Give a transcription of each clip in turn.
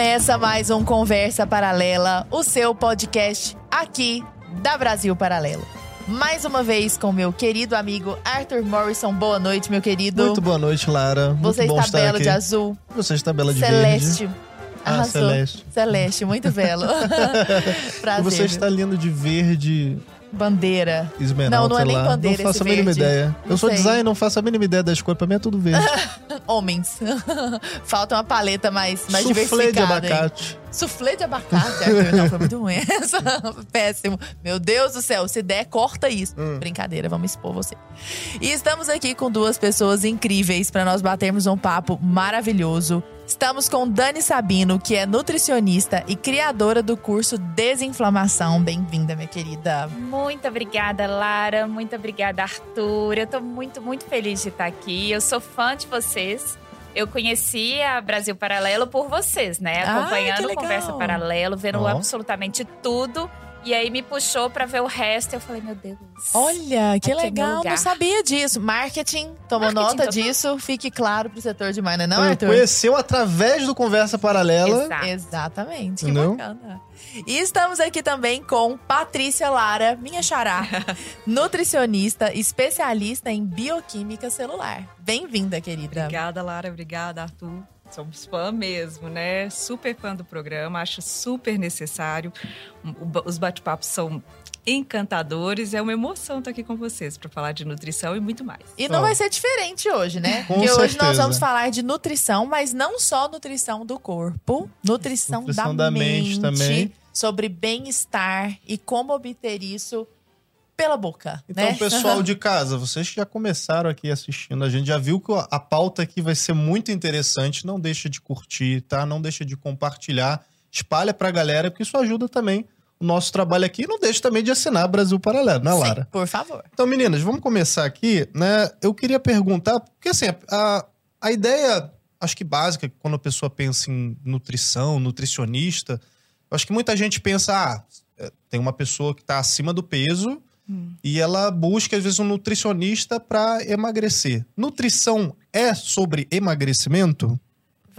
Começa mais um Conversa Paralela, o seu podcast aqui da Brasil Paralelo. Mais uma vez com meu querido amigo Arthur Morrison. Boa noite, meu querido. Muito boa noite, Lara. Você muito bom está belo aqui. de azul. Você está bela de Celeste. verde. Arrasou. Ah, Celeste. Celeste, muito belo. Prazer. E você está lindo de verde Bandeira. esmeralda. Não, não é nem lá. bandeira Não faço a mínima verde. ideia. Não Eu sou sei. designer, não faço a mínima ideia das cores. Pra mim é tudo verde. Homens. Falta uma paleta mais, mais de diversificada. hein? abacate. Suflê de abacate. Não, foi muito ruim essa. Péssimo. Meu Deus do céu. Se der, corta isso. Hum. Brincadeira, vamos expor você. E estamos aqui com duas pessoas incríveis para nós batermos um papo maravilhoso. Estamos com Dani Sabino, que é nutricionista e criadora do curso Desinflamação. Bem-vinda, minha querida. Muito obrigada, Lara. Muito obrigada, Arthur. Eu tô muito, muito feliz de estar aqui. Eu sou fã de vocês. Eu conheci a Brasil Paralelo por vocês, né? Ah, Acompanhando legal. Conversa Paralelo, vendo absolutamente tudo. E aí me puxou pra ver o resto. Eu falei, meu Deus. Olha, que é legal. Não sabia disso. Marketing, tomou Marketing nota disso. Fique claro pro setor de marketing, não, Então, Arthur? conheceu através do Conversa Paralela. Exato. Exatamente, que Entendeu? bacana. E estamos aqui também com Patrícia Lara, minha xará, nutricionista, especialista em bioquímica celular. Bem-vinda, querida. Obrigada, Lara. Obrigada, Arthur. Somos fã mesmo, né? Super fã do programa, acho super necessário. Os bate-papos são encantadores. É uma emoção estar aqui com vocês para falar de nutrição e muito mais. E não Ó. vai ser diferente hoje, né? Com Porque hoje nós certeza. vamos falar de nutrição, mas não só nutrição do corpo, nutrição, Nutrição da, da mente também. sobre bem-estar e como obter isso pela boca, Então, né? pessoal de casa, vocês que já começaram aqui assistindo, a gente já viu que a pauta aqui vai ser muito interessante. Não deixa de curtir, tá? Não deixa de compartilhar. Espalha pra galera, porque isso ajuda também o nosso trabalho aqui. E não deixa também de assinar Brasil Paralelo, né, Sim, Lara? por favor. Então, meninas, vamos começar aqui, né? Eu queria perguntar, porque assim, a, a ideia, acho que básica, quando a pessoa pensa em nutrição, nutricionista, eu acho que muita gente pensa, ah, é, tem uma pessoa que está acima do peso e ela busca, às vezes, um nutricionista para emagrecer. Nutrição é sobre emagrecimento?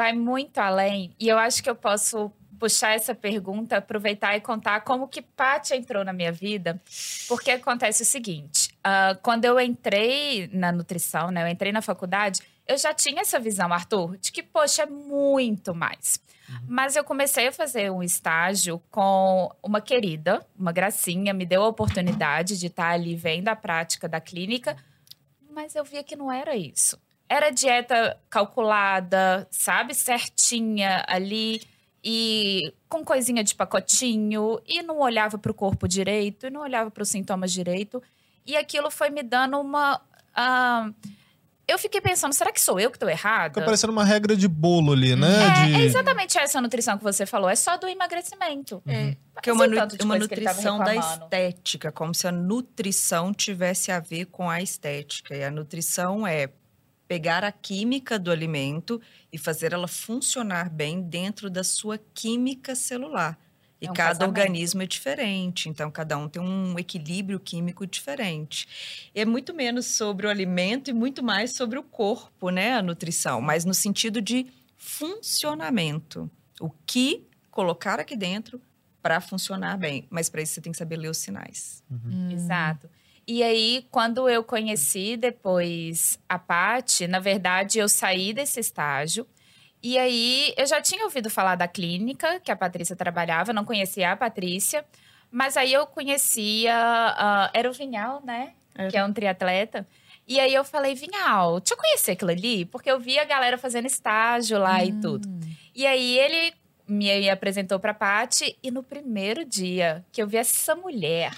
vai muito além. E eu acho que eu posso puxar essa pergunta, aproveitar e contar como que Paty entrou na minha vida. Porque acontece o seguinte: ah, quando eu entrei na nutrição, né? Eu entrei na faculdade, eu já tinha essa visão, Arthur, de que, poxa, é muito mais. Mas eu comecei a fazer um estágio com uma querida, uma gracinha, me deu a oportunidade de estar ali vendo a prática da clínica, mas eu via que não era isso. Era dieta calculada, sabe, certinha ali e com coisinha de pacotinho e não olhava para o corpo direito e não olhava para os sintomas direito e aquilo foi me dando uma ah, eu fiquei pensando, será que sou eu que estou errada? Fica parecendo uma regra de bolo ali, né? É, de... é exatamente essa nutrição que você falou, é só do emagrecimento. É, Mas que é uma, nu- de uma nutrição da estética, como se a nutrição tivesse a ver com a estética. E a nutrição é pegar a química do alimento e fazer ela funcionar bem dentro da sua química celular. E É um cada casamento. organismo é diferente, então cada um tem um equilíbrio químico diferente. E é muito menos sobre o alimento e muito mais sobre o corpo, né, a nutrição, mas no sentido de funcionamento. O que colocar aqui dentro para funcionar bem, mas para isso você tem que saber ler os sinais. Hum. Exato. E aí, quando eu conheci depois a Paty, na verdade, eu saí desse estágio. E aí, eu já tinha ouvido falar da clínica que a Patrícia trabalhava, não conhecia a Patrícia. Mas aí eu conhecia, ah, era o Vinhal, né? Era. Que é um triatleta. E aí eu falei, Vinhal, deixa eu conhecer aquilo ali, porque eu vi a galera fazendo estágio lá e tudo. E aí ele me apresentou pra Paty e no primeiro dia que eu vi essa mulher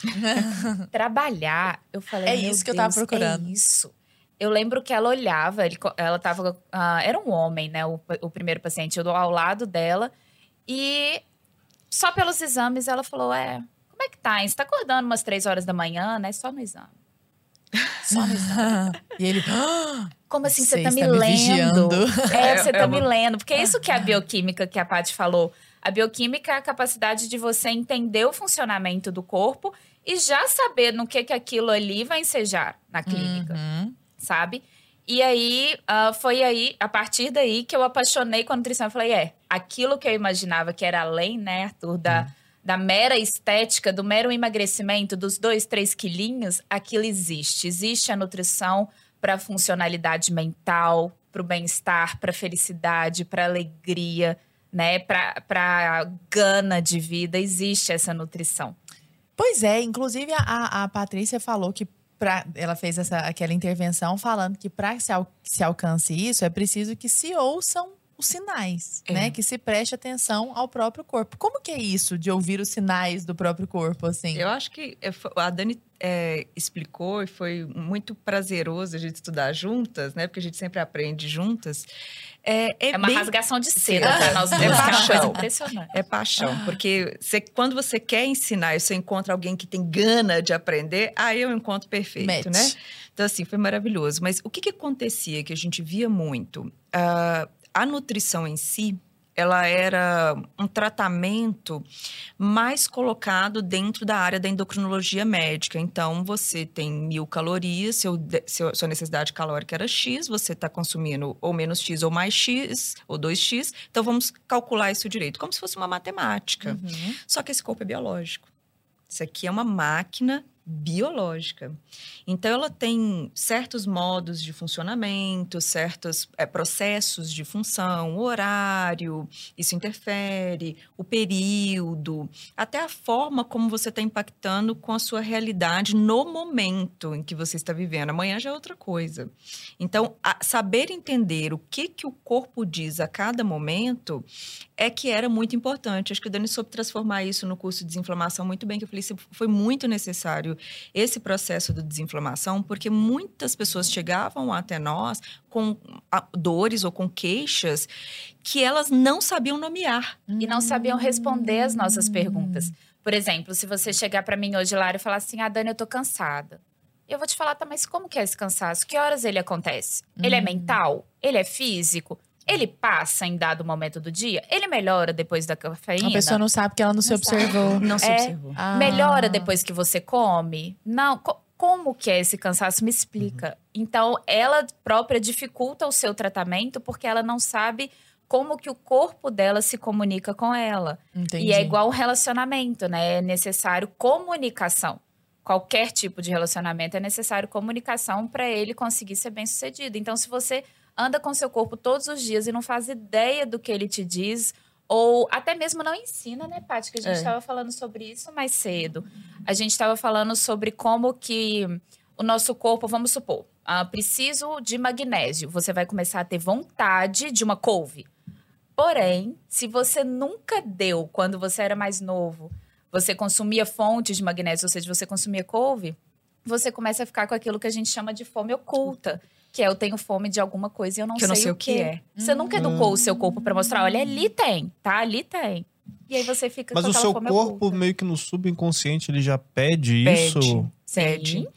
trabalhar, eu falei, É "Meu isso que eu tava Deus, procurando." É isso. Eu lembro que ela olhava, ele ela tava, ah, era um homem, né, o, o primeiro paciente, eu ao lado dela e só pelos exames ela falou, é, como é que tá? hein? Você tá acordando umas três horas da manhã, né? Só no exame. Só no exame. e ele. Como assim, Você tá me está me lendo? vigiando. É, você É- tá é me lendo. Porque é isso que é a bioquímica que a Paty falou. A bioquímica é a capacidade de você entender o funcionamento do corpo e já saber no que, que aquilo ali vai ensejar na clínica, Uhum. Sabe? E aí, uh, foi aí, a partir daí, que eu apaixonei com a nutrição. Eu falei, é, aquilo que eu imaginava que era além, né, Arthur, da, hum. da mera estética, do mero emagrecimento, dos dois, três quilinhos, aquilo existe. Existe a nutrição para funcionalidade mental, para o bem-estar, para felicidade, para alegria, né, para gana de vida. Existe essa nutrição. Pois é, inclusive a, a Patrícia falou que pra, ela fez essa, aquela intervenção falando que para se, al, se alcance isso é preciso que se ouçam os sinais, é. né? Que se preste atenção ao próprio corpo. Como que é isso de ouvir os sinais do próprio corpo, assim? Eu acho que a Dani é, explicou e foi muito prazeroso a gente estudar juntas, né? Porque a gente sempre aprende juntas. É, é, é uma bem... rasgação de seda para nós É paixão. impressionante. É paixão. Porque você, quando você quer ensinar e você encontra alguém que tem gana de aprender, aí é um encontro perfeito, Match. né? Então, assim, foi maravilhoso. Mas o que, que acontecia que a gente via muito? Uh, a nutrição em si, ela era um tratamento mais colocado dentro da área da endocrinologia médica. Então, você tem mil calorias, seu, seu sua necessidade calórica era X, você está consumindo ou menos X ou mais X, ou 2X. Então, vamos calcular isso direito, como se fosse uma matemática. Uhum. Só que esse corpo é biológico. Isso aqui é uma máquina biológica. Então, ela tem certos modos de funcionamento, certos é, processos de função, horário, isso interfere, o período, até a forma como você está impactando com a sua realidade no momento em que você está vivendo. Amanhã já é outra coisa. Então, saber entender o que, que o corpo diz a cada momento é que era muito importante. Acho que o Dani soube transformar isso no curso de desinflamação muito bem, que eu falei, foi muito necessário esse processo de desinflamação, porque muitas pessoas chegavam até nós com dores ou com queixas que elas não sabiam nomear. E não sabiam responder as nossas perguntas. Por exemplo, se você chegar para mim hoje, Lara, e falar assim: Ah, Dani, eu tô cansada. Eu vou te falar, tá, mas como que é esse cansaço? Que horas ele acontece? Ele é hum. mental? Ele é físico? Ele passa em dado momento do dia? Ele melhora depois da cafeína? A pessoa não sabe que ela não, não se observou. Não se é, observou. Ah. Melhora depois que você come? Não. Co como que é esse cansaço? Me explica. Uhum. Então, ela própria dificulta o seu tratamento porque ela não sabe como que o corpo dela se comunica com ela. Entendi. E é igual um relacionamento, né? É necessário comunicação. Qualquer tipo de relacionamento é necessário comunicação para ele conseguir ser bem sucedido. Então, se você anda com seu corpo todos os dias e não faz ideia do que ele te diz, ou até mesmo não ensina, né, Paty? Que a gente estava é. falando sobre isso mais cedo. A gente estava falando sobre como que o nosso corpo, vamos supor, uh, preciso de magnésio. Você vai começar a ter vontade de uma couve. Porém, se você nunca deu quando você era mais novo, você consumia fontes de magnésio, ou seja, você consumia couve, você começa a ficar com aquilo que a gente chama de fome oculta que é eu tenho fome de alguma coisa e eu não, que sei, eu não sei o que, é. Você nunca educou hum. o seu corpo para mostrar, olha, ali tem, tá? Ali tem. E aí você fica Mas com o seu corpo oculta. meio que no subconsciente ele já pede, pede isso? Pede.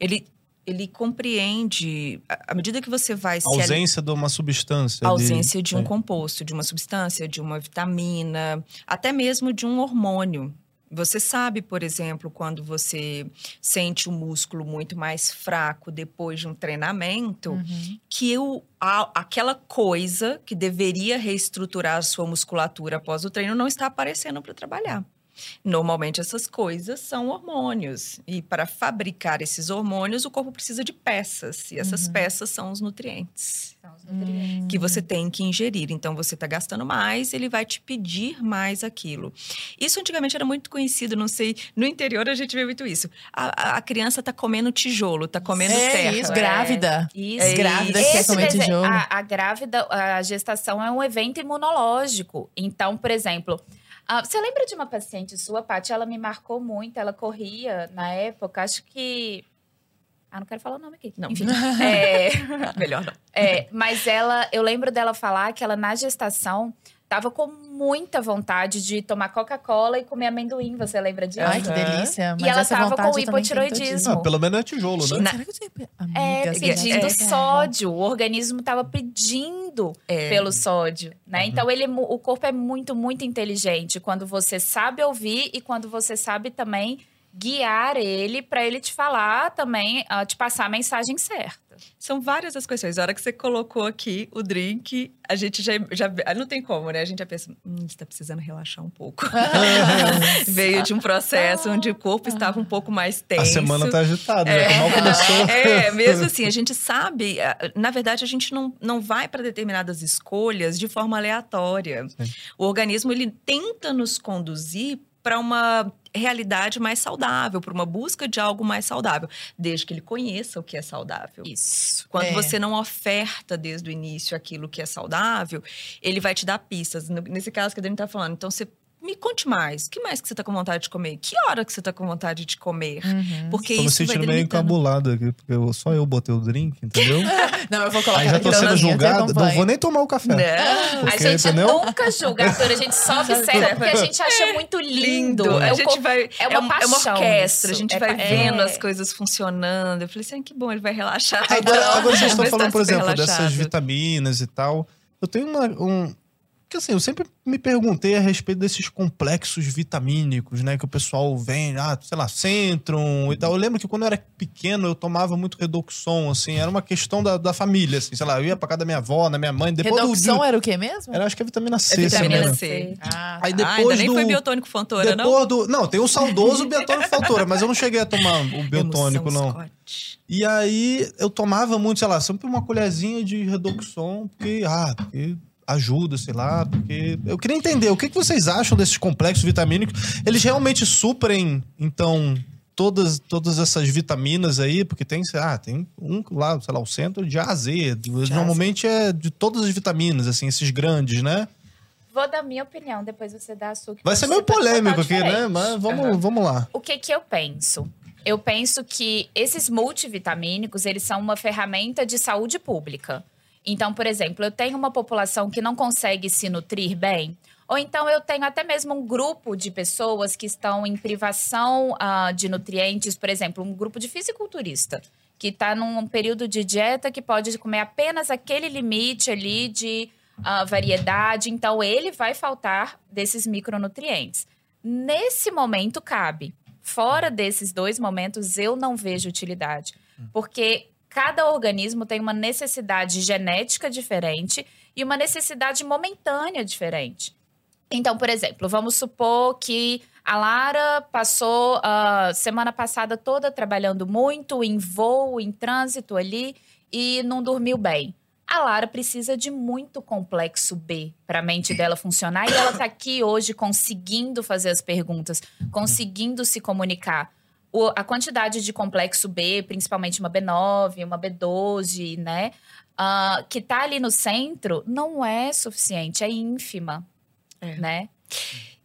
Ele ele compreende à medida que você vai a ausência de uma substância a ausência de, de um é. composto de uma substância de uma vitamina até mesmo de um hormônio você sabe, por exemplo, quando você sente o músculo muito mais fraco depois de um treinamento, uhum. que o, a, aquela coisa que deveria reestruturar a sua musculatura após o treino não está aparecendo para trabalhar. Normalmente essas coisas são hormônios e para fabricar esses hormônios o corpo precisa de peças e essas uhum. peças são os nutrientes, são os nutrientes. que você tem que ingerir. Então você está gastando mais, ele vai te pedir mais aquilo. Isso antigamente era muito conhecido, não sei, no interior a gente vê muito isso. A, a criança está comendo tijolo, está comendo é, terra. Isso, grávida. É, isso. É, grávida que quer comer tijolo. A, a grávida, a gestação é um evento imunológico. Então, por exemplo, ah, você lembra de uma paciente sua, Paty? Ela me marcou muito. Ela corria na época, acho que. Ah, não quero falar o nome aqui. Não. Enfim. é... Melhor não. É, mas ela, eu lembro dela falar que ela na gestação tava com muita vontade de tomar Coca-Cola e comer amendoim. Você lembra disso? Ai, que delícia. Mas e ela tava com hipotiroidismo. Ah, pelo menos é tijolo, né? Será que eu tenho... Amiga, é, pedindo é, sódio. O organismo tava pedindo é. pelo sódio, né? Uhum. Então, ele, o corpo é muito, muito inteligente. Quando você sabe ouvir e quando você sabe também guiar ele para ele te falar também, uh, te passar a mensagem certa. São várias as questões. A hora que você colocou aqui o drink, a gente já, já não tem como, né? A gente já pensa, hum, você tá precisando relaxar um pouco. Veio de um processo onde o corpo estava um pouco mais tenso. A semana tá agitada, né? Mal começou. É, mesmo assim, a gente sabe, na verdade, a gente não, não vai para determinadas escolhas de forma aleatória. Sim. O organismo, ele tenta nos conduzir para uma realidade mais saudável, para uma busca de algo mais saudável, desde que ele conheça o que é saudável. Isso. Quando é. você não oferta desde o início aquilo que é saudável, ele vai te dar pistas. Nesse caso que a Dani está falando, então você me conte mais. O que mais que você tá com vontade de comer? Que hora que você tá com vontade de comer? Uhum. Porque Tô me isso vai sentindo meio encabulado aqui, porque eu- só eu botei o drink, entendeu? Não, eu vou colocar Aí já tô sendo julgado, não vou nem tomar o café. Não. Porque, a gente entendeu? nunca julga, a gente só observa porque a gente acha muito lindo. Lindo. É A gente vai. é uma um- é uma orquestra. isso. A gente É vai pa- vendo é. as coisas funcionando. Eu falei assim, ah, que bom, ele vai relaxar. Agora, agora vocês estão falando, por exemplo, dessas relaxado. vitaminas e tal. Eu tenho uma. Um... Que assim, eu sempre me perguntei a respeito desses complexos vitamínicos, né? Que o pessoal vem, ah, sei lá, Centrum e tal. Eu lembro que quando eu era pequeno, eu tomava muito Redoxon, assim. Era uma questão da, da família, assim. Sei lá, eu ia pra casa da minha avó, da minha mãe. Depois Redoxão do... era o quê mesmo? Era, acho que é vitamina C, É não vitamina. C. Ah, Aí Ah, depois ainda nem do... foi biotônico fontora, não? Depois do... Não, tem o saudoso biotônico faltora, mas eu não cheguei a tomar o biotônico, Emoção não. Scott. E aí eu tomava muito, sei lá, sempre uma colherzinha de Redoxon, porque, ah, porque ajuda, sei lá, porque... Eu queria entender, o que, que vocês acham desses complexos vitamínicos? Eles realmente suprem, então, todas, todas essas vitaminas aí? Porque tem, sei lá, tem um lá, sei lá, o centro de A a Z. Normalmente é de todas as vitaminas, assim, esses grandes, né? Vou dar minha opinião, depois você dá a sua. que Vai ser meio polêmico aqui, né? Mas vamos, vamos lá. O que que eu penso? Eu penso que esses multivitamínicos, eles são uma ferramenta de saúde pública. Então, por exemplo, eu tenho uma população que não consegue se nutrir bem, ou então eu tenho até mesmo um grupo de pessoas que estão em privação ah, de nutrientes, por exemplo, um grupo de fisiculturista que está num período de dieta que pode comer apenas aquele limite ali de ah, variedade, então ele vai faltar desses micronutrientes. Nesse momento cabe. Fora desses dois momentos, eu não vejo utilidade. Porque cada organismo tem uma necessidade genética diferente e uma necessidade momentânea diferente. Então, por exemplo, vamos supor que a Lara passou a semana passada toda trabalhando muito em voo, em trânsito ali e não dormiu bem. A Lara precisa de muito complexo B para a mente dela funcionar e ela está aqui hoje conseguindo fazer as perguntas, conseguindo se comunicar. O- a quantidade de complexo B, principalmente uma B9, uma B12, né, ah, que está ali no centro, não é suficiente, é ínfima, É. né?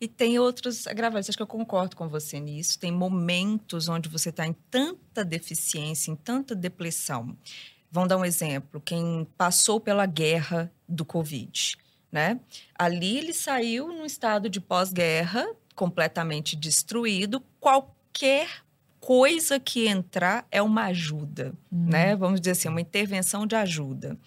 E tem outros agravantes, acho que eu concordo com você nisso. Tem momentos onde você está em tanta deficiência, em tanta depleção. Vamos dar um exemplo. Quem passou pela guerra do Covid, né? Ali ele saiu num estado de pós-guerra, completamente destruído. Qualquer coisa que entrar é uma ajuda, né? Vamos dizer assim, uma intervenção de ajuda.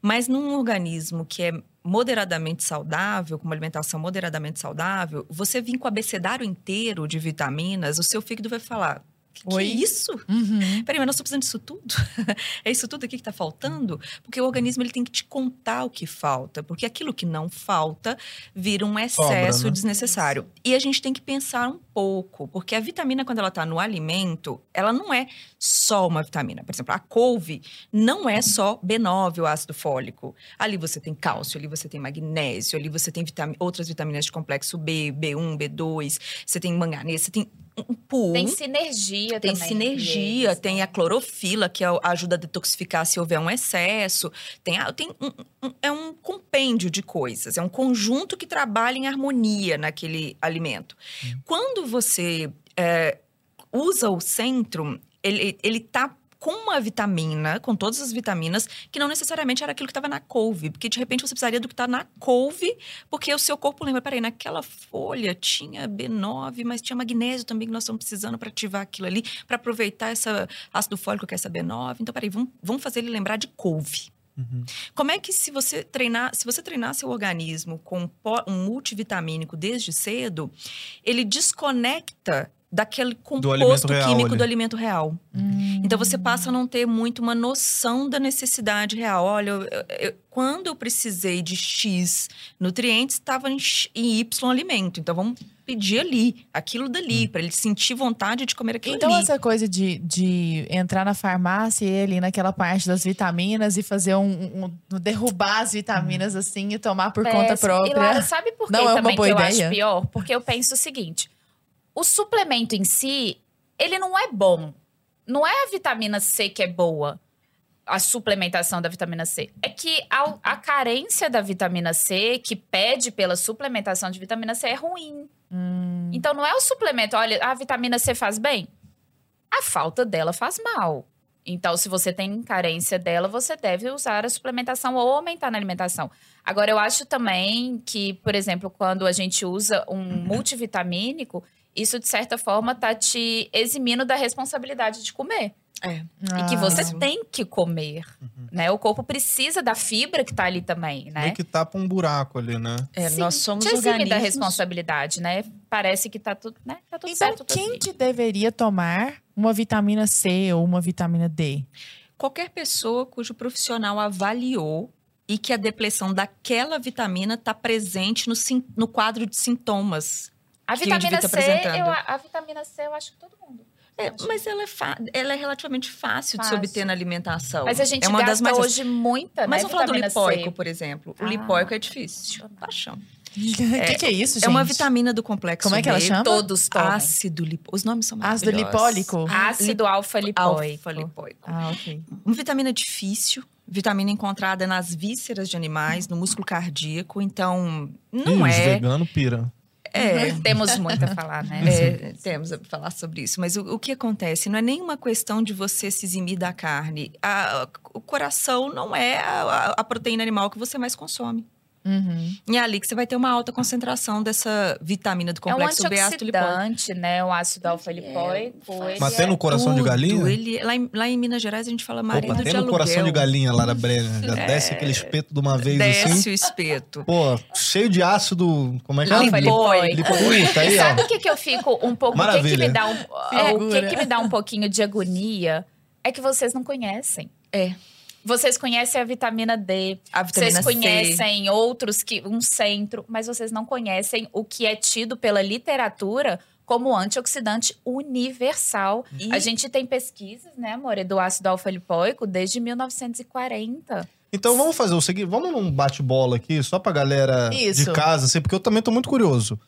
Mas num organismo que é moderadamente saudável, com uma alimentação moderadamente saudável, você vir com o abecedário inteiro de vitaminas, o seu fígado vai falar. Que, é isso? Uhum. Peraí, mas nós estamos precisando disso tudo? é isso tudo aqui que está faltando? Porque o organismo ele tem que te contar o que falta. Porque aquilo que não falta vira um excesso Sobra, né? desnecessário. E a gente tem que pensar um pouco. Porque a vitamina, quando ela está no alimento, ela não é só uma vitamina. Por exemplo, a couve não é só B9, o ácido fólico. Ali você tem cálcio, ali você tem magnésio, ali você tem vitami- outras vitaminas de complexo B, B1, B2, você tem manganês, você tem um pool. Tem sinergia Tem também. sinergia, entre eles, tem né? a clorofila, que é ajuda a detoxificar se houver um excesso. Tem, tem um- um- é um compêndio de coisas, é um conjunto que trabalha em harmonia naquele alimento. Quando você é, usa o centro, ele, ele tá com uma vitamina, com todas as vitaminas, que não necessariamente era aquilo que estava na couve. Porque, de repente, você precisaria do que está na couve, porque o seu corpo lembra, peraí, naquela folha tinha B9, mas tinha magnésio também que nós estamos precisando para ativar aquilo ali, para aproveitar essa ácido fólico que é essa B9. Então, peraí, vamos, vamos fazer ele lembrar de couve. Como é que se você treinar, se você treinar seu organismo com um multivitamínico desde cedo, ele desconecta daquele composto real químico ali. do alimento real. Então você passa a não ter muito uma noção da necessidade real. Olha, eu- eu- quando eu precisei de X nutrientes, estava em, Y alimento. Então vamos pedir ali, aquilo dali, para ele sentir vontade de comer aquilo Então, ali. essa coisa de, de entrar na farmácia e ali naquela parte das vitaminas e fazer um, um- derrubar as vitaminas assim e tomar por conta própria. E Lara, sabe por que Não é uma também boa que eu ideia? acho pior? Porque eu penso o seguinte: o suplemento em si, ele não é bom. Não é a vitamina C que é boa, a suplementação da vitamina C. É que a, a carência da vitamina C, que pede pela suplementação de vitamina C, é ruim. Hum. Então não é o suplemento, olha, a vitamina C faz bem. A falta dela faz mal. Então, se você tem carência dela, você deve usar a suplementação ou aumentar na alimentação. Agora, eu acho também que, por exemplo, quando a gente usa um multivitamínico, isso de certa forma tá te eximindo da responsabilidade de comer. É. E que você Ah. tem que comer, né? O corpo precisa da fibra que tá ali também, né? Meio que tapa um buraco ali, né? É, Sim, nós somos te exime da organismos- responsabilidade, né? Parece que tá tudo, né? Tá tudo Então, certo. tá quem que deveria tomar uma vitamina C ou uma vitamina D? Qualquer pessoa cujo profissional avaliou e que a depleção daquela vitamina está presente no, sim- no quadro de sintomas. A o vitamina C, tá apresentando. eu, a vitamina C eu acho que todo mundo. É, mas ela é, ela é relativamente fácil, de se Fácil. obter na alimentação. Mas a gente é uma das mais hoje muita, Mas né, vamos falar do lipóico, C. por exemplo. O Ah, lipóico é difícil. Paixão. O que, que é isso, gente? É uma vitamina do complexo Como é que ela B, chama? Todos tomam. Ácido lipóico. Os nomes são Ácido lipólico? Ácido alfa-lipóico. Alfa-lipóico. Ah, ok. Uma vitamina difícil, vitamina encontrada nas vísceras de animais, no músculo cardíaco. Então, não Ih, Os é. veganos pira. É, Temos muito a falar, né? É, temos a falar sobre isso. Mas o, o que acontece? Não é nenhuma questão de você se eximir da carne. A- o coração não é a, a proteína animal que você mais consome. Uhum. E é ali que você vai ter uma alta concentração dessa vitamina do É um complexo B ácido né? O ácido Mas tem no é- coração de galinha? Ele, lá, em, lá em Minas Gerais a gente fala marido Opa, de tem no aluguel. coração de galinha, Lara Brenner. Já desce aquele espeto de uma vez Desce assim. o espeto. Pô, cheio de ácido. Como é que é? Alfa-lipóico. Lipoputa, aí, E ó. sabe o que, que eu fico um pouco. O que, que Maravilha. me dá um, é, o que, que me dá um pouquinho de agonia é que vocês não conhecem. É. Vocês conhecem a vitamina D, A vitamina vocês C. conhecem outros que um centro, mas vocês não conhecem o que é tido pela literatura como antioxidante universal. E- A gente tem pesquisas, né, amor, do ácido alfa-lipóico desde 1940. Então vamos fazer o seguinte, vamos num bate-bola aqui, só pra galera Isso. de casa, assim, porque eu também tô muito curioso.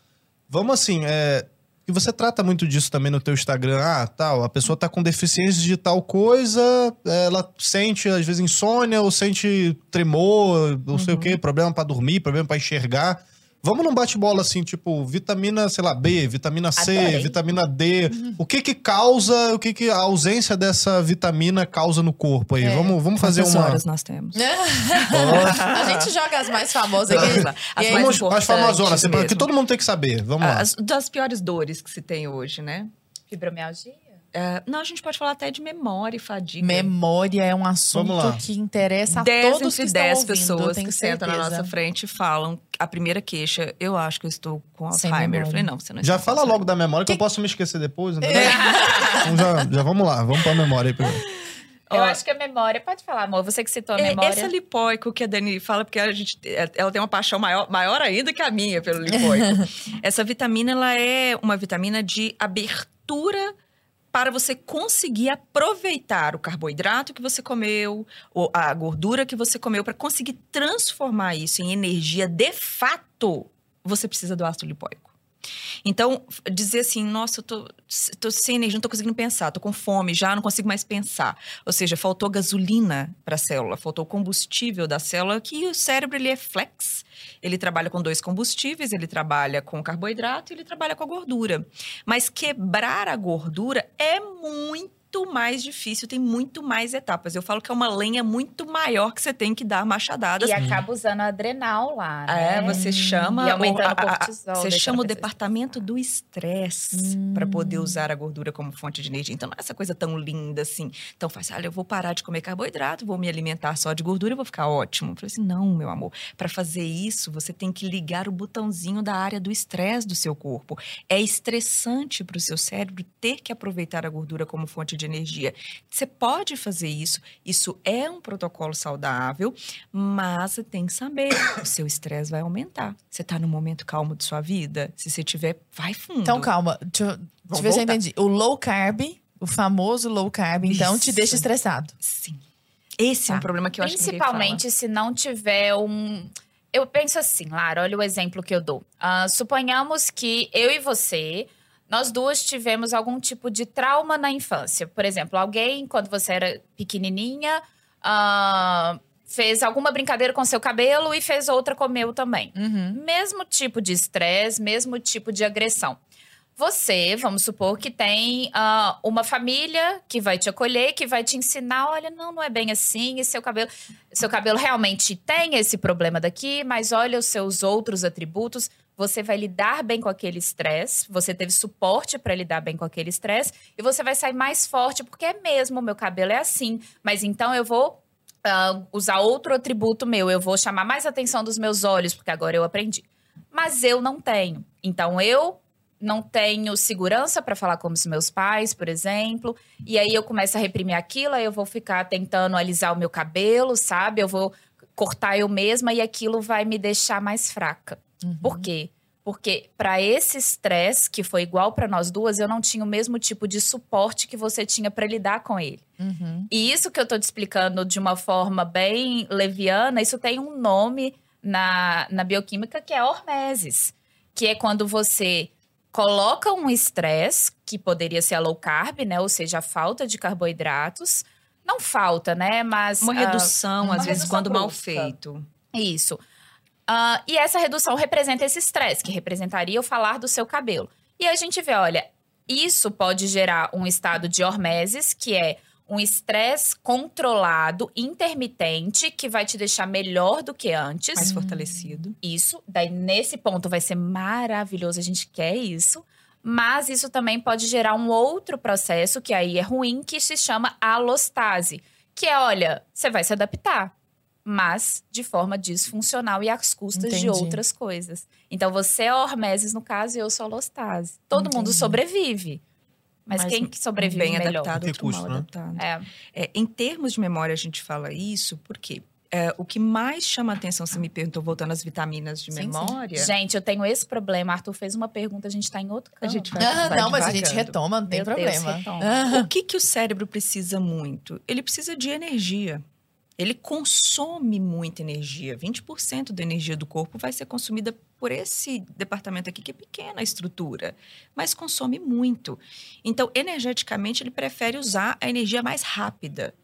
Vamos assim, é. E você trata muito disso também no teu Instagram. Ah, tal, a pessoa tá com deficiência de tal coisa, ela sente, às vezes, insônia, ou sente tremor, não sei o quê, problema pra dormir, problema pra enxergar. Vamos num bate-bola assim, tipo, vitamina, sei lá, B, vitamina C, Adorei. vitamina D. O que que causa, o que que a ausência dessa vitamina causa no corpo aí? É. Vamos, vamos fazer Quantas uma... horas nós temos? A gente joga as mais famosas aqui. Lá. As aí- mais Vamos, as famosonas, assim, que todo mundo tem que saber. Vamos lá. As, das piores dores que se tem hoje, né? Fibromialgia? É, não, a gente pode falar até de memória e fadiga. Memória é um assunto que interessa a 10 todos que entre estão 10 ouvindo, pessoas que sentam na nossa frente e falam a primeira queixa, eu acho que eu estou com Alzheimer. Eu falei, não, você não Já fala Alzheimer. logo da memória que, eu Que- posso me esquecer depois. Então, É. então já, já vamos lá, vamos pra memória aí primeiro. Eu Ó, acho que a memória, pode falar, amor, você que citou a É, memória. Esse lipóico que a Dani fala, porque a gente, ela tem uma paixão maior, maior ainda que a minha pelo lipóico. Essa vitamina, ela é uma vitamina de abertura para você conseguir aproveitar o carboidrato que você comeu, ou a gordura que você comeu, para conseguir transformar isso em energia de fato, você precisa do ácido lipóico. Então, dizer assim, nossa, eu tô, tô sem energia, não tô conseguindo pensar, tô com fome já, não consigo mais pensar. Ou seja, faltou gasolina para a célula, faltou combustível da célula, que o cérebro ele é flex. Ele trabalha com dois combustíveis, ele trabalha com carboidrato e ele trabalha com a gordura. Mas quebrar a gordura é muito muito mais difícil, tem muito mais etapas. Eu falo que é uma lenha muito maior que você tem que dar machadadas. E acaba usando adrenal lá, né? É, você chama E aumentando o, cortisol, Você chama o departamento do estresse Hum. para poder usar a gordura como fonte de energia. Então não é essa coisa tão linda assim. Então faz, olha, eu vou parar de comer carboidrato, vou me alimentar só de gordura e vou ficar ótimo. Eu falei assim, não, meu amor. Para fazer isso, você tem que ligar o botãozinho da área do estresse do seu corpo. É estressante para o seu cérebro ter que aproveitar a gordura como fonte de energia. Você pode fazer isso, isso é um protocolo saudável, mas você tem que saber, o seu estresse vai aumentar. Você está no momento calmo de sua vida? Se você tiver, vai fundo. Então, calma. Deixa, eu- deixa eu ver se eu entendi. O low carb, o famoso low carb, então, te deixa estressado. Sim. Esse é um Tá. problema que eu acho que. Principalmente se não tiver um. Eu penso assim, Lara, olha o exemplo que eu dou. Ah, suponhamos que eu e você, nós duas tivemos algum tipo de trauma na infância. Por exemplo, alguém, quando você era pequenininha, ah, fez alguma brincadeira com seu cabelo e fez outra com o meu também. Uhum. Mesmo tipo de estresse, mesmo tipo de agressão. Você, vamos supor que tem ah, uma família que vai te acolher, que vai te ensinar, olha, não, não é bem assim, e seu cabelo, seu cabelo realmente tem esse problema daqui, mas olha os seus outros atributos, você vai lidar bem com aquele estresse, você teve suporte para lidar bem com aquele estresse, e você vai sair mais forte, porque é mesmo, meu cabelo é assim, mas então eu vou ah, usar outro atributo meu, eu vou chamar mais atenção dos meus olhos, porque agora eu aprendi. Mas eu não tenho. Então eu não tenho segurança para falar como os meus pais, por exemplo. E aí eu começo a reprimir aquilo, aí eu vou ficar tentando alisar o meu cabelo, sabe? Eu vou cortar eu mesma e aquilo vai me deixar mais fraca. Por quê? Porque para esse estresse que foi igual para nós duas, eu não tinha o mesmo tipo de suporte que você tinha para lidar com ele. Uhum. E isso que eu tô te explicando de uma forma bem leviana, isso tem um nome na, na bioquímica que é hormeses. Que é quando você coloca um estresse, que poderia ser a low carb, né? Ou seja, a falta de carboidratos. Não falta, né? Mas. Uma ah, redução, uma às vezes, redução quando mal feito. isso. Ah, e essa redução representa esse estresse, que representaria o falar do seu cabelo. E a gente vê, olha, isso pode gerar um estado de hormeses, que é um estresse controlado, intermitente, que vai te deixar melhor do que antes. Mais fortalecido. Isso, daí nesse ponto vai ser maravilhoso, a gente quer isso. Mas isso também pode gerar um outro processo, que aí é ruim, que se chama alostase. Que é, olha, você vai se adaptar, mas de forma disfuncional e às custas de Entendi. outras coisas. Então você é hormeses no caso e eu sou alostase. Todo mundo Entendi. sobrevive. Mas, Mas quem que sobrevive Bem melhor? adaptado, outro mal custo, né? adaptado. É. É, em termos de memória, a gente fala isso porque é, o que mais chama a atenção, você me perguntou, voltando às vitaminas de Sim, sim. memória. Gente, eu tenho esse problema. Arthur fez uma pergunta, a gente tá em outro A campo. gente vai, Ah, vai não, mas a gente retoma, não tem Meu Deus, problema. retoma. Ah, O que, que o cérebro precisa muito? Ele precisa de energia. Ele consome muita energia. 20% da energia do corpo vai ser consumida por esse departamento aqui, que é pequena a estrutura, mas consome muito. Então, energeticamente, ele prefere usar a energia mais rápida.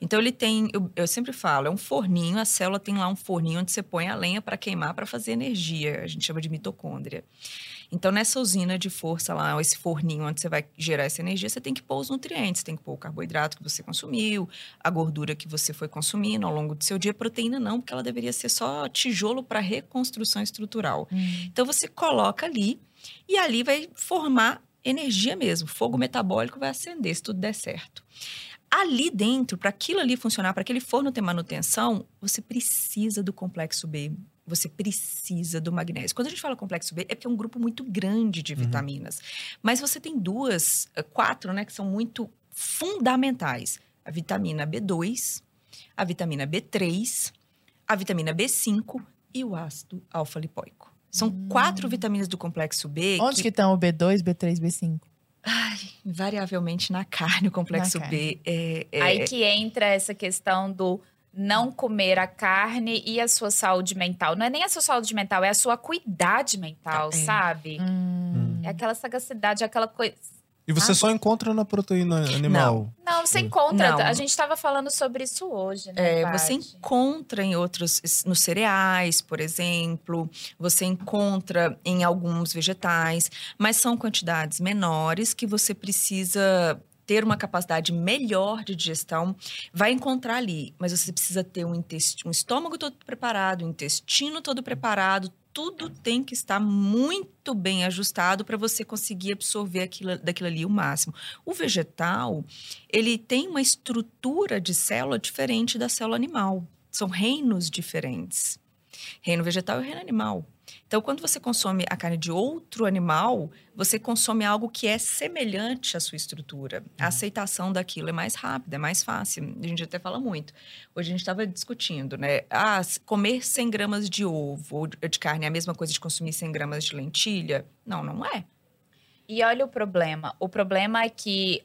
Então, ele tem, eu, eu sempre falo, é um forninho, a célula tem lá um forninho onde você põe a lenha para queimar, para fazer energia. A gente chama de mitocôndria. Então, nessa usina de força lá, esse forninho onde você vai gerar essa energia, você tem que pôr os nutrientes, tem que pôr o carboidrato que você consumiu, a gordura que você foi consumindo ao longo do seu dia, proteína não, porque ela deveria ser só tijolo para reconstrução estrutural. Hum. Então, você coloca ali e ali vai formar energia mesmo, fogo metabólico vai acender se tudo der certo. Ali dentro, para aquilo ali funcionar, para aquele forno ter manutenção, você precisa do complexo B. Você precisa do magnésio. Quando a gente fala complexo B, é porque é um grupo muito grande de Uhum. vitaminas. Mas você tem duas, eh, quatro, né, que são muito fundamentais: a vitamina B2, a vitamina B3, a vitamina B5 e o ácido alfa-lipoico. São quatro vitaminas do complexo B Onde que estão o B2, B3, B5? invariavelmente na carne, o complexo Na B é, é- Aí que entra essa questão do não comer a carne e a sua saúde mental. Não é nem a sua saúde mental, é a sua acuidade mental, Tá, é. sabe? Hum. É aquela sagacidade, aquela coisa. E você Ah. só encontra na proteína animal. Não, você encontra. Não. A gente estava falando sobre isso hoje, né? É, você encontra em outros, nos cereais, por exemplo, você encontra em alguns vegetais, mas são quantidades menores que você precisa ter uma capacidade melhor de digestão, vai encontrar ali. Mas você precisa ter um, um estômago todo preparado, um intestino todo preparado, tudo tem que estar muito bem ajustado para você conseguir absorver aquilo, daquilo ali o máximo. O vegetal, ele tem uma estrutura de célula diferente da célula animal. São reinos diferentes. Reino vegetal e reino animal. Então, quando você consome a carne de outro animal, você consome algo que é semelhante à sua estrutura. A uhum. aceitação daquilo é mais rápida, é mais fácil. A gente até fala muito. Hoje a gente estava discutindo, né? Ah, comer 100 gramas de ovo ou de carne é a mesma coisa de consumir 100 gramas de lentilha? Não, não é. E olha o problema. O problema é que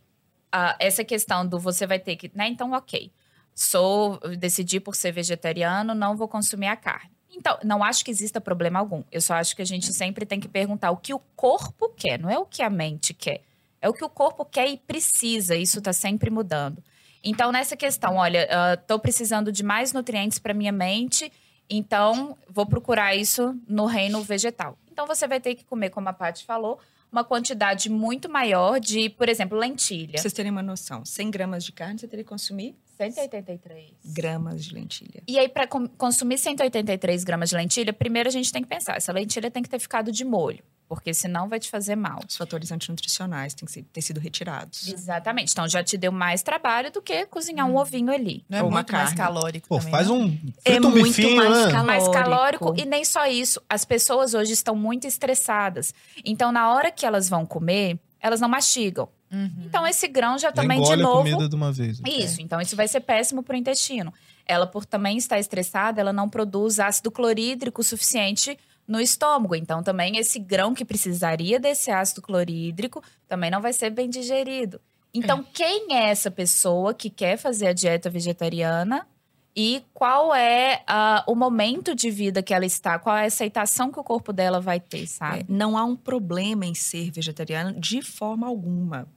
uh, essa questão do você vai ter que. Né? Então, ok. Sou, decidi por ser vegetariano, não vou consumir a carne. Então, não acho que exista problema algum. Eu só acho que a gente sempre tem que perguntar o que o corpo quer, não é o que a mente quer. É o que o corpo quer e precisa. Isso está sempre mudando. Então, nessa questão, olha, estou uh, precisando de mais nutrientes para minha mente, então vou procurar isso no reino vegetal. Então, você vai ter que comer, como a Paty falou, uma quantidade muito maior de, por exemplo, lentilha. Pra vocês terem uma noção, 100 gramas de carne você teria que consumir 183 gramas de lentilha. E aí, para consumir 183 gramas de lentilha, primeiro a gente tem que pensar: essa lentilha tem que ter ficado de molho. Porque senão vai te fazer mal. Os fatores antinutricionais têm que ter sido retirados. Exatamente. Então já te deu mais trabalho do que cozinhar um hum. ovinho ali. Não é Ou muito mais calórico. Pô, também, faz né? um. É um muito bifinho, mais né? calórico. Mais calórico. E nem só isso. As pessoas hoje estão muito estressadas. Então, na hora que elas vão comer, elas não mastigam. Uhum. Então, esse grão já também, de novo. a comida de uma vez. Isso, então isso vai ser péssimo para o intestino. Ela, por também estar estressada, ela não produz ácido clorídrico suficiente no estômago. Então, também esse grão que precisaria desse ácido clorídrico também não vai ser bem digerido. Então, é. quem é essa pessoa que quer fazer a dieta vegetariana e qual é uh, o momento de vida que ela está, qual é a aceitação que o corpo dela vai ter, sabe? É, não há um problema em ser vegetariano de forma alguma.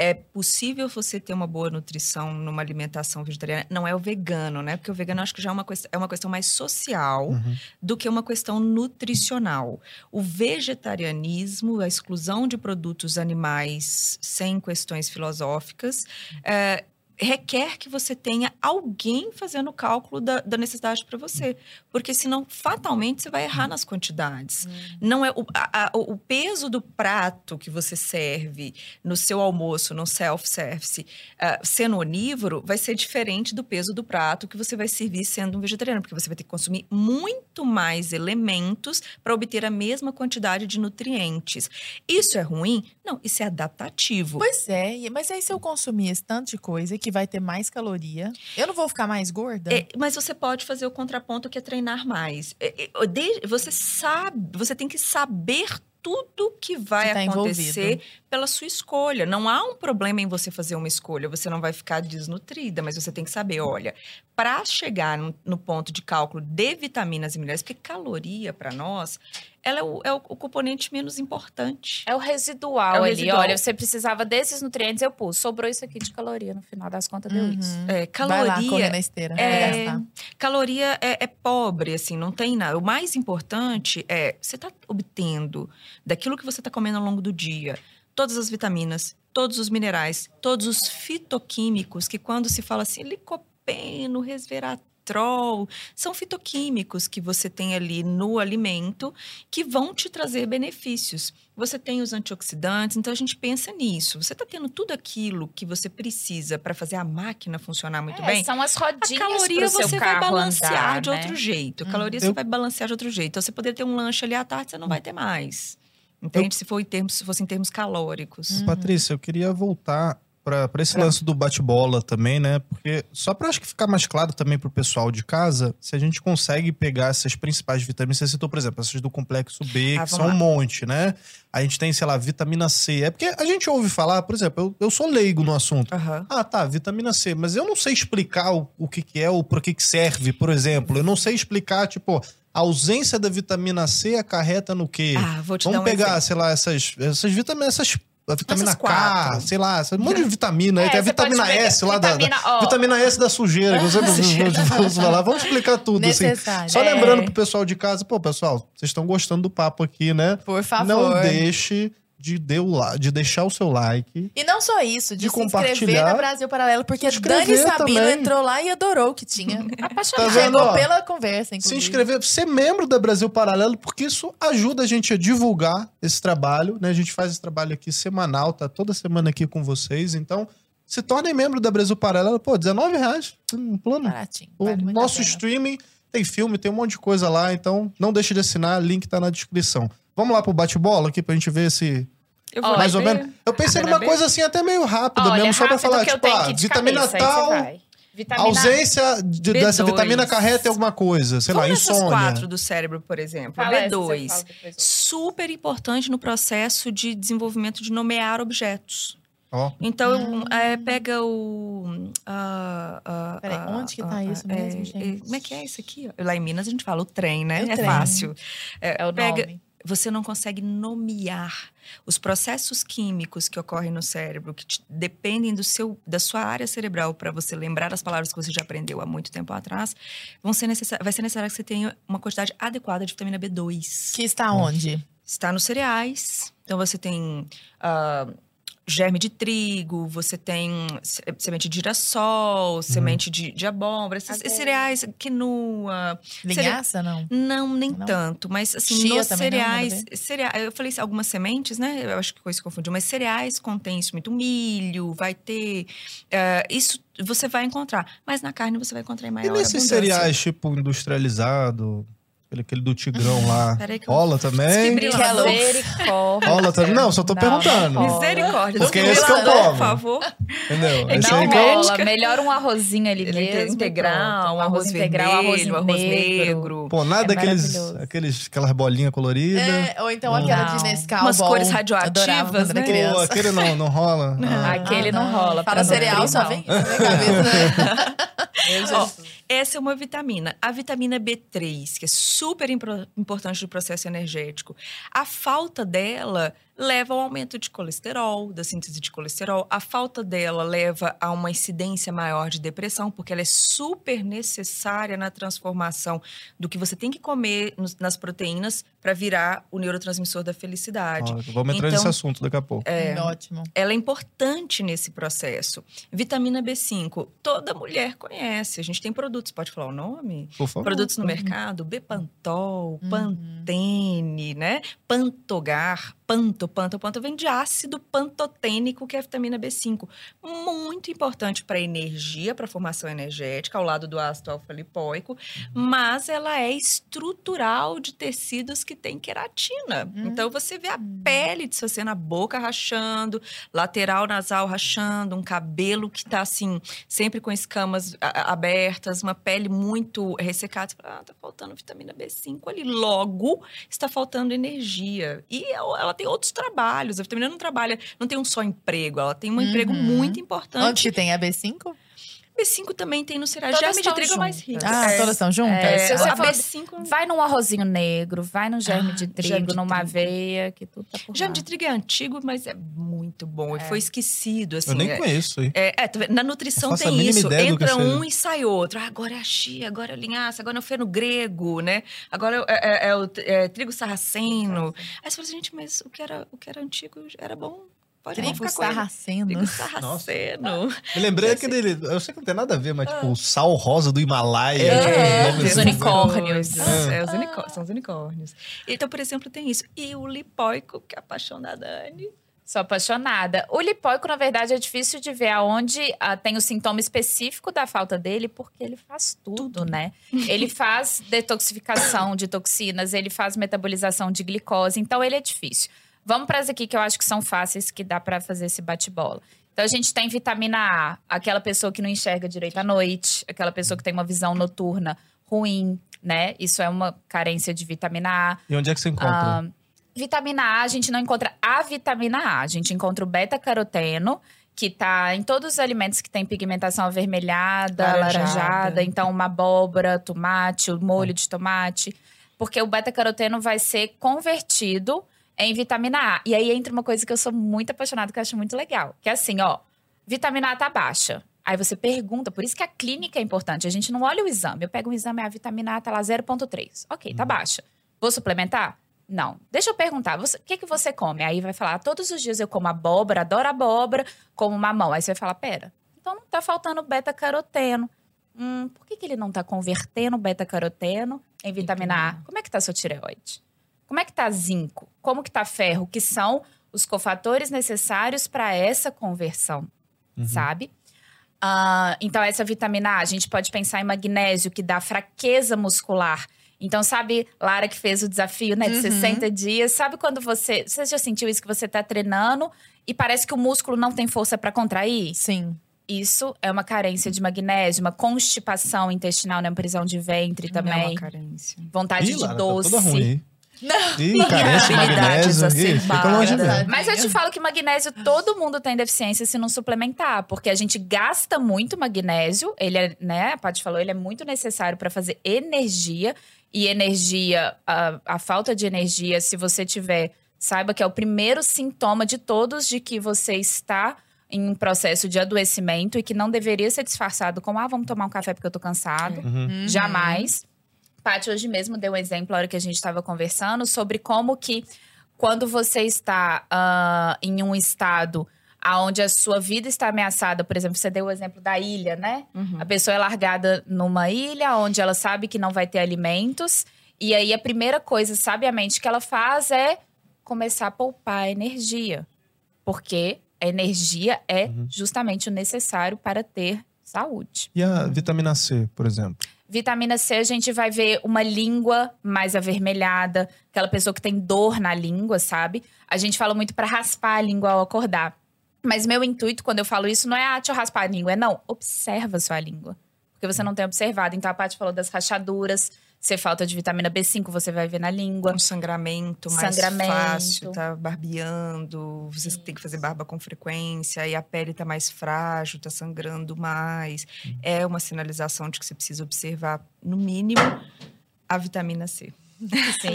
É possível você ter uma boa nutrição numa alimentação vegetariana. Não é o vegano, né? Porque o vegano acho que já é uma, questão, é uma questão mais social uhum. do que uma questão nutricional. O vegetarianismo, a exclusão de produtos animais sem questões filosóficas, é, requer que você tenha alguém fazendo o cálculo da, da necessidade para você. Porque senão, fatalmente, você vai errar nas quantidades. Hum. Não é o, a, o peso do prato que você serve no seu almoço, no self-service, uh, sendo onívoro, vai ser diferente do peso do prato que você vai servir sendo um vegetariano. Porque você vai ter que consumir muito mais elementos para obter a mesma quantidade de nutrientes. Isso é ruim? Não, isso é adaptativo. Pois é, mas aí se eu consumir esse tanto de coisa que que vai ter mais caloria. Eu não vou ficar mais gorda? É, mas você pode fazer o contraponto que é treinar mais. É, é, você sabe, você tem que saber tudo que vai tá acontecer envolvido. pela sua escolha. Não há um problema em você fazer uma escolha, você não vai ficar desnutrida, mas você tem que saber, olha, para chegar no, no, ponto de cálculo de vitaminas e minerais, porque caloria para nós, ela é o, é o, componente menos importante. É o residual é o ali. Residual. Olha, você precisava desses nutrientes, eu pus. Sobrou isso aqui de caloria, no final das contas deu uhum. isso. É, caloria. Vai lá, correr na esteira. É, caloria é, é, pobre, assim, não tem nada. O mais importante é você está obtendo daquilo que você está comendo ao longo do dia todas as vitaminas, todos os minerais, todos os fitoquímicos que quando se fala assim, licopeno, licopeno, resveratrol, são fitoquímicos que você tem ali no alimento que vão te trazer benefícios. Você tem os antioxidantes, então a gente pensa nisso. Você está tendo tudo aquilo que você precisa para fazer a máquina funcionar muito é, bem. São as rodinhas. A caloria você vai balancear andar, de né? outro jeito. A caloria você vai balancear de outro jeito. Então você poderia ter um lanche ali à tarde, você não vai ter mais. Entende? Eu... Se, for em termos, se fosse em termos calóricos. Patrícia, eu queria voltar para esse lance do bate-bola também, né? Porque só para acho que ficar mais claro também pro pessoal de casa, se a gente consegue pegar essas principais vitaminas, você citou, por exemplo, essas do complexo B, ah, que são lá. um monte, né? A gente tem, sei lá, vitamina C. É porque a gente ouve falar, por exemplo, eu, eu sou leigo no assunto. Uhum. Ah, tá, vitamina C, mas eu não sei explicar o, o que, que é ou para que, que serve, por exemplo. Eu não sei explicar, tipo, a ausência da vitamina C acarreta no quê? Ah, vou te Vamos dar um pegar, exemplo. sei lá, essas, essas vitaminas, essas a vitamina K, sei lá, um monte de vitamina. É, tem a vitamina S lá vitamina, da, da Vitamina S da sujeira. Que você, vamos falar. Vamos explicar tudo. Assim. Só é. lembrando pro pessoal de casa, pô, pessoal, vocês estão gostando do papo aqui, né? Por favor. Não deixe de, deu de deixar o seu like. E não só isso, de, De se inscrever compartilhar. no Brasil Paralelo, porque Se Dani Sabino também. entrou lá e adorou o que tinha. Tá Apaixonado. vendo, ó? pela conversa, Se inclusive. inscrever, ser membro da Brasil Paralelo, porque isso ajuda a gente a divulgar esse trabalho, né? A gente faz esse trabalho aqui semanal, tá toda semana aqui com vocês. Então, se tornem membro da Brasil Paralelo, pô, 19 reais, um plano. Baratinho. O vale a nosso streaming tem filme, tem um monte de coisa lá, então não deixe de assinar, link tá na descrição. Vamos lá pro bate-bola aqui pra gente ver esse. Eu Olha, mais ou menos. Eu pensei Vai numa coisa assim, até meio rápida Olha, mesmo, só pra falar, tipo, ah, vitamina cabeça, tal. Vitamina ausência de- dessa B2. vitamina acarreta em alguma coisa, sei lá, Vamos insônia. quatro do cérebro, por exemplo. Fala essa, você B2. fala depois. Super importante no processo de desenvolvimento de nomear objetos. Ó, Então, é, pega o. ah, ah, Peraí, ah, onde que tá ah, isso é, mesmo, é, gente? como é que é isso aqui? Lá em Minas a gente fala o trem, né? O é trem. fácil. É o pega, nome. Você não consegue nomear os processos químicos que ocorrem no cérebro, que te- dependem do seu, da sua área cerebral para você lembrar as palavras que você já aprendeu há muito tempo atrás. Vão ser vai ser necessário que você tenha uma quantidade adequada de vitamina B2 Que está onde? está nos cereais. Então você tem ah, germe de trigo, você tem se- semente de girassol, semente de, de abóbora, esses, cereais, quinoa. Linhaça, não? Não, nem Não? tanto, mas assim, Chia nos também não, cereais, cereais, eu falei assim, algumas sementes, né? Eu acho que coisa se confundiu, mas cereais contém isso muito milho, vai ter ah, isso você vai encontrar, mas na carne você vai encontrar em maior E nesses abundância. cereais, tipo, industrializado, aquele, aquele do Tigrão lá, Peraí que eu- rola também? Misericórdia. Rola também? Não, só tô perguntando. rola. Misericórdia. Porque esse que eu como. Por favor. Entendeu? Esse Não aí que eu- rola. Melhor um arrozinho ali Ele mesmo. integral, um arroz, integral, vermelho, arroz arroz negro. Pô, nada É daqueles, maravilhoso. aqueles, aquelas bolinhas coloridas. É, ou então Não. aquela de Não. Nescau. Umas bom. cores radioativas, Adorava quando era né? Pô, criança. aquele não, não rola? Ah. Aquele não rola. Fala pra cereal, só não. vem isso na minha cabeça. Ó. Essa é uma vitamina. A vitamina B3, que é super importante do processo energético, a falta dela leva ao aumento de colesterol, da síntese de colesterol. A falta dela leva a uma incidência maior de depressão, porque ela é super necessária na transformação do que você tem que comer nas proteínas para virar o neurotransmissor da felicidade. Ó, vamos entrar Então, nesse assunto daqui a pouco. É, Ótimo. ela é importante nesse processo. Vitamina B5, toda mulher conhece. A gente tem produtos, pode falar o nome? Por favor. Produtos no mercado, Bepantol, Pantene, né? Pantogar, Panto, Panto, Panto, vem de ácido pantotênico, que é a vitamina B5. Muito importante para energia, para formação energética, ao lado do ácido alfa-lipoico, mas ela é estrutural de tecidos que têm queratina. Então você vê a pele de você na boca rachando, lateral nasal rachando, um cabelo que tá assim, sempre com escamas abertas, uma pele muito ressecada. Você fala, ah, tá faltando vitamina B5 ali. Logo, está faltando energia. E ela ela tem outros trabalhos. A vitamina não trabalha, não tem um só emprego, ela tem um emprego Uhum. muito Onde importante. que tem a B5? B5 também tem no cereal. Todas Germe de estão trigo é mais juntas. rico. Ah, É. todas estão juntas? É, se você a for- B5 Vai num arrozinho negro, vai no germe Ah, de trigo, germe de numa trigo. aveia, que tudo tá por Germe lá. de trigo é antigo, mas é muito bom. E foi esquecido, assim. Eu nem é- conheço. É, é, vendo? na nutrição tem isso. Entra seja. um e sai outro. Ah, agora é a chia, agora é a linhaça, agora é o feno grego, né? Agora é, é- é o é, trigo sarraceno. Aí você fala assim, gente, mas o que era, o que era antigo era bom. Pode Trigo ficar com ele. sarraceno. Sarraceno. Me lembrei aquele. Eu sei que não tem nada a ver, mas tipo, o sal rosa do Himalaia. É, tipo, É, os os assim. unicórnios. É, os unicó- são os unicórnios. Então, por exemplo, tem isso. E o lipóico, que é a paixão da Dani. Sou apaixonada. O lipóico, na verdade, é difícil de ver aonde ah, tem o sintoma específico da falta dele, porque ele faz tudo, né? Ele faz detoxificação de toxinas, ele faz metabolização de glicose, então ele é difícil. Vamos para as aqui que eu acho que são fáceis, que dá para fazer esse bate-bola. Então a gente tem vitamina A, aquela pessoa que não enxerga direito à noite, aquela pessoa que tem uma visão noturna ruim, né? Isso é uma carência de vitamina A. E onde é que você encontra? Ah, vitamina A, a gente não encontra a vitamina A. A gente encontra o beta-caroteno, que tá em todos os alimentos que tem pigmentação avermelhada, Laranjada. laranjada. Então, uma abóbora, tomate, o molho de tomate. Porque o beta-caroteno vai ser convertido em vitamina A. E aí entra uma coisa que eu sou muito apaixonada, que eu acho muito legal. Que é assim, ó. Vitamina A tá baixa. Aí você pergunta, por isso que a clínica é importante. A gente não olha o exame. Eu pego um exame, a vitamina A tá lá 0,3. Ok, tá baixa. Vou suplementar? Não. Deixa eu perguntar, você- o que, que você come? Aí vai falar, todos os dias eu como abóbora, adoro abóbora, como mamão. Aí você vai falar, pera, então não tá faltando beta-caroteno. Hum, por que, que ele não tá convertendo beta-caroteno em vitamina A? Como é que tá sua tireoide? Como é que tá zinco? Como que tá ferro? Que são os cofatores necessários para essa conversão, sabe? Ah, então, essa vitamina A, a gente pode pensar em magnésio, que dá fraqueza muscular. Então, sabe, Lara que fez o desafio, né, de Uhum. 60 dias. Sabe quando você. Você já sentiu isso que você tá treinando e parece que o músculo não tem força para contrair? Sim. Isso é uma carência de magnésio, uma constipação intestinal, né? Prisão de ventre Não é também. uma carência. Vontade Ih, de Lara, doce. Tá toda ruim. Não. Ih, Habilidades magnésio. Ih, fica longe. Mas eu te falo que magnésio todo mundo tem deficiência se não suplementar, porque a gente gasta muito magnésio, ele é, né, a Paty falou, ele é muito necessário para fazer energia e energia, a, a falta de energia, se você tiver, saiba que é o primeiro sintoma de todos de que você está em um processo de adoecimento e que não deveria ser disfarçado como, ah, vamos tomar um café porque eu tô cansado. Uhum. Jamais. Paty hoje mesmo deu um exemplo, na hora que a gente estava conversando, sobre como que quando você está ah, em um estado onde a sua vida está ameaçada, por exemplo, você deu o exemplo da ilha, né? Uhum. A pessoa é largada numa ilha onde ela sabe que não vai ter alimentos. E aí a primeira coisa, sabiamente, que ela faz é começar a poupar energia. Porque a energia é Uhum. justamente o necessário para ter saúde. E a vitamina C, por exemplo? Vitamina C, a gente vai ver uma língua mais avermelhada, aquela pessoa que tem dor na língua, sabe? A gente fala muito para raspar a língua ao acordar. Mas meu intuito quando eu falo isso não é, ah, deixa eu raspar a língua. É, não, observa sua língua. Porque você não tem observado. Então, a Paty falou das rachaduras. Se falta de vitamina B5, você vai ver na língua. Um sangramento mais Sangramento. fácil, tá barbeando, vocês têm que fazer barba com frequência, e a pele tá mais frágil, tá sangrando mais. É uma sinalização de que você precisa observar, no mínimo, a vitamina C. Sim.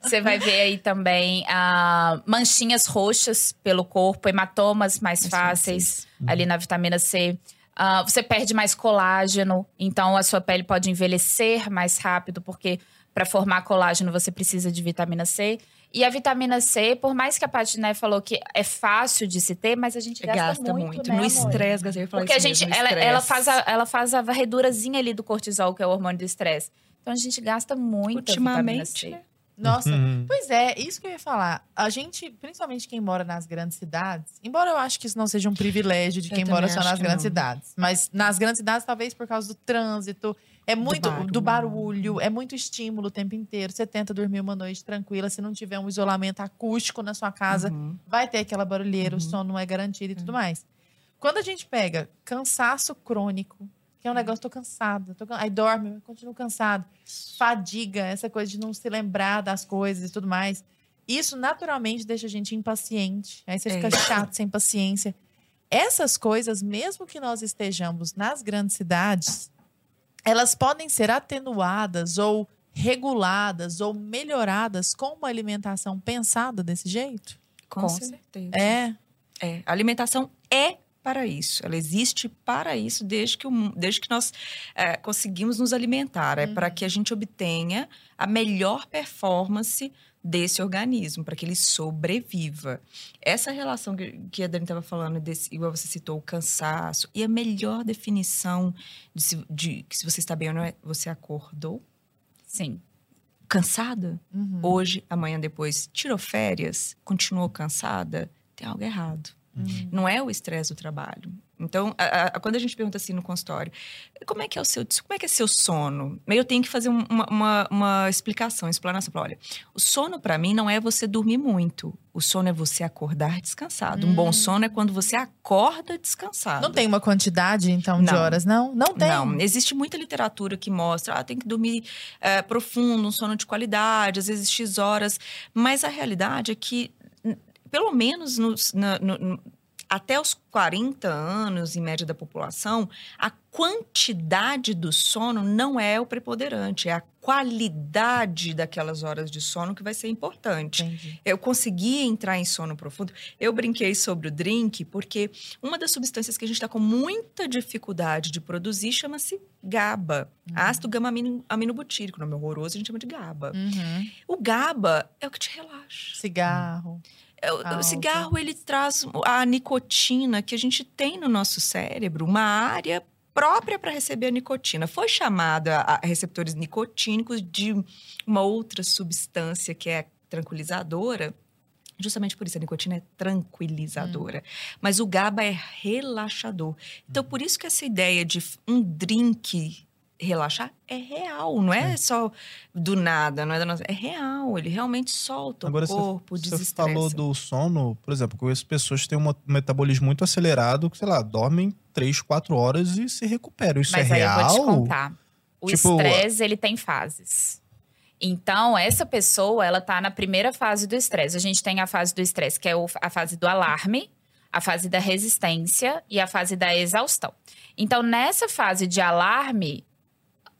Você vai ver aí também ah, manchinhas roxas pelo corpo, hematomas mais Mais fáceis ali na vitamina C. Ah, você perde mais colágeno, então a sua pele pode envelhecer mais rápido, porque para formar colágeno você precisa de vitamina C. E a vitamina C, por mais que a Paty né, falou que é fácil de se ter, mas a gente gasta, Gasta muito, muito. né, no estresse, Gastei, Porque a gente, mesmo, ela, ela, faz a, ela faz a varredurazinha ali do cortisol, que é o hormônio do estresse. Então a gente gasta muita vitamina Ultimamente, C. né? Nossa, Uhum. pois é, isso que eu ia falar. A gente, principalmente quem mora nas grandes cidades, embora eu acho que isso não seja um privilégio de Eu quem mora só nas grandes não. cidades, mas nas grandes cidades, talvez por causa do trânsito, é muito do barulho, barulho. é muito estímulo o tempo inteiro. Você tenta dormir uma noite tranquila, se não tiver um isolamento acústico na sua casa, Uhum. vai ter aquela barulheira, o Uhum. sono não é garantido e tudo mais. Quando a gente pega cansaço crônico, que é um negócio, tô cansada, tô aí dorme, continuo cansado. Fadiga, essa coisa de não se lembrar das coisas e tudo mais. Isso naturalmente deixa a gente impaciente. Aí você É. fica chato, sem paciência. Essas coisas, mesmo que nós estejamos nas grandes cidades, elas podem ser atenuadas ou reguladas ou melhoradas com uma alimentação pensada desse jeito? Com, Com certeza. É. É, a alimentação é para isso. Ela existe para isso desde que, o desde que nós é, conseguimos nos alimentar. É para que a gente obtenha a melhor performance desse organismo, para que ele sobreviva. Essa relação que, que a Dani estava falando, desse, igual você citou, o cansaço, e a melhor definição de, se, de que se você está bem ou não é, você acordou Sim. cansada? Uhum. Hoje, amanhã depois, tirou férias, continuou cansada, tem algo errado. Uhum. Não é o estresse do trabalho. Então, a- a- quando a gente pergunta assim no consultório, como é que é o seu, como é que é seu sono? Eu tenho que fazer um- uma, uma, uma explicação, explanação. Falar, Olha, o sono para mim não é você dormir muito. O sono é você acordar descansado. Um bom sono é quando você acorda descansado. Não tem uma quantidade, então, de Não. horas, não? Não tem. Não, existe muita literatura que mostra, ah, tem que dormir eh, profundo, um sono de qualidade, às vezes X horas. Mas a realidade é que, pelo menos nos- na- no- até os 40 anos, em média da população, a quantidade do sono não é o preponderante, é a qualidade daquelas horas de sono que vai ser importante. Entendi. Eu consegui entrar em sono profundo. Eu brinquei sobre o drink porque uma das substâncias que a gente está com muita dificuldade de produzir chama-se GABA, ácido gama-aminobutírico. Nome horroroso, a gente chama de GABA. Uhum. O GABA é o que te relaxa. Cigarro. É, O, Álcool. o cigarro ele traz a nicotina que a gente tem no nosso cérebro, uma área própria para receber a nicotina. Foi chamada a receptores nicotínicos de uma outra substância que é tranquilizadora. Justamente por isso, a nicotina é tranquilizadora. Mas o GABA é relaxador. Então, por isso que essa ideia de um drink relaxar é real, não é só do nada, não é da nossa, é real, ele realmente solta Agora, o corpo, você, você desestressa. falou do sono, por exemplo, conheço pessoas que têm um mo- metabolismo muito acelerado, que, sei lá, dormem 3, 4 horas e se recuperam. Isso Mas é aí real? eu vou te contar. O Tipo, estresse, ele tem fases. Então, essa pessoa, ela tá na primeira fase do estresse. A gente tem a fase do estresse, que é a fase do alarme, a fase da resistência e a fase da exaustão. Então, nessa fase de alarme,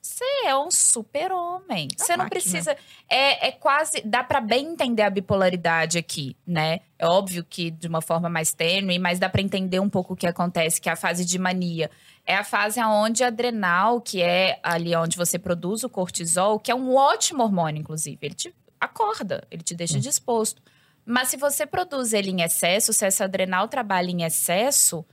você é um super-homem. A Você não máquina. precisa. É, é quase. Dá pra bem entender a bipolaridade aqui, né? É óbvio que de uma forma mais tênue, mas dá pra entender um pouco o que acontece, que é a fase de mania. É a fase onde a adrenal, que é ali onde você produz o cortisol, que é um ótimo hormônio, inclusive. Ele te acorda, ele te deixa disposto. Mas se você produz ele em excesso, se essa adrenal trabalha em excesso,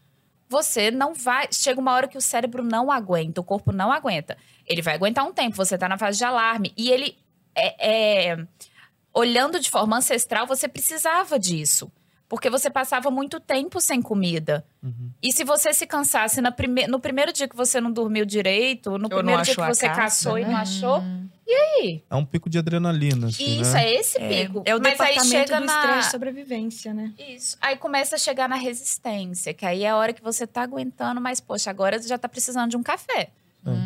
você não vai. Chega uma hora que o cérebro não aguenta, o corpo não aguenta. Ele vai aguentar um tempo, você tá na fase de alarme. E ele é- é olhando de forma ancestral, você precisava disso. Porque você passava muito tempo sem comida. Uhum. E se você se cansasse na prime no primeiro dia que você não dormiu direito, no não primeiro dia que você caça, caçou e né? não achou, e aí? É um pico de adrenalina, assim, Isso, né? é esse É, pico. é o Mas aí chega do na... estresse de sobrevivência, né? Isso. Aí começa a chegar na resistência, que aí é a hora que você tá aguentando, mas, poxa, agora já tá precisando de um café.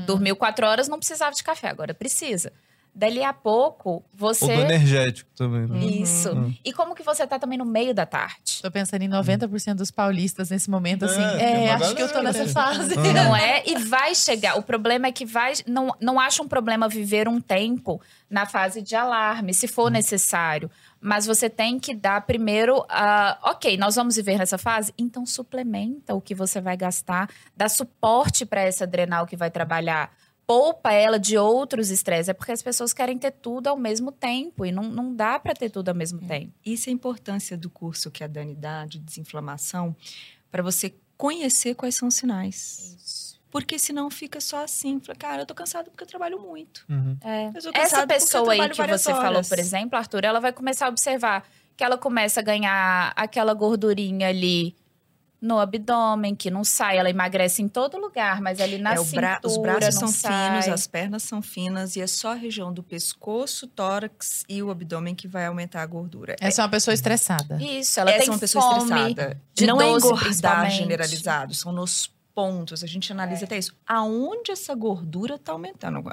Dormiu quatro horas, não precisava de café, agora precisa. Dali a pouco, Ou você. do energético também, né? Isso. Uhum. E como que você tá também no meio da tarde? Tô pensando em 90% dos paulistas nesse momento, assim. É, É, acho que eu tô galera. nessa fase. Ah. Não é? E vai chegar. O problema é que vai. Não, não acho um problema viver um tempo na fase de alarme, se for necessário. Mas você tem que dar primeiro. ah, ok, nós vamos viver nessa fase? Então suplementa o que você vai gastar, dá suporte para essa adrenal que vai trabalhar. Poupa ela de outros estresses. É porque as pessoas querem ter tudo ao mesmo tempo. E não, não dá para ter tudo ao mesmo tempo. Isso é a importância do curso que a Dani dá de desinflamação, para você conhecer quais são os sinais. Isso. Porque senão fica só assim, fala, cara, eu tô cansado porque eu trabalho muito. Uhum. É. Eu tô Essa pessoa aí que você falou, horas. por exemplo, Arthur, ela vai começar a observar que ela começa a ganhar aquela gordurinha ali no abdômen, que não sai, ela emagrece em todo lugar, mas ali na É, cintura bra- os braços são sai. finos, as pernas são finas e é só a região do pescoço, tórax e o abdômen que vai aumentar a gordura. Essa é uma pessoa estressada. Isso, ela Essa tem é uma pessoa fome. estressada. de não doce, é engordar generalizado, são nos pontos. A gente analisa até isso. Aonde essa gordura tá aumentando?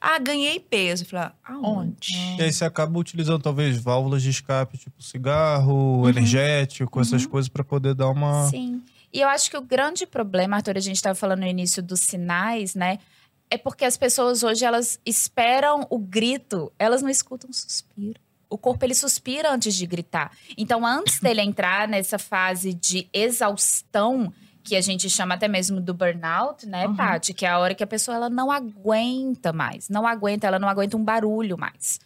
Ah, ganhei peso. Falei, ah, aonde? E aí você acaba utilizando talvez válvulas de escape, tipo cigarro, Uhum. energético, essas coisas pra poder dar uma. Sim. E eu acho que o grande problema, Arthur, a gente estava falando no início dos sinais, né? É porque as pessoas hoje, elas esperam o grito, elas não escutam o suspiro. O corpo, ele suspira antes de gritar. Então, antes dele entrar nessa fase de exaustão, que a gente chama até mesmo do burnout, né, Uhum. Paty? Que é a hora que a pessoa, ela não aguenta mais. Não aguenta, ela não aguenta um barulho mais.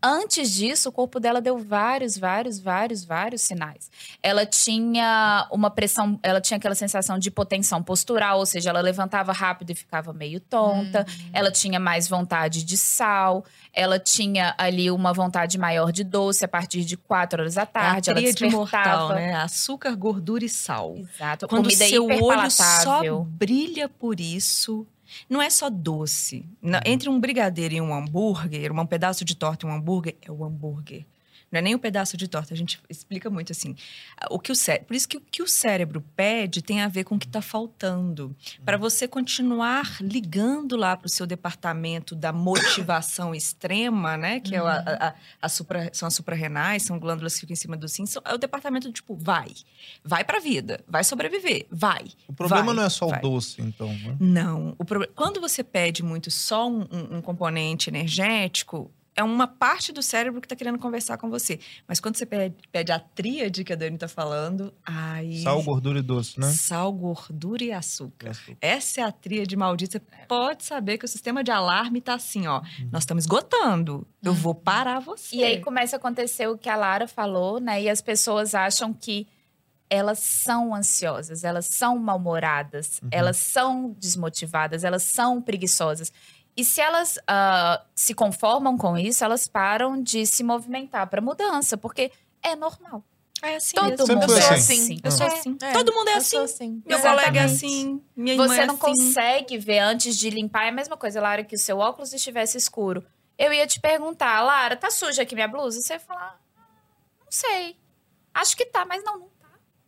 Antes disso, o corpo dela deu vários, vários, vários, vários sinais. Ela tinha uma pressão, ela tinha aquela sensação de hipotensão postural, ou seja, ela levantava rápido e ficava meio tonta. Ela tinha mais vontade de sal. Ela tinha ali uma vontade maior de doce a partir de quatro horas da tarde. é a ela despertava. mortal, né? Açúcar, gordura e sal. Exato. Quando o Comida seu olho só brilha por isso, não é só doce. Na- entre um brigadeiro e um hambúrguer, um pedaço de torta e um hambúrguer, é o hambúrguer. Não é nem um pedaço de torta. A gente explica muito assim. O que o cé... Por isso que o que o cérebro pede tem a ver com o que está faltando. Para você continuar ligando lá para o seu departamento da motivação extrema, né? Que é a, a, a supra... são as suprarrenais, são glândulas que ficam em cima do sim. É o departamento tipo, vai. Vai para a vida. Vai sobreviver. Vai. O problema vai, não é só vai. o doce, então. Né? Não. O pro... Quando você pede muito só um, um, um componente energético, é uma parte do cérebro que está querendo conversar com você. Mas quando você pede, pede a tríade que a Dani está falando, aí... Sal, gordura e doce, né? Sal, gordura e açúcar. E açúcar. Essa é a tríade maldita. Você pode saber que o sistema de alarme tá assim, ó. Nós estamos esgotando. Eu vou parar você. E aí começa a acontecer o que a Lara falou, né? E as pessoas acham que elas são ansiosas, elas são mal-humoradas, elas são desmotivadas, elas são preguiçosas. E se elas ah, se conformam com isso, elas param de se movimentar para mudança, porque é normal. é assim Todo mesmo. Mundo é assim. assim. Eu sou É, assim. é. Todo mundo é Eu assim. assim. Meu colega é Exatamente. assim. Minha irmã Você é não assim. consegue ver antes de limpar. É a mesma coisa, Lara, que o seu óculos estivesse escuro. Eu ia te perguntar, Lara, tá suja aqui minha blusa? E você ia falar, "Ah, não sei. Acho que tá, mas não, não.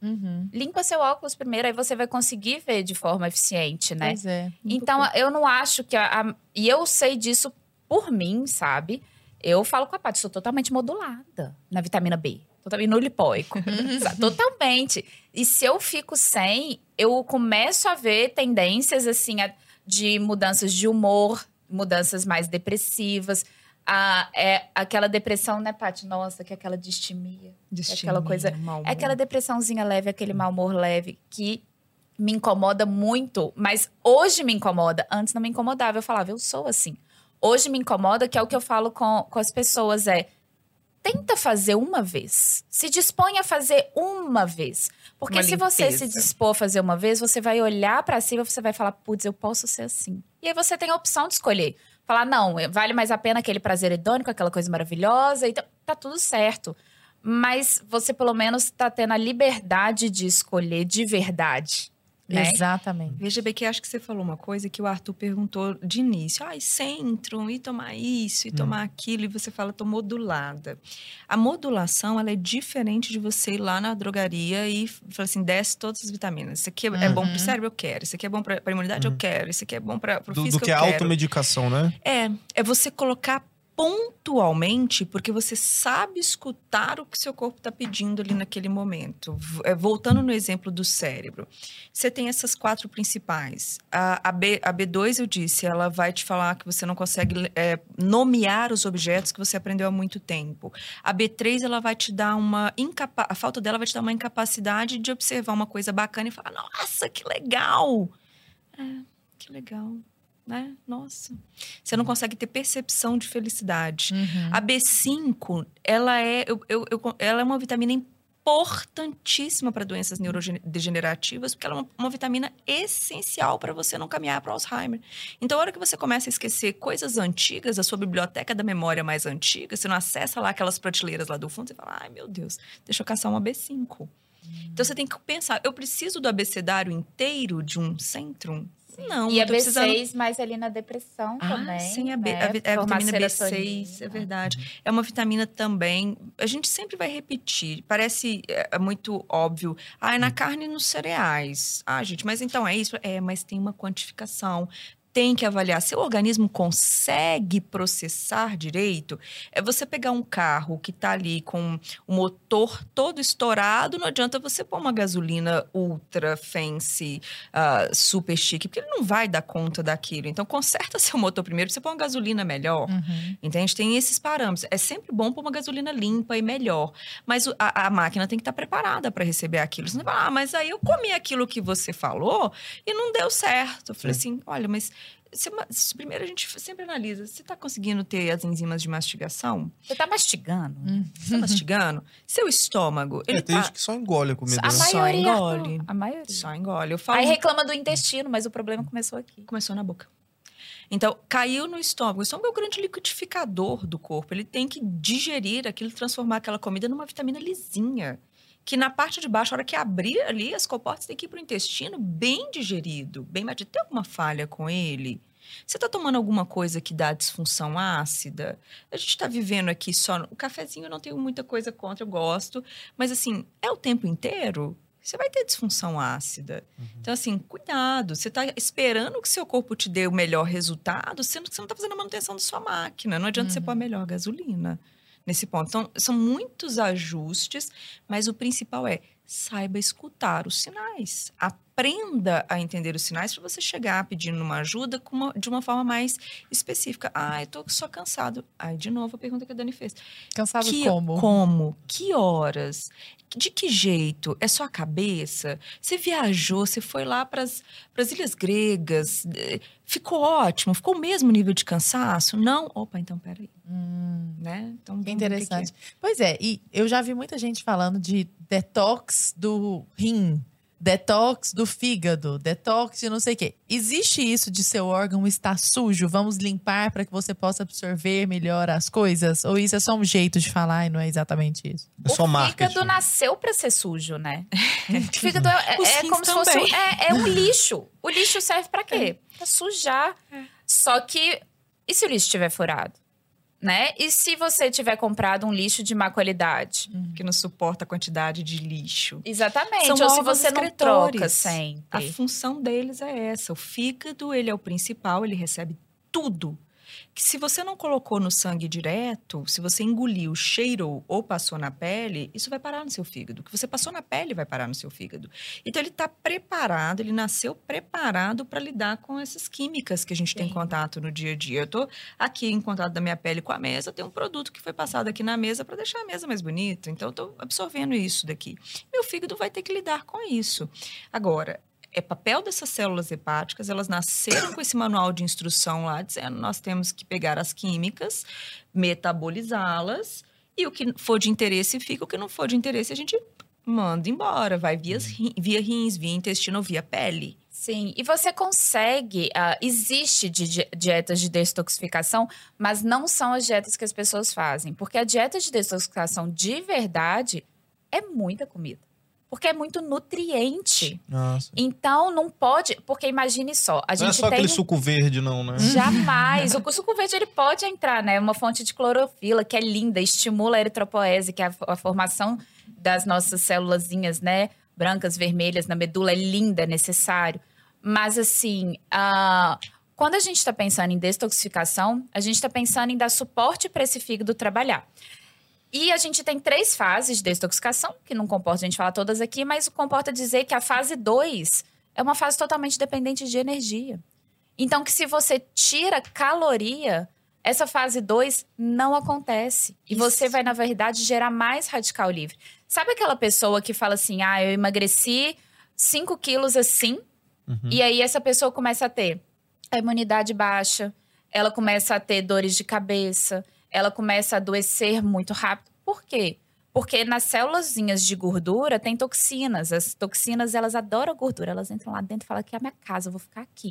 Uhum. Limpa seu óculos primeiro, aí você vai conseguir ver de forma eficiente, né? Pois é. Então, eu não acho que. A, a- e eu sei disso por mim, sabe? Eu falo com a Paty, sou totalmente modulada na vitamina B. Totalmente no lipóico. Sabe? totalmente. E se eu fico sem, eu começo a ver tendências, assim, a- de mudanças de humor, mudanças mais depressivas. A, é aquela depressão, né, Paty? Nossa, que é aquela distimia. Distimia, aquela coisa- É aquela depressãozinha leve, aquele mau humor leve que me incomoda muito, mas hoje me incomoda. Antes não me incomodava, eu falava, eu sou assim. Hoje me incomoda, que é o que eu falo com, com as pessoas, é tenta fazer uma vez. Se dispõe a fazer uma vez. Porque Uma se você se dispor a fazer uma vez, você vai olhar pra cima e você vai falar, putz, eu posso ser assim. E aí você tem a opção de escolher. Falar, não, vale mais a pena aquele prazer hedônico, aquela coisa maravilhosa, então tá tudo certo. Mas você pelo menos tá tendo a liberdade de escolher de verdade. Né? Exatamente. Veja bem que acho que você falou uma coisa que o Arthur perguntou de início. Ah, centro, e tomar isso, e tomar aquilo. E você fala, tô modulada. A modulação, ela é diferente de você ir lá na drogaria e falar assim, desce todas as vitaminas. Isso aqui é, é bom pro cérebro, eu quero. Isso aqui é bom pra, pra imunidade, eu quero. Isso aqui é bom pra, pro Do, do físico, que eu a quero. automedicação, né? É, é você colocar pontualmente, porque você sabe escutar o que seu corpo está pedindo ali naquele momento. É, voltando no exemplo do cérebro, você tem essas quatro principais. A, a, B, a B2, eu disse, ela vai te falar que você não consegue é, nomear os objetos que você aprendeu há muito tempo. A B3, ela vai te dar uma a falta dela vai te dar uma incapacidade de observar uma coisa bacana e falar, nossa, que legal! É, que legal. Né? Nossa. Você não consegue ter percepção de felicidade. Uhum. A B5, ela é, eu, eu- eu- ela é uma vitamina importantíssima para doenças neurodegenerativas, porque ela é uma, uma vitamina essencial para você não caminhar para Alzheimer. Então, a hora que você começa a esquecer coisas antigas, a sua biblioteca da memória mais antiga, você não acessa lá aquelas prateleiras lá do fundo, você fala, ai meu Deus, deixa eu caçar uma B5. Então, você tem que pensar, eu preciso do abecedário inteiro de um centrum? Não, E a precisando B6 mais ali na depressão ah, também. sim, a, B, né? a, é a Formar vitamina serotonina. B6, é verdade. É uma vitamina também. A gente sempre vai repetir. Parece é, é muito óbvio. Ah, é na carne e nos cereais. Ah, gente, mas então é isso? É, mas tem uma quantificação. Tem que avaliar. Seu organismo consegue processar direito? É você pegar um carro que está ali com o motor todo estourado, não adianta você pôr uma gasolina ultra fancy, ah, super chique, porque ele não vai dar conta daquilo. Então, conserta seu motor primeiro, você põe uma gasolina melhor. Uhum. Entende? Tem esses parâmetros. É sempre bom pôr uma gasolina limpa e melhor. Mas o- a, a máquina tem que estar preparada para receber aquilo. Você não vai falar, ah, mas aí eu comi aquilo que você falou e não deu certo. Eu falei assim: olha, mas. Você primeiro a gente sempre analisa. Você está conseguindo ter as enzimas de mastigação? Você tá mastigando? Você está mastigando? Seu estômago, ele É, tem tá... gente que só engole a comida. A né? Só maioria. engole. A maioria. Só engole. Eu falo Aí reclama do intestino, mas o problema começou aqui. começou na boca. Então, caiu no estômago. O estômago é o grande liquidificador do corpo. Ele tem que digerir aquilo, transformar aquela comida numa vitamina lisinha. Que na parte de baixo, a hora que abrir ali, as comportas têm que ir para o intestino bem digerido, bem digerido. Tem alguma falha com ele? Você está tomando alguma coisa que dá disfunção ácida? A gente está vivendo aqui só. O cafezinho eu não tenho muita coisa contra, eu gosto. Mas, assim, é o tempo inteiro? Você vai ter disfunção ácida. Uhum. Então, assim, cuidado. Você está esperando que seu corpo te dê o melhor resultado, sendo que você não está fazendo a manutenção da sua máquina. Não adianta você pôr a melhor gasolina nesse ponto. Então, são muitos ajustes, mas o principal é saiba escutar os sinais. Aprenda a entender os sinais para você chegar pedindo uma ajuda com uma- de uma forma mais específica. Ah, eu tô só cansado. Aí, de novo, a pergunta que a Dani fez. Cansado que, como? Como? Que horas? De que jeito? É só a cabeça? Você viajou, você foi lá para as ilhas gregas, eh, ficou ótimo, ficou o mesmo nível de cansaço? Não? Opa, então peraí. Hum, Né? Então, que o que que é. interessante. Pois é, e eu já vi muita gente falando de detox do rim, detox do fígado, detox de não sei o quê. Existe isso de seu órgão estar sujo? Vamos limpar para que você possa absorver melhor as coisas? Ou isso é só um jeito de falar e não é exatamente isso? É só o marketing. fígado nasceu pra ser sujo, né? o fígado é, é rins como se fosse. também. um- É, é um lixo. O lixo serve pra quê? Pra sujar. Só que. E se o lixo estiver furado? Né? E se você tiver comprado um lixo de má qualidade? que não suporta a quantidade de lixo. Exatamente. São Ou se você não troca sempre. A função deles é essa. O fígado, ele é o principal, ele recebe tudo. Que se você não colocou no sangue direto, se você engoliu, cheirou ou passou na pele, isso vai parar no seu fígado. O que você passou na pele vai parar no seu fígado. Então ele está preparado, ele nasceu preparado para lidar com essas químicas que a gente tem Sim. contato no dia a dia. Eu estou aqui em contato da minha pele com a mesa, tem um produto que foi passado aqui na mesa para deixar a mesa mais bonita. Então eu estou absorvendo isso daqui. Meu fígado vai ter que lidar com isso. Agora, é papel dessas células hepáticas, elas nasceram com esse manual de instrução lá, dizendo nós temos que pegar as químicas, metabolizá-las, e o que for de interesse fica, o que não for de interesse a gente manda embora, vai via, ri- via rins, via intestino ou via pele. Sim, e você consegue. ah, existe di- di- dietas de detoxificação, mas não são as dietas que as pessoas fazem. Porque a dieta de detoxificação de verdade é muita comida. Porque é muito nutriente. Nossa. Então, não pode. Porque imagine só, a Não é gente só tem. aquele suco verde, não, né? Jamais. O suco verde ele pode entrar, né? É uma fonte de clorofila que é linda, estimula a eritropoese, que é a, a formação das nossas célulazinhas, né? Brancas, vermelhas na medula, é linda, é necessário. Mas assim, ah, quando a gente está pensando em detoxificação, a gente está pensando em dar suporte para esse fígado trabalhar. E a gente tem três fases de detoxificação, que não comporta a gente falar todas aqui, mas comporta dizer que a fase 2 é uma fase totalmente dependente de energia. Então, que se você tira caloria, essa fase 2 não acontece. E Isso. você vai, na verdade, gerar mais radical livre. Sabe aquela pessoa que fala assim: ah, eu emagreci 5 quilos assim, e aí essa pessoa começa a ter a imunidade baixa, ela começa a ter dores de cabeça, ela começa a adoecer muito rápido. Por quê? Porque nas célulazinhas de gordura tem toxinas. As toxinas, elas adoram gordura. Elas entram lá dentro e falam que é a minha casa, eu vou ficar aqui.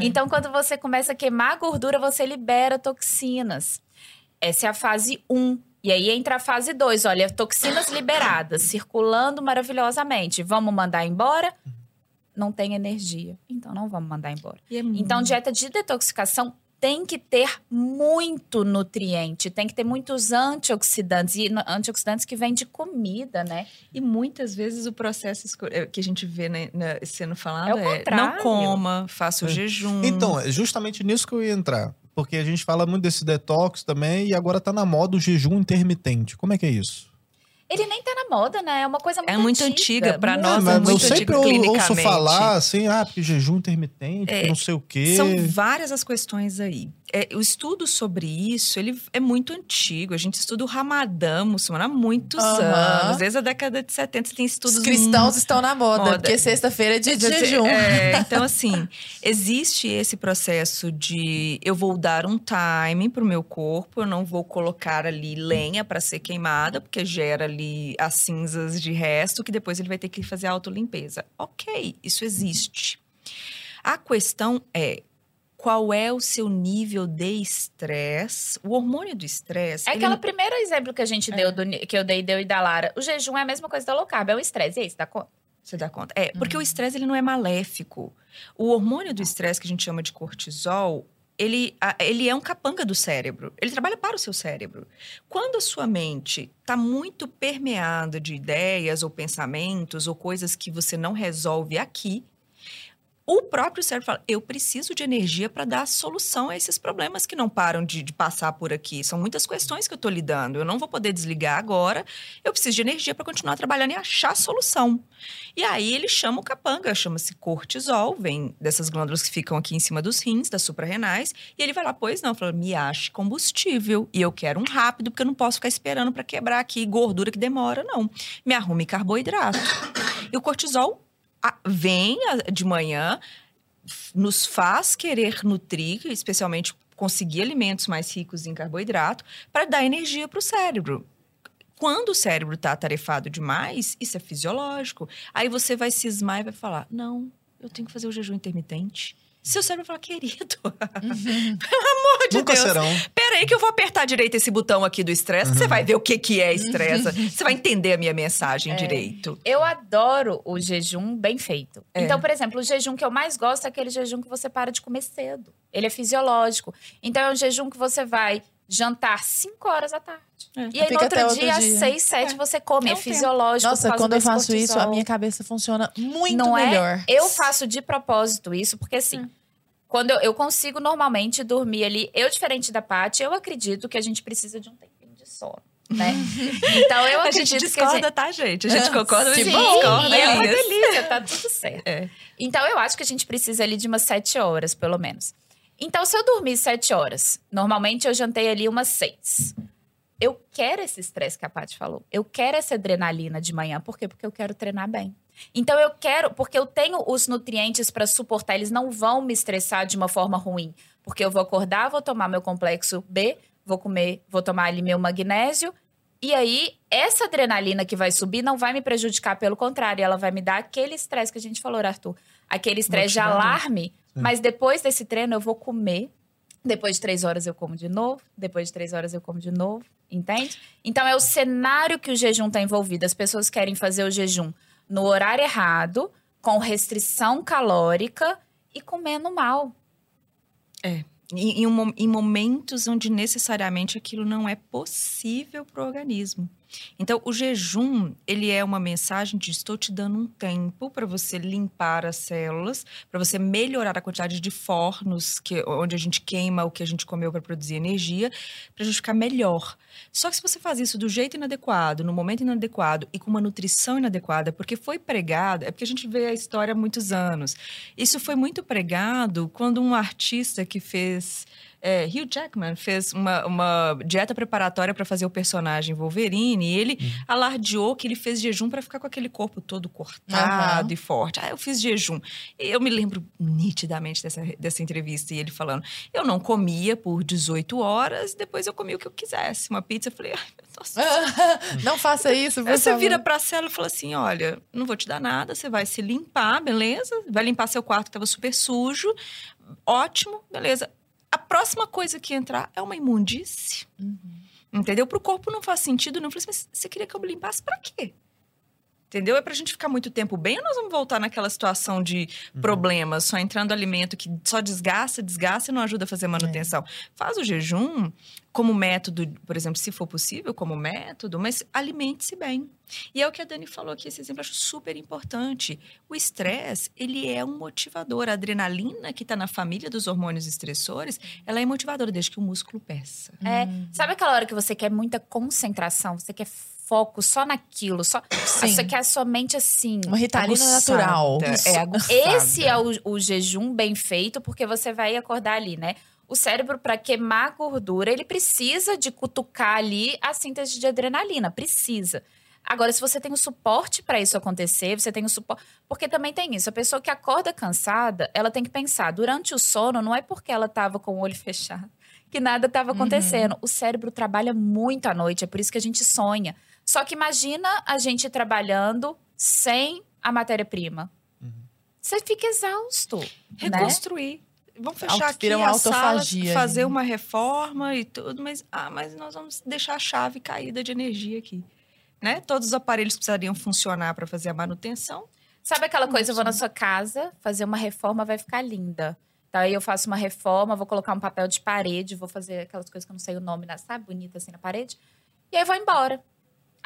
Então, quando você começa a queimar a gordura, você libera toxinas. Essa é a fase 1. E aí entra a fase 2. Olha, toxinas liberadas, circulando maravilhosamente. Vamos mandar embora? Não tem energia. Então, não vamos mandar embora. É Então, dieta de detoxificação tem que ter muito nutriente, tem que ter muitos antioxidantes. E antioxidantes que vêm de comida, né? E muitas vezes o processo eh, que a gente vê né, na- sendo falado É é, não coma, faça o É. jejum. Então, é justamente nisso que eu ia entrar. Porque a gente fala muito desse detox também e agora tá na moda o jejum intermitente. Como é que é isso? Ele nem tá moda, né? É uma coisa muito É muito antiga, pra muito nós mas é eu muito sempre antigo ou- ouço falar assim, ah, porque jejum intermitente, É, que não sei o quê. São várias as questões aí. É, o estudo sobre isso, ele é muito antigo. A gente estuda o Ramadã muçulmano há muitos Aham. anos. Desde a década de 70 tem estudos Os cristãos estão na moda, moda. porque sexta-feira é dia de dizer, jejum. é, então, assim, existe esse processo de eu vou dar um time pro meu corpo, eu não vou colocar ali lenha para ser queimada, porque gera ali as cinzas de resto, que depois ele vai ter que fazer a autolimpeza. Ok, isso existe. A questão é. Qual é o seu nível de estresse? O hormônio do estresse. É ele- aquele primeiro exemplo que a gente deu, do, que eu dei, deu e da Lara. O jejum é a mesma coisa da low carb, é o estresse. E aí, você dá conta? Você dá conta? É, porque o estresse ele não é maléfico. O hormônio do estresse, que a gente chama de cortisol, ele, ele é um capanga do cérebro. Ele trabalha para o seu cérebro. Quando a sua mente está muito permeada de ideias ou pensamentos ou coisas que você não resolve aqui, o próprio cérebro fala: eu preciso de energia para dar solução a esses problemas que não param de, de passar por aqui. São muitas questões que eu estou lidando. Eu não vou poder desligar agora. Eu preciso de energia para continuar trabalhando e achar solução. E aí ele chama o capanga, chama-se cortisol, vem dessas glândulas que ficam aqui em cima dos rins, das suprarrenais, e ele vai lá, pois não, fala, me ache combustível, e eu quero um rápido, porque eu não posso ficar esperando para quebrar aqui gordura que demora, não. Me arrume carboidrato. E o cortisol vem de manhã, nos faz querer nutrir, especialmente conseguir alimentos mais ricos em carboidrato, para dar energia para o cérebro. Quando o cérebro está atarefado demais, isso é fisiológico. Aí você vai cismar e vai falar: não, eu tenho que fazer o jejum intermitente. Seu cérebro vai falar, querido, pelo amor de Nunca Deus. serão. Peraí que eu vou apertar direito esse botão aqui do estresse, você vai ver o que, que é estresse. você vai entender a minha mensagem direito. Eu adoro o jejum bem feito. É. Então, por exemplo, o jejum que eu mais gosto é aquele jejum que você para de comer cedo. Ele é fisiológico. Então, é um jejum que você vai jantar 5 horas da tarde. É. E aí, no outro outro dia, às dia. 6, 7, É. você come. É É, um fisiológico. Nossa, quando eu faço isso, a cortisol. minha cabeça funciona muito não melhor. É? Eu faço de propósito isso, porque assim, Hum. Quando eu, eu consigo normalmente dormir ali, eu, diferente da Paty, eu acredito que a gente precisa de um tempinho de sono. Né? Então eu A acredito gente que discorda, tá, gente? A gente concorda, mas a Sim, gente discorda. é uma isso. delícia, tá tudo certo. É. Então, eu acho que a gente precisa ali de umas sete horas, pelo menos. Então, se eu dormir sete horas, normalmente eu jantei ali umas seis. Eu quero esse estresse que a Paty falou. Eu quero essa adrenalina de manhã. Por quê? Porque eu quero treinar bem. Então, eu quero, porque eu tenho os nutrientes para suportar, eles não vão me estressar de uma forma ruim. Porque eu vou acordar, vou tomar meu complexo B, vou comer, vou tomar ali meu magnésio. E aí, essa adrenalina que vai subir não vai me prejudicar, pelo contrário, ela vai me dar aquele estresse que a gente falou, Arthur. Aquele estresse de alarme. Mas depois desse treino, eu vou comer. Depois de três horas, eu como de novo. Depois de três horas, eu como de novo. Entende? Então, é o cenário que o jejum está envolvido. As pessoas querem fazer o jejum no horário errado, com restrição calórica e comendo mal. Em, em mo- em momentos onde necessariamente aquilo não é possível para o organismo. Então, o jejum, ele é uma mensagem de estou te dando um tempo para você limpar as células, para você melhorar a quantidade de fornos que, onde a gente queima o que a gente comeu para produzir energia, para a gente ficar melhor. Só que se você faz isso do jeito inadequado, no momento inadequado e com uma nutrição inadequada, porque foi pregado, é porque a gente vê a história há muitos anos. Isso foi muito pregado quando um artista que fez. É, Hugh Jackman fez uma, uma dieta preparatória para fazer o personagem Wolverine e ele alardeou que ele fez jejum para ficar com aquele corpo todo cortado Aham. e forte. Ah, eu fiz jejum. Eu me lembro nitidamente dessa, dessa entrevista e ele falando: eu não comia por 18 horas, depois eu comia o que eu quisesse. Uma pizza, eu falei: ai, meu Deus. do céu." Não faça isso, por Aí você vira pra cela e fala assim: olha, não vou te dar nada, você vai se limpar, beleza? Vai limpar seu quarto que tava super sujo. Ótimo, beleza. A próxima coisa que entrar é uma imundície. Entendeu? Pro corpo não faz sentido, não. Eu falei assim, mas você queria que eu me limpasse pra quê? Entendeu? É pra gente ficar muito tempo bem ou nós vamos voltar naquela situação de problemas, só entrando alimento que só desgasta, desgasta e não ajuda a fazer manutenção? Faz o jejum como método, por exemplo, se for possível, como método, mas alimente-se bem. E é o que a Dani falou aqui, esse exemplo eu acho super importante. O estresse, ele é um motivador. A adrenalina que está na família dos hormônios estressores, ela é motivadora desde que o músculo peça. É, Hum. sabe aquela hora que você quer muita concentração, você quer foco só naquilo, só Sim. você quer a sua mente assim. Uma ritalina Aguçada. natural. É, aguçada. Esse é o, o jejum bem feito, porque você vai acordar ali, né? O cérebro, para queimar gordura, ele precisa de cutucar ali a síntese de adrenalina. Precisa. Agora, se você tem o suporte para isso acontecer, você tem o suporte. Porque também tem isso. A pessoa que acorda cansada, ela tem que pensar: durante o sono, não é porque ela estava com o olho fechado que nada estava acontecendo. O cérebro trabalha muito à noite, é por isso que a gente sonha. Só que imagina a gente trabalhando sem a matéria-prima. Você fica exausto. né? Reconstruir. Vamos fechar Auto- aqui uma a sala, autofagia, fazer né? uma reforma e tudo, mas ah, mas nós vamos deixar a chave caída de energia aqui, né? Todos os aparelhos precisariam funcionar para fazer a manutenção. Sabe aquela coisa, eu vou na sua casa fazer uma reforma, vai ficar linda. Então aí eu faço uma reforma, vou colocar um papel de parede, vou fazer aquelas coisas que eu não sei o nome, né? sabe? Bonita assim na parede. E aí vou embora.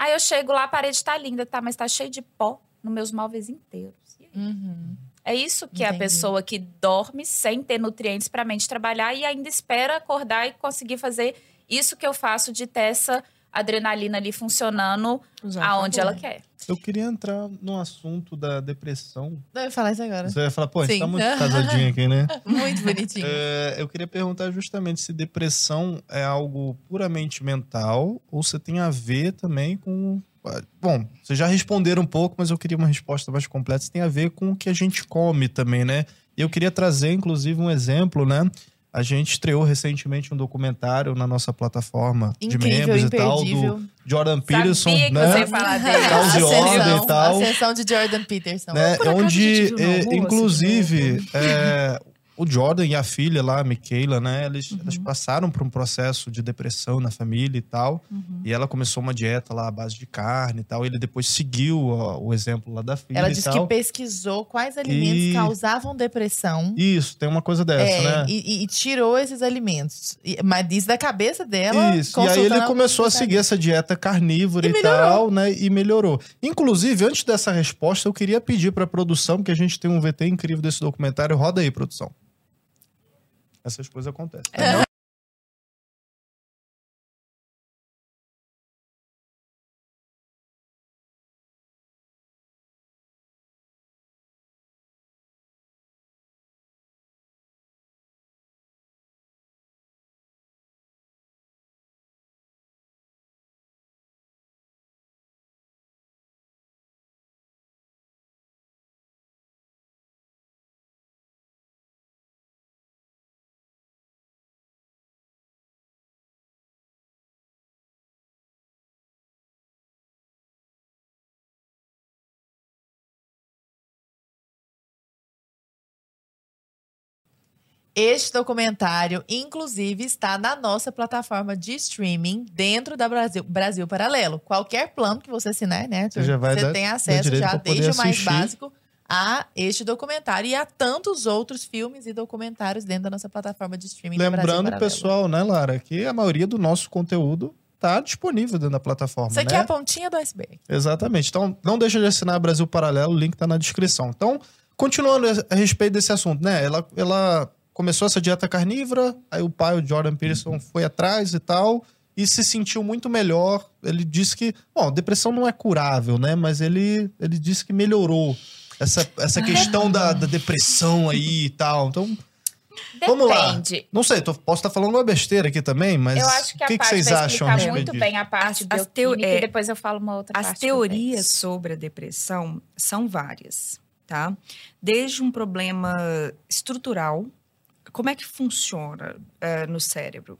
Aí eu chego lá, a parede tá linda, tá? Mas tá cheio de pó nos meus móveis inteiros. Uhum. É isso que é a Entendi. pessoa que dorme sem ter nutrientes para a mente trabalhar e ainda espera acordar e conseguir fazer isso que eu faço de ter essa adrenalina ali funcionando aonde ela quer. Eu queria entrar no assunto da depressão. Eu ia falar isso agora. Você vai falar, pô, a gente Sim. tá muito casadinho aqui, né? Muito bonitinho. É, eu queria perguntar justamente se depressão é algo puramente mental ou se tem a ver também com. Bom, vocês já responderam um pouco, mas eu queria uma resposta mais completa. Se tem a ver com o que a gente come também, né? E eu queria trazer, inclusive, um exemplo, né? A gente estreou recentemente um documentário na nossa plataforma de Incrível, membros e tal, imperdível. do Jordan Peterson, Sabia que né? você falar dele. Causa e ordem e tal. A sessão de Jordan Peterson. né? A onde, eh, de inclusive, eh, o Jordan e a filha lá, a Michaela, né? Eles, elas passaram por um processo de depressão na família e tal. E ela começou uma dieta lá à base de carne e tal. Ele depois seguiu ó, o exemplo lá da filha Ela e disse tal. que pesquisou quais alimentos E- causavam depressão. Isso, tem uma coisa dessa, É, né? e, e- e tirou esses alimentos. E- mas diz da cabeça dela. Isso. E aí ele começou a seguir essa dieta carnívora E e, tal, né? E melhorou. Inclusive, antes dessa resposta, eu queria pedir pra produção, porque a gente tem um VT incrível desse documentário. Roda aí, produção. Essas coisas acontecem. É. Este documentário, inclusive, está na nossa plataforma de streaming dentro da Brasil, Brasil Paralelo. Qualquer plano que você assinar, né, Arthur? Você já vai dar- tem acesso já desde o mais básico a este documentário e a tantos outros filmes e documentários dentro da nossa plataforma de streaming. Lembrando, pessoal, né, Lara, que a maioria do nosso conteúdo tá disponível dentro da plataforma, Isso aqui né? é a pontinha do iceberg. Exatamente. Então, não deixa de assinar Brasil Paralelo, o link tá na descrição. Então, continuando a respeito desse assunto, né? Ela, ela começou essa dieta carnívora, aí o pai, o Jordan Peterson, foi atrás e tal, e se sentiu muito melhor. Ele disse que, bom, depressão não é curável, né? Mas ele, ele disse que melhorou essa, essa questão da, da depressão aí e tal. Então, Vamos lá. Depende. não sei, tô- posso estar falando uma besteira aqui também, mas Eu que o que, que parte vocês acham a respeito muito bem a parte As- as é, e depois eu falo uma outra As parte. teorias também. sobre a depressão são várias, tá? Desde um problema estrutural, como é que funciona eh, no cérebro?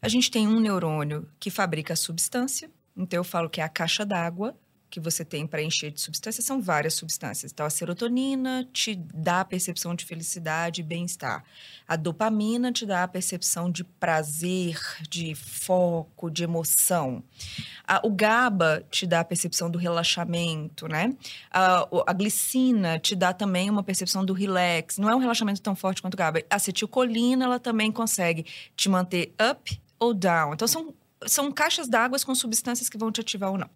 A gente tem um neurônio que fabrica a substância, então eu falo que é a caixa d'água que você tem para encher de substâncias, são várias substâncias. Então, a serotonina te dá a percepção de felicidade e bem-estar. A dopamina te dá a percepção de prazer, de foco, de emoção. A- o GABA te dá a percepção do relaxamento, né? A, a glicina te dá também uma percepção do relax. Não é um relaxamento tão forte quanto o GABA. A acetilcolina, ela também consegue te manter up ou down. Então, são, são caixas d'água com substâncias que vão te ativar ou não.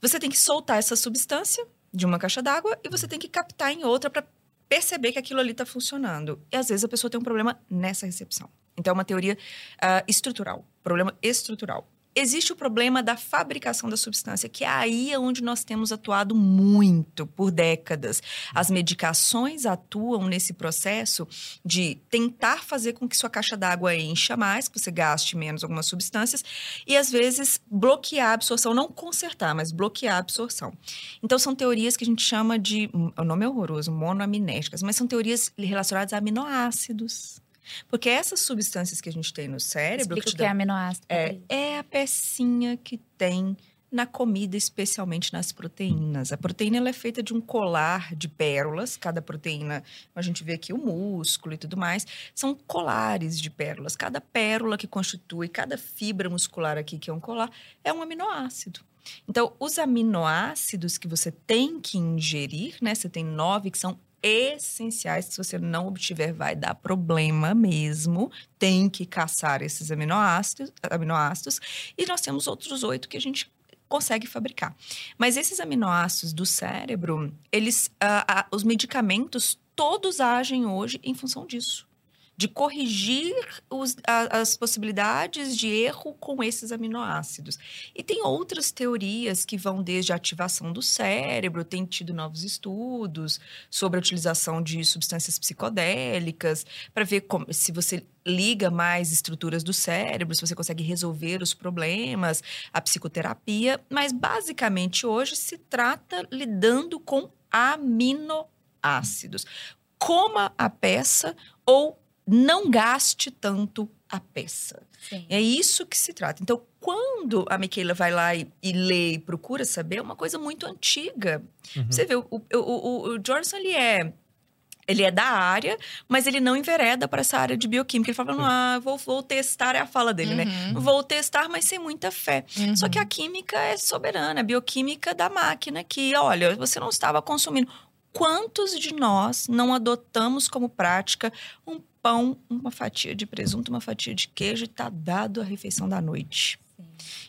Você tem que soltar essa substância de uma caixa d'água e você tem que captar em outra para perceber que aquilo ali está funcionando. E às vezes a pessoa tem um problema nessa recepção. Então é uma teoria ah, estrutural, problema estrutural. Existe o problema da fabricação da substância, que é aí onde nós temos atuado muito por décadas. As medicações atuam nesse processo de tentar fazer com que sua caixa d'água encha mais, que você gaste menos algumas substâncias, e às vezes bloquear a absorção, não consertar, mas bloquear a absorção. Então são teorias que a gente chama de, o nome é horroroso, monoaminéticas, mas são teorias relacionadas a aminoácidos. Porque essas substâncias que a gente tem no cérebro, Explica que o que é aminoácido. é, é a pecinha que tem na comida, especialmente nas proteínas. A proteína ela é feita de um colar de pérolas. Cada proteína, a gente vê aqui o músculo e tudo mais, são colares de pérolas. Cada pérola que constitui, cada fibra muscular aqui que é um colar, é um aminoácido. Então, os aminoácidos que você tem que ingerir, né? Você tem nove que são essenciais, que se você não obtiver vai dar problema mesmo. Tem que caçar esses aminoácidos, aminoácidos. E nós temos outros oito que a gente consegue fabricar. Mas esses aminoácidos do cérebro, eles, ah, ah, os medicamentos todos agem hoje em função disso de corrigir os, a, as possibilidades de erro com esses aminoácidos. E tem outras teorias que vão desde a ativação do cérebro, tem tido novos estudos sobre a utilização de substâncias psicodélicas, para ver como, se você liga mais estruturas do cérebro, se você consegue resolver os problemas, a psicoterapia, mas basicamente hoje se trata lidando com aminoácidos. Coma a peça ou não gaste tanto a peça. Sim. É isso que se trata. Então, quando a Michaela vai lá e, e lê e procura saber, é uma coisa muito antiga. Uhum. Você vê, o, o, o, o Johnson, ele é... Ele é da área, mas ele não envereda para essa área de bioquímica. Ele fala, ah, vou, vou testar, é a fala dele, né? Uhum. Vou testar, mas sem muita fé. Uhum. Só que a química é soberana, a bioquímica da máquina, que, olha, você não estava consumindo. Quantos de nós não adotamos como prática um pão, uma fatia de presunto, uma fatia de queijo e tá dado a refeição da noite?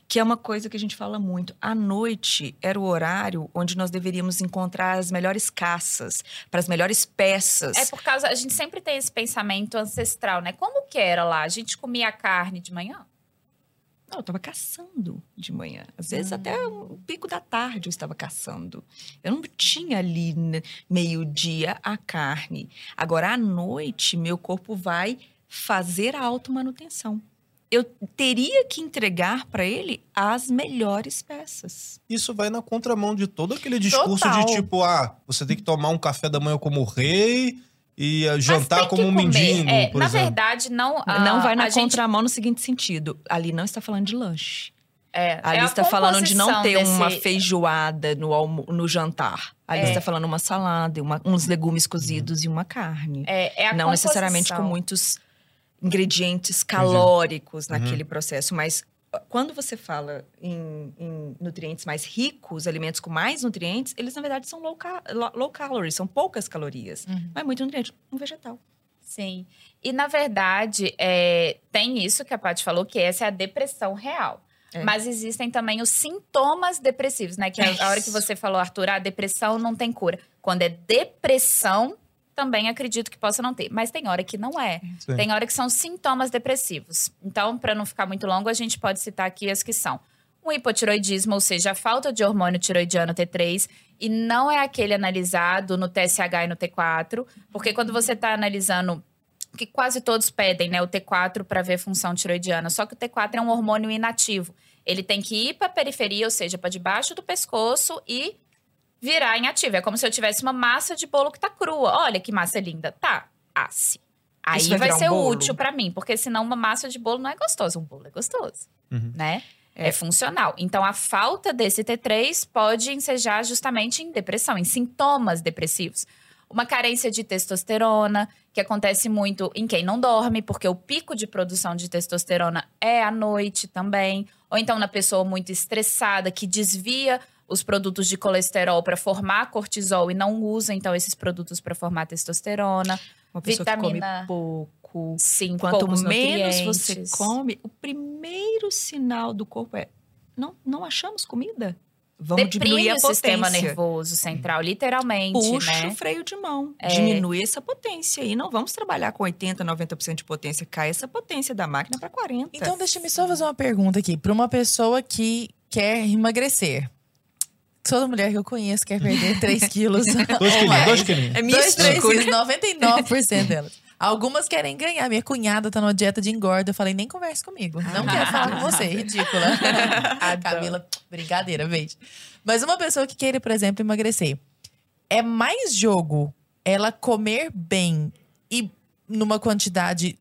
Que é uma coisa que a gente fala muito. À noite era o horário onde nós deveríamos encontrar as melhores caças, para as melhores peças. É por causa. A gente sempre tem esse pensamento ancestral, né? Como que era lá? A gente comia carne de manhã? Não, eu estava caçando de manhã. Às vezes até o pico da tarde eu estava caçando. Eu não tinha ali né, meio-dia a carne. Agora, à noite, meu corpo vai fazer a automanutenção. Eu teria que entregar para ele as melhores peças. Isso vai na contramão de todo aquele discurso Total. de tipo, ah, você tem que tomar um café da manhã como rei e ah, Mas jantar como um mendigo, É, por na exemplo. verdade, não. a- não vai na a gente- contramão no seguinte sentido. Ali não está falando de lanche. É, Ali é a está falando de não composição ter uma desse- feijoada no, almo- no jantar. Ali É. está falando uma salada, uma- uns legumes cozidos e uma carne. É, é a não necessariamente com composição. muitos ingredientes calóricos naquele processo, mas quando você fala em, em nutrientes mais ricos, alimentos com mais nutrientes, eles na verdade são low, low calories, são poucas calorias, Uhum. mas muito nutriente. Um vegetal. Sim. E, na verdade, é, tem isso que a Paty falou, que essa é a depressão real. É. Mas existem também os sintomas depressivos, né? Que a, a hora que você falou, Arthur, a depressão não tem cura. Quando é depressão, também acredito que possa não ter. Mas tem hora que não é. Sim. Tem hora que são sintomas depressivos. Então, para não ficar muito longo, a gente pode citar aqui as que são. O hipotiroidismo, ou seja, a falta de hormônio tiroidiano T3, e não é aquele analisado no TSH e no T4, porque quando você está analisando, que quase todos pedem, né, o T4 para ver função tiroidiana, só que o T4 é um hormônio inativo. Ele tem que ir para a periferia, ou seja, para debaixo do pescoço e virar inativo. É como se eu tivesse uma massa de bolo que tá crua. Olha que massa linda. Tá, asse. Aí Isso vai, vai um ser bolo? útil para mim, porque senão uma massa de bolo não é gostoso. Um bolo é gostoso, Uhum. né? É. É. funcional. Então, a falta desse T3 pode ensejar justamente em depressão, em sintomas depressivos. Uma carência de testosterona, que acontece muito em quem não dorme, porque o pico de produção de testosterona é à noite também. Ou então na pessoa muito estressada, que desvia os produtos de colesterol para formar cortisol e não usa, então, esses produtos para formar testosterona. Uma pessoa que Vitamina- come pouco. Sim, Quanto menos você come, o primeiro sinal do corpo é: não, não achamos comida. Vamos diminuir Deprime a o potência. sistema nervoso central, literalmente, Puxa né? o freio de mão. É. Diminui essa potência. E não vamos trabalhar com 80%, 90% de potência. Cai essa potência da máquina para 40%. Então, deixa-me só fazer uma pergunta aqui. Para uma pessoa que quer emagrecer. Toda mulher que eu conheço quer perder 3 quilos. Dois ou quilinhos, mais. dois quilinhos. é três místico, quilos, né? 99% delas. Algumas querem ganhar. Minha cunhada tá numa dieta de engorda. Eu falei, nem converse comigo. Não quero falar com você. Ridícula. A Camila, brincadeira, beijo. Mas uma pessoa que queira, por exemplo, emagrecer. É mais jogo ela comer bem e numa quantidade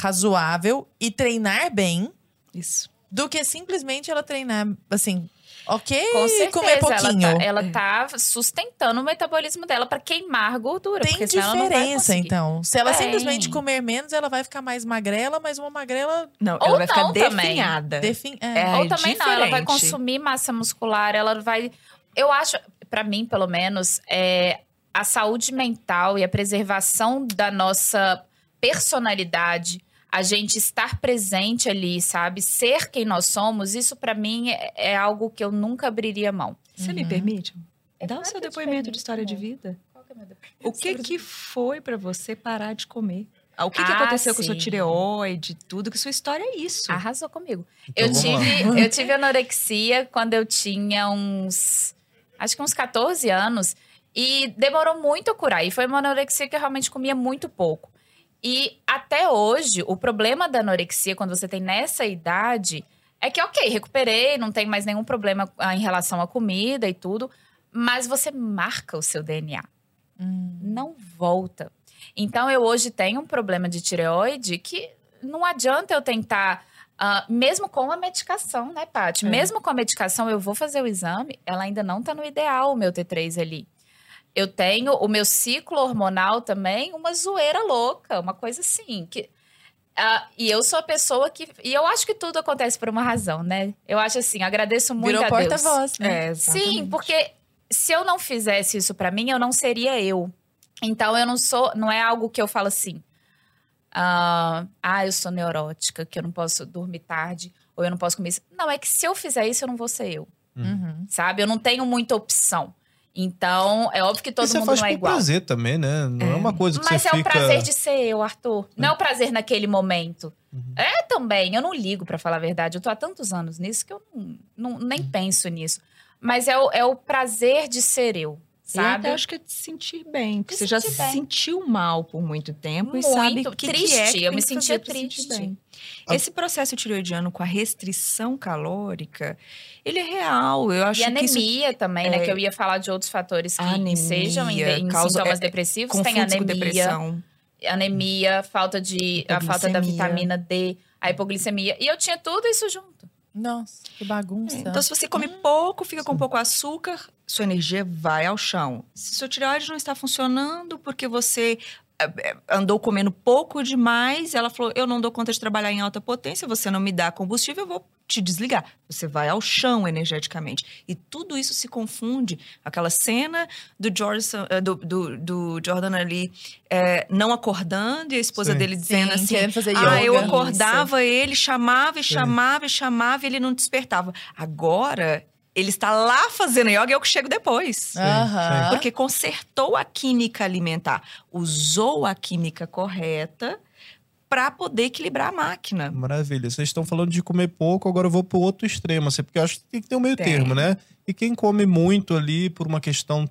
razoável e treinar bem Isso. do que simplesmente ela treinar, assim, Ok, Com certeza, comer pouquinho. Ela tá, ela tá sustentando o metabolismo dela pra queimar gordura. Tem porque senão ela não vai diferença, então. Se ela Tem. simplesmente comer menos, ela vai ficar mais magrela, mas uma magrela Não, Ou ela vai ficar não também. definhada. defin... é. É. Ou também não, ela vai diferente. consumir massa muscular, ela vai. Eu acho, pra mim, pelo menos, é, a saúde mental e a preservação da nossa personalidade, a gente estar presente ali, sabe? Ser quem nós somos, isso pra mim é, é algo que eu nunca abriria mão. Você me Uhum. permite? É Dá o seu que depoimento de história de vida. Qual que é meu depoimento? O que que foi pra você parar de comer? Ah, O que, que Ah, aconteceu com a sua sim. tireoide, tudo? Que sua história é isso. Arrasou comigo. Então, eu, lá. tive, eu tive anorexia quando eu tinha uns. Acho que uns 14 anos. E demorou muito a curar. E foi uma anorexia que eu realmente comia muito pouco. E até hoje, o problema da anorexia, quando você tem nessa idade, é que, ok, recuperei, não tem mais nenhum problema ah, em relação à comida e tudo, mas você marca o seu DNA Hum. não volta. Então, eu hoje tenho um problema de tireoide que não adianta eu tentar, ah, mesmo com a medicação, né, Paty? É. Mesmo com a medicação, eu vou fazer o exame, ela ainda não tá no ideal, o meu T3 ali. Eu tenho o meu ciclo hormonal também, uma zoeira louca, uma coisa assim, que... ah, e eu sou a pessoa que... E eu acho que tudo acontece por uma razão, né? Eu acho assim, agradeço muito Virou a Deus. porta-voz, né? É, Sim, porque se eu não fizesse isso pra mim, eu não seria eu. Então eu não sou, não é algo que eu falo assim. Ah, ah, eu sou neurótica, que eu não posso dormir tarde, ou eu não posso comer isso. Não, é que se eu fizer isso, eu não vou ser eu, Uhum. sabe? Eu não tenho muita opção. Então, é óbvio que todo você mundo faz não é igual. prazer também, né? Não é, uma coisa que Mas você é o fica... prazer de ser eu, Arthur. Não é o prazer naquele momento. Uhum. É também. Eu não ligo, pra falar a verdade. Eu tô há tantos anos nisso que eu não, não- nem Uhum. penso nisso. Mas é o, é o prazer de ser eu, sabe? até acho que é de se sentir bem. Porque De você já se sentiu mal por muito tempo Muito e sabe que triste, que é que eu me sentia pra se triste. bem. Ah. Esse processo tireoidiano com a restrição calórica, ele é real. Eu acho E que isso anemia também, né? é- Que eu ia falar de outros fatores que Anemia, sejam em, em causa- sintomas é- depressivos. Tem anemia, depressão. anemia, falta de a falta da vitamina D, a hipoglicemia. E eu tinha tudo isso junto. Nossa, que bagunça. Então, se você come pouco, fica com pouco açúcar, sua energia vai ao chão. Se sua tireoide não está funcionando porque você eh, eh, andou comendo pouco demais, ela falou: eu não dou conta de trabalhar em alta potência, você não me dá combustível, eu vou te desligar. Você vai ao chão energeticamente. E tudo isso se confunde. Aquela cena do, George, eh, do, do, do Jordan ali eh, não acordando e a esposa Sim. dele dizendo Sim, assim: ah, eu yoga. acordava ele, chamava e Sim. chamava e chamava e ele não despertava. Agora, ele está lá fazendo yoga e eu que chego depois. Aham. Porque consertou a química alimentar, usou a química correta para poder equilibrar a máquina. Maravilha. Vocês estão falando de comer pouco, agora eu vou pro outro extremo, assim, porque eu acho que tem que ter um meio Tem. termo, né? E quem come muito ali por uma questão,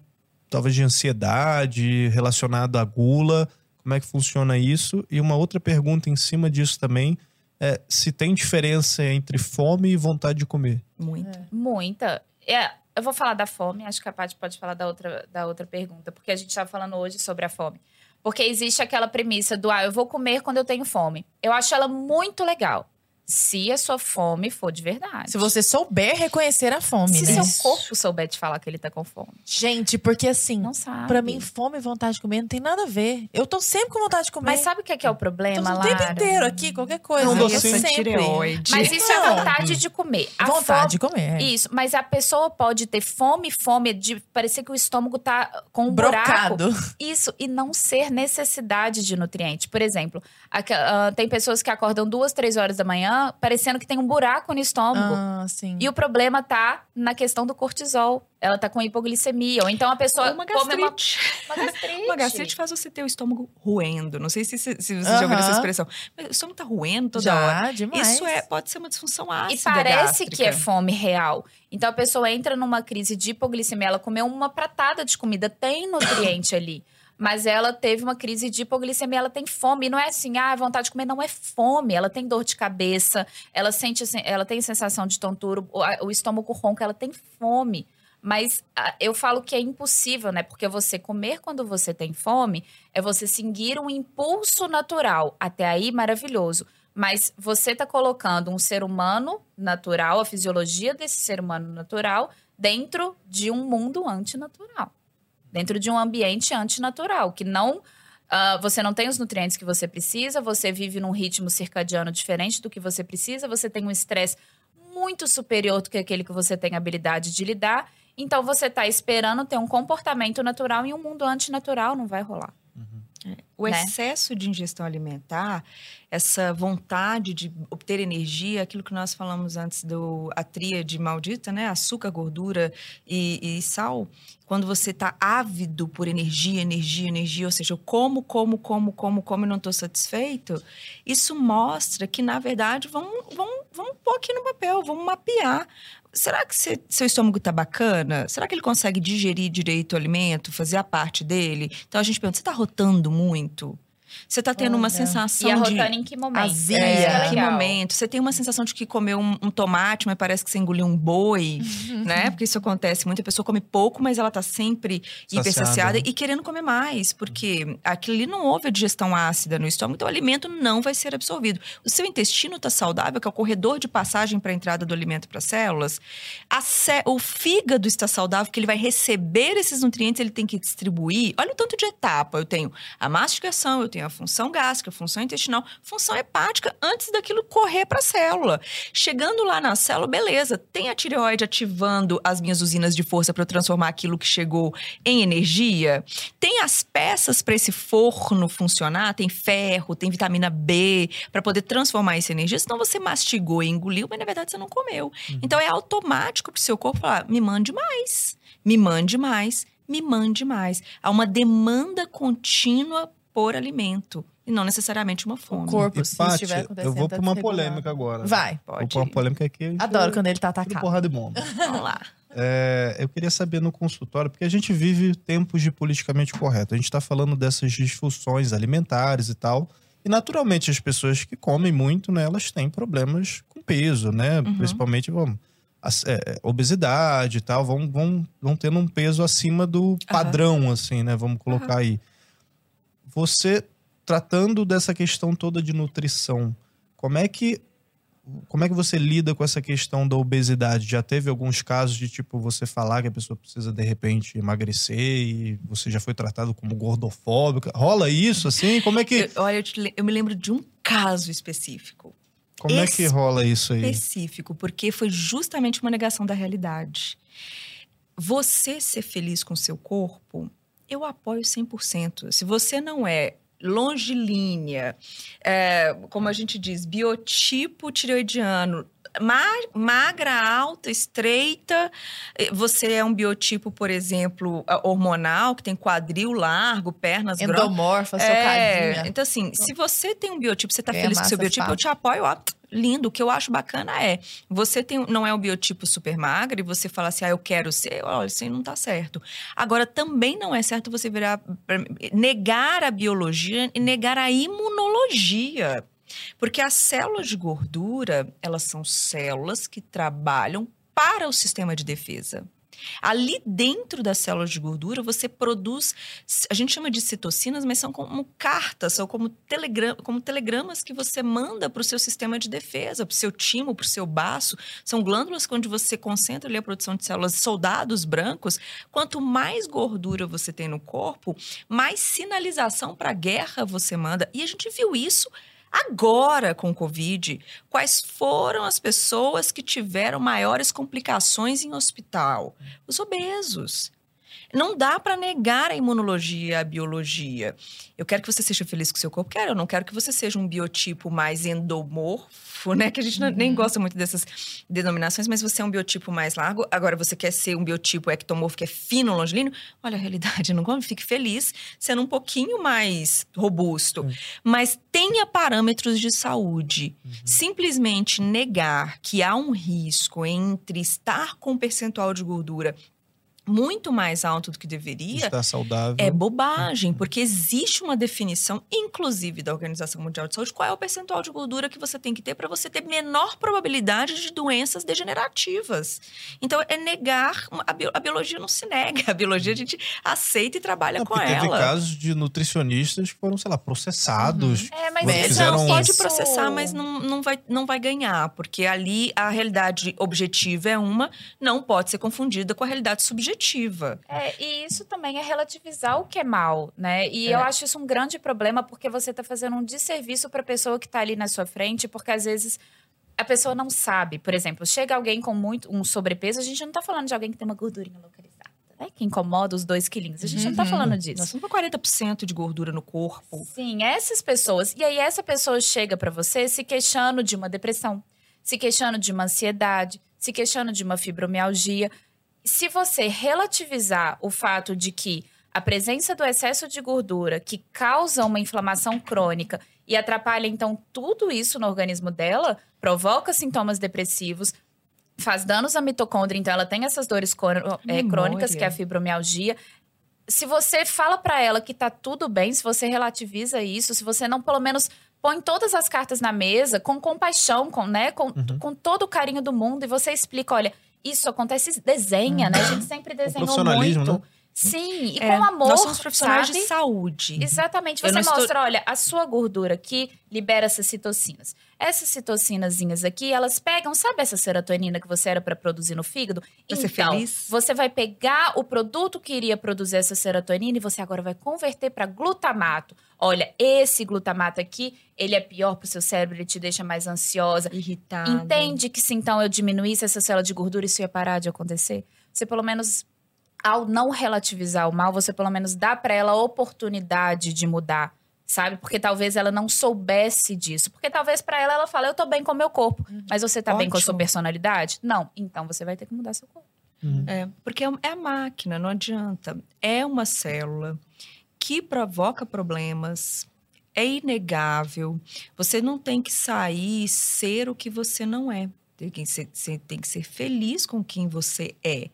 talvez, de ansiedade, relacionado à gula, como é que funciona isso? E uma outra pergunta em cima disso também é se tem diferença entre fome e vontade de comer. Muito. Muita. É, eu vou falar da fome, acho que a Paty pode falar da outra, da outra pergunta, porque a gente estava falando hoje sobre a fome. Porque existe aquela premissa do, ah, eu vou comer quando eu tenho fome. Eu acho ela muito legal. Se a sua fome for de verdade. Se você souber reconhecer a fome, Se né? seu corpo souber te falar que ele tá com fome. Gente, porque assim, Não sabe. pra mim, fome e vontade de comer não tem nada a ver. Eu tô sempre com vontade de comer. Mas sabe o que é, que é o Tô problema, o tempo inteiro aqui, qualquer coisa. Não, eu docinho. sempre. tireoide. Mas isso Não. é vontade de comer. A Vontade de fome- comer. é. Isso, mas a pessoa pode ter fome, fome de parecer que o estômago tá com um buraco. Brocado. Isso, e não ser necessidade de nutriente. Por exemplo, aque- ah, tem pessoas que acordam duas, três horas da manhã, parecendo que tem um buraco no estômago. Ah, sim. E o problema tá na questão do cortisol. Ela tá com hipoglicemia. Ou então a pessoa Ou uma come uma, gastrite. uma gastrite. Uma gastrite faz você ter o estômago roendo. Não sei se, se, você já ouviu essa expressão. Mas o estômago tá roendo toda hora. Já, demais. Isso é, pode ser uma disfunção ácida E parece gástrica. que é fome real. Então a pessoa entra numa crise de hipoglicemia, ela comeu uma pratada de comida, tem nutriente ali. Mas ela teve uma crise de hipoglicemia, ela tem fome. E não é assim, ah, vontade de comer, não é fome. Ela tem dor de cabeça, ela sente, assim, ela tem sensação de tontura, o, estômago ronca, ela tem fome. Mas ah, eu falo que é impossível, né? Porque você comer quando você tem fome é você seguir um impulso natural. Até aí, maravilhoso. Mas você está colocando um ser humano natural, a fisiologia desse ser humano natural, dentro de um mundo antinatural. Dentro de um ambiente antinatural, que não. Uh, você não tem os nutrientes que você precisa, você vive num ritmo circadiano diferente do que você precisa, você tem um estresse muito superior do que aquele que você tem habilidade de lidar. Então você está esperando ter um comportamento natural em um mundo antinatural, não vai rolar. O né? excesso de ingestão alimentar, essa vontade de obter energia, aquilo que nós falamos antes do a tríade maldita, né? Açúcar, gordura e, e sal. Quando você está ávido por energia, energia, energia, ou seja, eu como, como, como, como, como e não estou satisfeito, isso mostra que, na verdade, vamos, vamos, vamos pôr aqui no papel, vamos mapear será que seu estômago tá bacana? Será que ele consegue digerir direito o alimento, fazer a parte dele? Então a gente pergunta, você tá rotando muito? Você está tendo uma sensação e arrotando de... em que momento? Azia. É, em que momento? Você tem uma sensação de que comeu um, um tomate, mas parece que você engoliu um boi, né? Porque isso acontece. Muita pessoa come pouco, mas ela está sempre hiper saciada e querendo comer mais. Porque aquilo ali não houve a digestão ácida no estômago, então o alimento não vai ser absorvido. O seu intestino está saudável, que é o corredor de passagem para a entrada do alimento para as células. O fígado está saudável, que ele vai receber esses nutrientes, ele tem que distribuir. Olha o tanto de etapa. Eu tenho a mastigação, eu tenho a função gástrica, função intestinal, função hepática, antes daquilo correr para a célula. Chegando lá na célula, beleza, tem a tireoide ativando as minhas usinas de força para transformar aquilo que chegou em energia? Tem as peças para esse forno funcionar? Tem ferro, tem vitamina B para poder transformar essa energia? Senão você mastigou e engoliu, mas na verdade você não comeu. Uhum. Então é automático para o seu corpo falar: me mande mais, me mande mais, me mande mais. Há uma demanda contínua por alimento e não necessariamente uma fome. O corpo, e, se Pati, estiver acontecendo. Eu vou para uma polêmica agora. Vai. Pode. Vou para uma polêmica aqui. Adoro quando ele tá atacado. Porrada de bomba. Vamos lá. É, eu queria saber no consultório, porque a gente vive tempos de politicamente correto. A gente está falando dessas disfunções alimentares e tal. E naturalmente as pessoas que comem muito, né, elas têm problemas com peso, né? Uhum. Principalmente, vamos, a, é, obesidade e tal, vão, vão, vão tendo um peso acima do padrão, uhum. assim, né? Vamos colocar uhum. aí você tratando dessa questão toda de nutrição, como é que como é que você lida com essa questão da obesidade? Já teve alguns casos de tipo você falar que a pessoa precisa de repente emagrecer e você já foi tratado como gordofóbica? Rola isso assim? Como é que eu, Olha, eu, te, eu me lembro de um caso específico. Como é que rola isso aí? Específico, porque foi justamente uma negação da realidade. Você ser feliz com seu corpo eu apoio 100%. Se você não é longilínea, é, como a gente diz, biotipo tireoidiano, magra, alta, estreita. Eh, você é um biotipo, por exemplo, hormonal, que tem quadril largo, pernas Endomorfa, grossas. É, então, assim, se você tem um biotipo, você está feliz com seu biotipo, eu te apoio, ó, lindo. O que eu acho bacana é, você tem, não é um biotipo super magro e você fala assim, ah, eu quero ser, olha, isso aí não tá certo. Agora, também não é certo você virar, negar a biologia e negar a imunologia. Porque as células de gordura, elas são células que trabalham para o sistema de defesa. Ali dentro das células de gordura, você produz, a gente chama de citocinas, mas são como cartas, são como, como telegramas que você manda para o seu sistema de defesa, para o seu timo, para o seu baço. São glândulas onde você concentra ali a produção de células, soldados brancos. Quanto mais gordura você tem no corpo, mais sinalização para a guerra você manda. E a gente viu isso Agora, com o Covid, quais foram as pessoas que tiveram maiores complicações em hospital? Os obesos. Não dá para negar a imunologia, a biologia. Eu quero que você seja feliz com o seu corpo, quero. Eu não quero que você seja um biotipo mais endomorfo, né? Que a gente uhum. nem gosta muito dessas denominações, mas você é um biotipo mais largo. Agora, você quer ser um biotipo ectomorfo, que é fino, longilíneo. Olha a realidade, não come, fique feliz sendo um pouquinho mais robusto. Uhum. Mas tenha parâmetros de saúde. Uhum. Simplesmente negar que há um risco entre estar com um percentual de gordura muito mais alto do que deveria, Está saudável. é bobagem, porque existe uma definição, inclusive da Organização Mundial de Saúde, qual é o percentual de gordura que você tem que ter para você ter menor probabilidade de doenças degenerativas. Então, é negar. A, bio- a biologia não se nega. A biologia a gente aceita e trabalha Não, com teve ela. casos de nutricionistas que foram, sei lá, processados. É, mas fizeram Não, pode processar, mas não, não, vai, não vai ganhar, porque ali a realidade objetiva é uma, não pode ser confundida com a realidade subjetiva. É, e isso também é relativizar o que é mal, né? E É. eu acho isso um grande problema porque você tá fazendo um desserviço para a pessoa que tá ali na sua frente, porque às vezes a pessoa não sabe. Por exemplo, chega alguém com muito um sobrepeso, a gente não tá falando de alguém que tem uma gordurinha localizada, né? Que incomoda os dois quilinhos. A gente não tá Uhum. falando disso. Nós com 40% de gordura no corpo. Sim, essas pessoas. E aí essa pessoa chega pra você se queixando de uma depressão, se queixando de uma ansiedade, se queixando de uma fibromialgia. Se você relativizar o fato de que a presença do excesso de gordura que causa uma inflamação crônica e atrapalha então tudo isso no organismo dela, provoca sintomas depressivos, faz danos à mitocôndria, então ela tem essas dores Memória. crônicas, que é a fibromialgia. Se você fala pra ela que tá tudo bem, se você relativiza isso, se você não pelo menos põe todas as cartas na mesa com compaixão, com, né, com, Uhum. com todo o carinho do mundo e você explica, olha, isso acontece, desenha, né? A gente sempre desenhou muito. né? Sim, e É, com amor, Nós somos profissionais sabe? de saúde. Exatamente. Você não estou- mostra, olha, a sua gordura aqui libera essas citocinas. Essas citocinazinhas aqui, elas pegam, sabe essa serotonina que você era para produzir no fígado? Pra ser então, feliz? você vai pegar o produto que iria produzir essa serotonina e você agora vai converter para glutamato. Olha, esse glutamato aqui, ele é pior pro seu cérebro, ele te deixa mais ansiosa. Irritada. Entende que se então eu diminuísse essa célula de gordura, isso ia parar de acontecer? Você pelo menos, ao não relativizar o mal, você pelo menos dá para ela a oportunidade de mudar, sabe? Porque talvez ela não soubesse disso. Porque talvez para ela ela fala, eu tô bem com o meu corpo, mas você tá bem com a sua Ótimo. personalidade? Não, então você vai ter que mudar seu corpo. É, porque é é a máquina, não adianta. É uma célula que provoca problemas, é inegável. Você não tem que sair e ser o que você não é. Você tem que ser feliz com quem você é.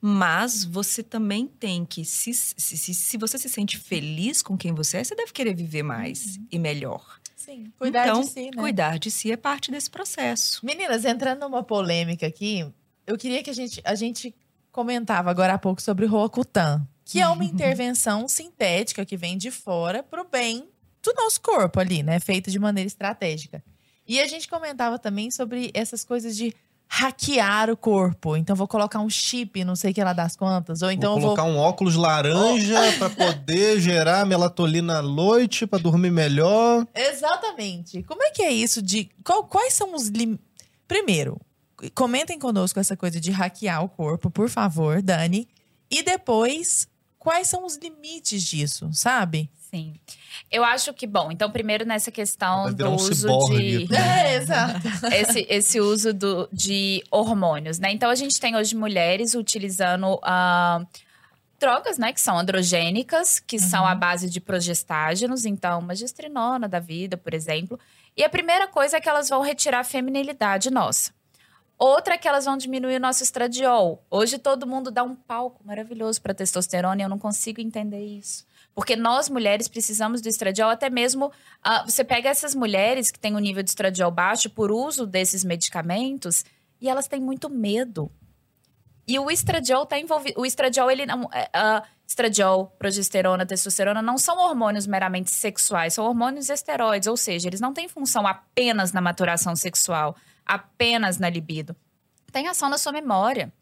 Mas você também tem que, se, se, se, você se sente feliz com quem você é, você deve querer viver mais e melhor. Sim, cuidar então, de si, né? cuidar de si é parte desse processo. Meninas, entrando numa polêmica aqui, eu queria que a gente, a gente comentava agora há pouco sobre o Roacutan, que é uma intervenção sintética que vem de fora pro bem do nosso corpo ali, né? Feita de maneira estratégica. E a gente comentava também sobre essas coisas de hackear o corpo. Então, vou colocar um chip, não sei o que lá das quantas. Ou então, vou eu vou colocar um óculos laranja pra poder gerar melatonina à noite, pra dormir melhor. Exatamente. Como é que é isso de. qual- quais são os lim... Primeiro, comentem conosco essa coisa de hackear o corpo, por favor, Dani. E depois, quais são os limites disso, sabe? Sim. Eu acho que, bom, então primeiro nessa questão do um uso ciborgue. de... É, exato. esse, esse uso do, de hormônios, né? Então, a gente tem hoje mulheres utilizando ah, drogas, né? Que são androgênicas, que são à base de progestágenos. Então, uma gestrinona da vida, por exemplo. E a primeira coisa é que elas vão retirar a feminilidade nossa. Outra é que elas vão diminuir o nosso estradiol. Hoje todo mundo dá um palco maravilhoso para testosterona e eu não consigo entender isso. Porque nós mulheres precisamos do estradiol, até mesmo ah, você pega essas mulheres que têm um nível de estradiol baixo por uso desses medicamentos e elas têm muito medo. E o estradiol está envolvido. O estradiol, ele não. ah, estradiol, progesterona, testosterona não são hormônios meramente sexuais, são hormônios esteroides, ou seja, eles não têm função apenas na maturação sexual, apenas na libido. Tem ação na sua memória.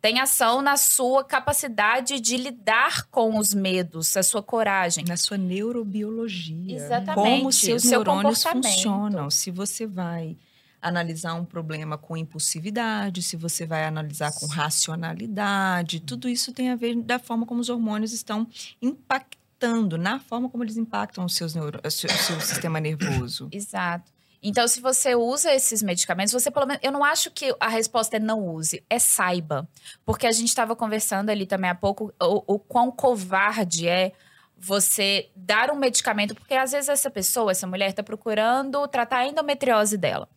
Tem ação na sua capacidade de lidar com os medos, a sua coragem. Na sua neurobiologia. Exatamente. Como seus o seu neurônios funcionam. Se você vai analisar um problema com impulsividade, se você vai analisar com racionalidade, tudo isso tem a ver da forma como os hormônios estão impactando, na forma como eles impactam os seus neuro, o seu, o seu sistema nervoso. Exato. Então, se você usa esses medicamentos, você pelo menos. Eu não acho que a resposta é não use, é saiba. Porque a gente estava conversando ali também há pouco o, o quão covarde é você dar um medicamento, porque às vezes essa pessoa, essa mulher, está procurando tratar a endometriose dela.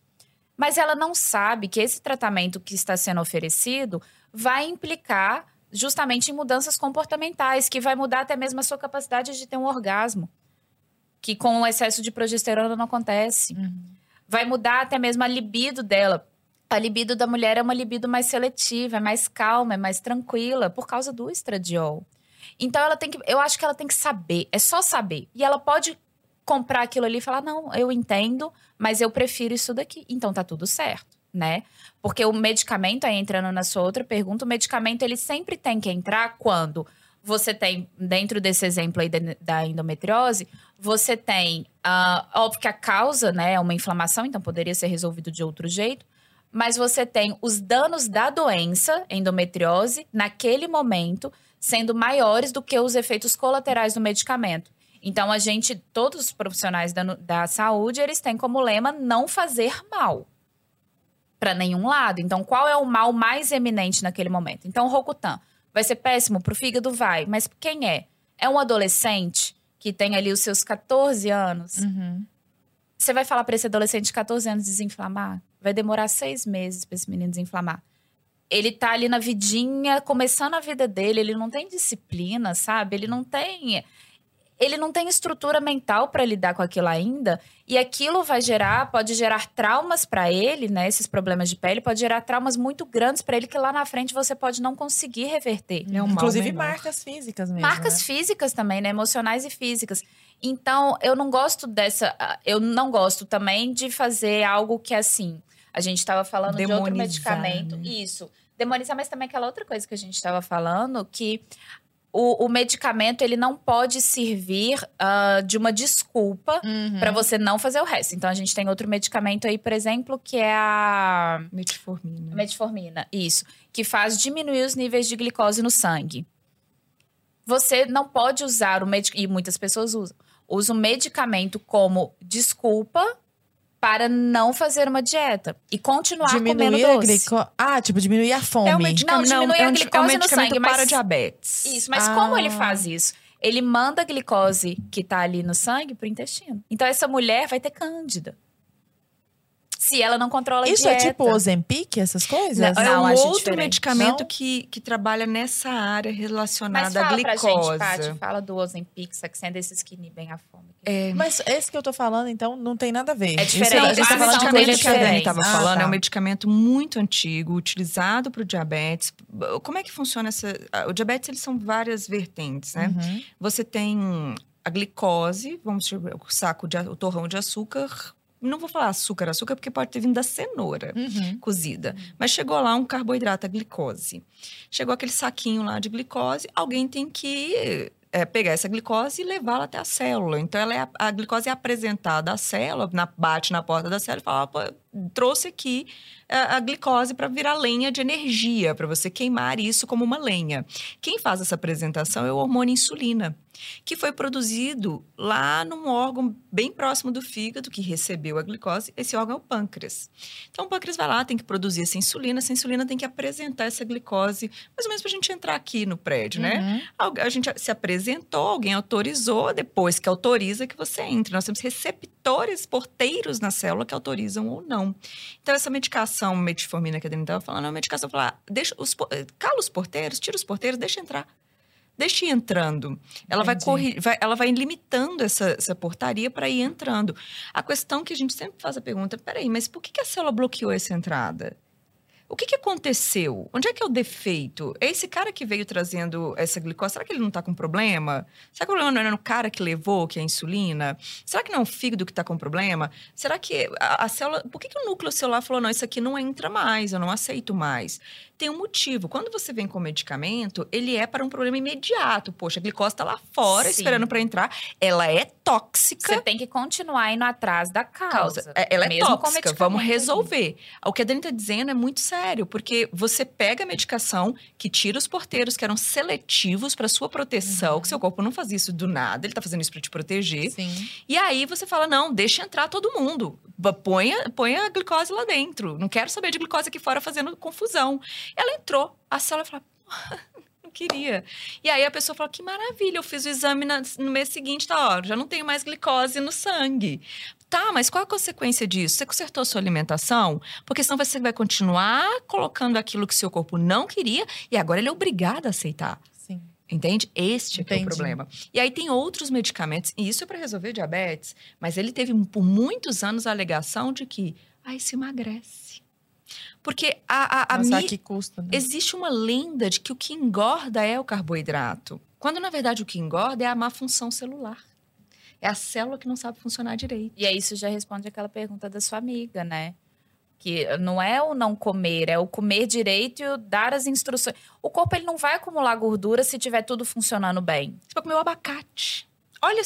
Mas ela não sabe que esse tratamento que está sendo oferecido vai implicar justamente em mudanças comportamentais, que vai mudar até mesmo a sua capacidade de ter um orgasmo, que com o excesso de progesterona não acontece. Vai mudar até mesmo a libido dela. A libido da mulher é uma libido mais seletiva, é mais calma, é mais tranquila, por causa do estradiol. Então ela tem que, eu acho que ela tem que saber, é só saber. E ela pode comprar aquilo ali e falar: "Não, eu entendo, mas eu prefiro isso daqui". Então tá tudo certo, né? Porque o medicamento aí entrando na sua outra pergunta, o medicamento ele sempre tem que entrar quando você tem dentro desse exemplo aí da, endometriose, você tem, ah, óbvio que a causa, né, é uma inflamação, então poderia ser resolvido de outro jeito, mas você tem os danos da doença, endometriose, naquele momento, sendo maiores do que os efeitos colaterais do medicamento. Então, a gente, todos os profissionais da, da saúde, eles têm como lema não fazer mal para nenhum lado. Então, qual é o mal mais eminente naquele momento? Então, Rocutan vai ser péssimo pro fígado? Vai. Mas quem é? É um adolescente que tem ali os seus 14 anos. Uhum. Você vai falar para esse adolescente de 14 anos desinflamar? Vai demorar seis meses para esse menino desinflamar. Ele tá ali na vidinha, começando a vida dele, ele não tem disciplina, sabe? Ele não tem. Ele não tem estrutura mental para lidar com aquilo ainda. E aquilo vai gerar, pode gerar traumas para ele, né? Esses problemas de pele, pode gerar traumas muito grandes para ele que lá na frente você pode não conseguir reverter. É um Inclusive menor. marcas físicas mesmo. Marcas né? físicas também, né? Emocionais e físicas. Então, eu não gosto dessa. ah, Eu não gosto também de fazer algo que assim. A gente estava falando de outro Demonizar, medicamento. né? Isso. Demonizar, mas também aquela outra coisa que a gente estava falando, que o, o medicamento ele não pode servir ah, de uma desculpa Uhum. para você não fazer o resto. Então, a gente tem outro medicamento aí, por exemplo, que é a Metformina. Metformina, isso. Que faz diminuir os níveis de glicose no sangue. Você não pode usar o medicamento, e muitas pessoas usam, usam o medicamento como desculpa para não fazer uma dieta e continuar comendo Diminuir a doce. glicose. Ah, tipo, diminuir a fome. É um medicamento, Não, diminui é a di- é um glicose no sangue, para mas- diabetes. Isso, mas Ah. como ele faz isso? Ele manda a glicose que tá ali no sangue pro intestino. Então essa mulher vai ter cândida. Se ela não controla a Isso dieta. é tipo Ozempic, essas coisas? Não, É um acho outro diferente. medicamento Não? que, que trabalha nessa área Mas relacionada à fala pra glicose. gente, Paty, fala do Ozempic, Saxenda, esses que inibem a fome. É, Mas esse que eu tô falando, então, não tem nada a ver. É Isso diferente. são coisa bem medicamento que a Dani estava Ah, falando tá. é um medicamento muito antigo, utilizado para o diabetes. Como é que funciona essa... O diabetes, eles são várias vertentes, né? Uhum. Você tem a glicose, vamos dizer, o saco de o torrão de açúcar. Não vou falar açúcar, açúcar, porque pode ter vindo da cenoura Uhum. cozida. Mas chegou lá um carboidrato, a glicose. Chegou aquele saquinho lá de glicose, alguém tem que é, pegar essa glicose e levá-la até a célula. Então, ela é, a- glicose é apresentada à célula, na- bate na porta da célula e fala: "Ah, pô, trouxe aqui a, a glicose para virar lenha de energia, para você queimar isso como uma lenha. Quem faz essa apresentação é o hormônio insulina, que foi produzido lá num órgão bem próximo do fígado, que recebeu a glicose. Esse órgão é o pâncreas. Então, o pâncreas vai lá, tem que produzir essa insulina, essa insulina tem que apresentar essa glicose, mais ou menos para a gente entrar aqui no prédio, né? Uhum. Algu- A gente se apresentou, alguém autorizou, depois que autoriza que você entre. Nós temos receptores, porteiros na célula que autorizam ou não. Então, essa medicação metformina que a Dani estava falando, é uma medicação falar, deixa os, cala os porteiros, tira os porteiros, deixa entrar. Deixa ir entrando. Ela vai, corri- vai- ela vai limitando essa, essa portaria para ir entrando. A questão que a gente sempre faz a pergunta: peraí, mas por que, que a célula bloqueou essa entrada? O que, que aconteceu? Onde é que é o defeito? É esse cara que veio trazendo essa glicose, será que ele não está com problema? Será que o problema não era no cara que levou, que é a insulina? Será que não é o fígado que está com problema? Será que a, a célula. Por que, que o núcleo celular falou, não, isso aqui não entra mais, eu não aceito mais? Tem um motivo. Quando você vem com medicamento, ele é para um problema imediato. Poxa, a glicose está lá fora Sim. esperando para entrar. Ela é tóxica Você tem que continuar indo atrás da causa. causa. É, Ela é mesmo tóxica, vamos resolver. O que a Dani está dizendo é muito sério, porque você pega a medicação que tira os porteiros que eram seletivos para sua proteção, que seu corpo não faz isso do nada, ele está fazendo isso para te proteger. Sim. E aí você fala: não, deixa entrar todo mundo. Põe põe a glicose lá dentro. Não quero saber de glicose aqui fora fazendo confusão. Ela entrou, a célula falou. Não queria. E aí a pessoa falou: que maravilha, eu fiz o exame na- no mês seguinte, tá, ó, já não tenho mais glicose no sangue. Tá, mas qual a consequência disso? Você consertou a sua alimentação? Porque senão você vai continuar colocando aquilo que seu corpo não queria e agora ele é obrigado a aceitar. Sim. Entende? Este é, é o problema. E aí tem outros medicamentos, e isso é para resolver diabetes, mas ele teve por muitos anos a alegação de que, ah, isso emagrece. Porque a, a, a Mas mi- a que custa, né? existe uma lenda de que o que engorda é o carboidrato, quando na verdade o que engorda é a má função celular. É a célula que não sabe funcionar direito. E aí isso já responde aquela pergunta da sua amiga, né? Que não é o não comer, é o comer direito e o dar as instruções. O corpo ele não vai acumular gordura se tiver tudo funcionando bem. Você pode comer o abacate. Olha,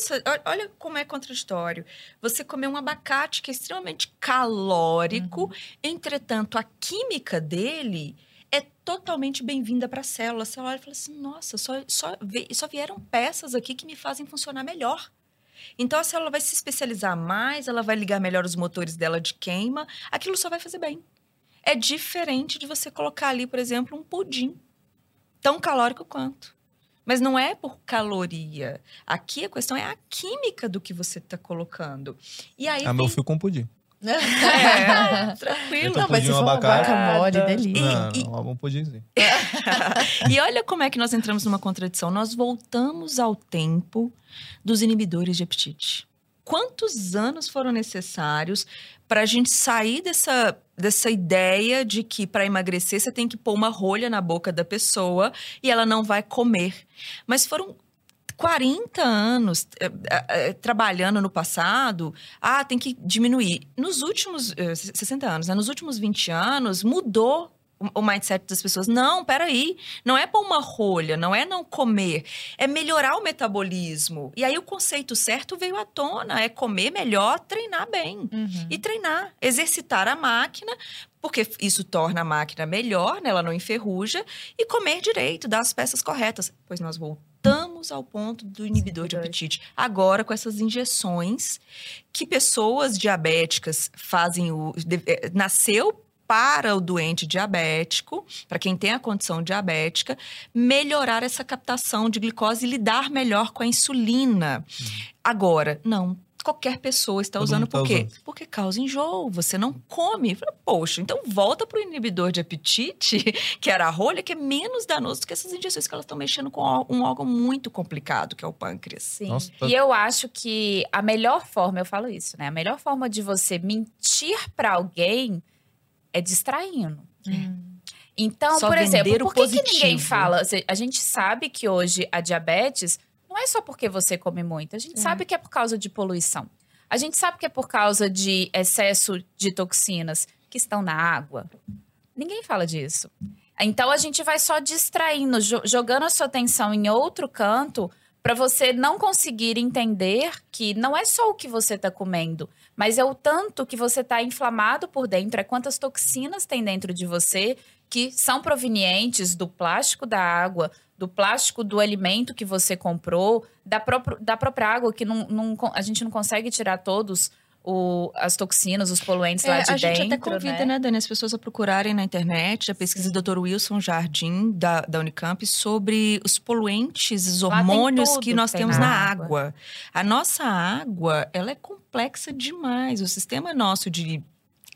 olha- como é contraditório. Você comer um abacate que é extremamente calórico, entretanto, a química dele é totalmente bem-vinda para a célula. A célula olha e fala assim: nossa, só, só, só vieram peças aqui que me fazem funcionar melhor. Então a célula vai se especializar mais, ela vai ligar melhor os motores dela de queima, aquilo só vai fazer bem. É diferente de você colocar ali, por exemplo, um pudim, tão calórico quanto. Mas não é por caloria. Aqui a questão é a química do que você está colocando. E aí Ah, meu tem... fio com pudim. É, tranquilo. Então, Não, mas pudim se for uma abacate? guacamole, Nada. delícia. Não, e- não, um pudimzinho. E olha como é que nós entramos numa contradição. Nós voltamos ao tempo dos inibidores de apetite. Quantos anos foram necessários para a gente sair dessa, dessa ideia de que para emagrecer você tem que pôr uma rolha na boca da pessoa e ela não vai comer? Mas foram 40 anos eh, eh, trabalhando no passado, ah, tem que diminuir. Nos últimos eh, 60 anos, né? nos últimos 20 anos, mudou o- mindset das pessoas. Não, peraí, não é pôr uma rolha, não é não comer, é melhorar o metabolismo. E aí o conceito certo veio à tona, é comer melhor, treinar bem. Uhum. E treinar, exercitar a máquina, porque isso torna a máquina melhor, né? ela não enferruja, e comer direito, dar as peças corretas. Pois nós voltamos ao ponto do inibidor de Inibidor. apetite. Agora, com essas injeções que pessoas diabéticas fazem o. de- eh, nasceu para o doente diabético, para quem tem a condição diabética, melhorar essa captação de glicose e lidar melhor com a insulina. Agora, não. Qualquer pessoa está Todo usando tá por quê? usando. Porque causa enjoo, você não come. Poxa, então volta para o inibidor de apetite, que era a rolha, que é menos danoso do que essas injeções que elas estão mexendo com um órgão muito complicado, que é o pâncreas. Sim. Nossa, tá- E eu acho que a melhor forma, eu falo isso, né? A melhor forma de você mentir pra alguém é distraindo. Então, Só por exemplo, por que, que ninguém fala? A gente sabe que hoje a diabetes não é só porque você come muito. A gente É. sabe que é por causa de poluição. A gente sabe que é por causa de excesso de toxinas que estão na água. Ninguém fala disso. Então a gente vai só distraindo, jo- jogando a sua atenção em outro canto para você não conseguir entender que não é só o que você está comendo, mas é o tanto que você está inflamado por dentro, é quantas toxinas tem dentro de você que são provenientes do plástico da água, do plástico do alimento que você comprou, da, próprio, da própria água que não, não a gente não consegue tirar todos o- as toxinas, os poluentes lá É, de a dentro. gente até convida, né? né, Dani, as pessoas a procurarem na internet a pesquisa do Dr. Wilson Jardim, da, da Unicamp, sobre os poluentes, os Lá hormônios que nós que temos na na água. água. A nossa água, ela é complexa demais. O sistema nosso de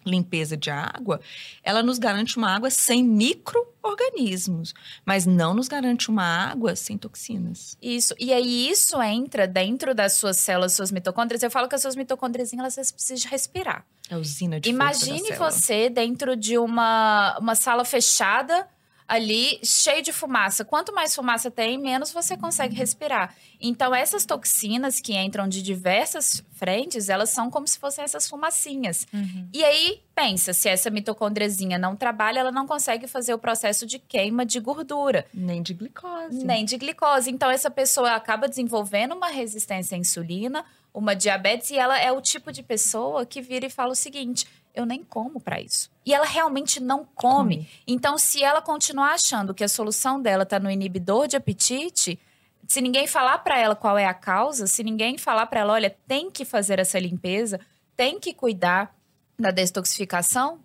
limpeza de água, ela nos garante uma água sem micro-organismos, mas não nos garante uma água sem toxinas. Isso. E aí isso entra dentro das suas células, suas mitocôndrias. Eu falo que as suas mitocôndrias, elas precisam respirar. É a usina de Imagine você dentro de uma, uma sala fechada ali, cheio de fumaça. Quanto mais fumaça tem, menos você consegue respirar. Então, essas toxinas que entram de diversas frentes, elas são como se fossem essas fumacinhas. E aí, pensa, se essa mitocôndriazinha não trabalha, ela não consegue fazer o processo de queima de gordura. Nem de glicose. Nem de glicose. Então, essa pessoa acaba desenvolvendo uma resistência à insulina, uma diabetes, e ela é o tipo de pessoa que vira e fala o seguinte: eu nem como para isso. E ela realmente não come. Então, se ela continuar achando que a solução dela está no inibidor de apetite, se ninguém falar para ela qual é a causa, se ninguém falar para ela, olha, tem que fazer essa limpeza, tem que cuidar da detoxificação,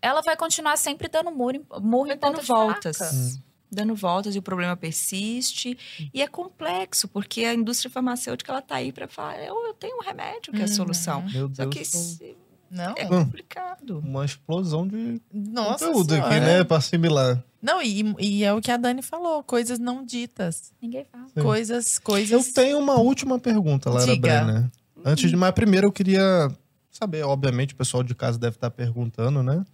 ela vai continuar sempre dando murro em, murro em dando voltas. Hum. dando voltas e o problema persiste. E é complexo, porque a indústria farmacêutica ela tá aí para falar, eu, eu tenho um remédio que é a Uhum. solução. Meu Só que se- Não. é Hum. complicado. Uma explosão de Nossa conteúdo aqui, Senhora. né? Pra assimilar. Não, e, e é o que a Dani falou, coisas não ditas. Ninguém fala. Sim. Coisas, Eu coisas. tenho uma última pergunta, Lara. Brenner. Antes de mais, primeiro eu queria saber, obviamente, o pessoal de casa deve estar perguntando, né?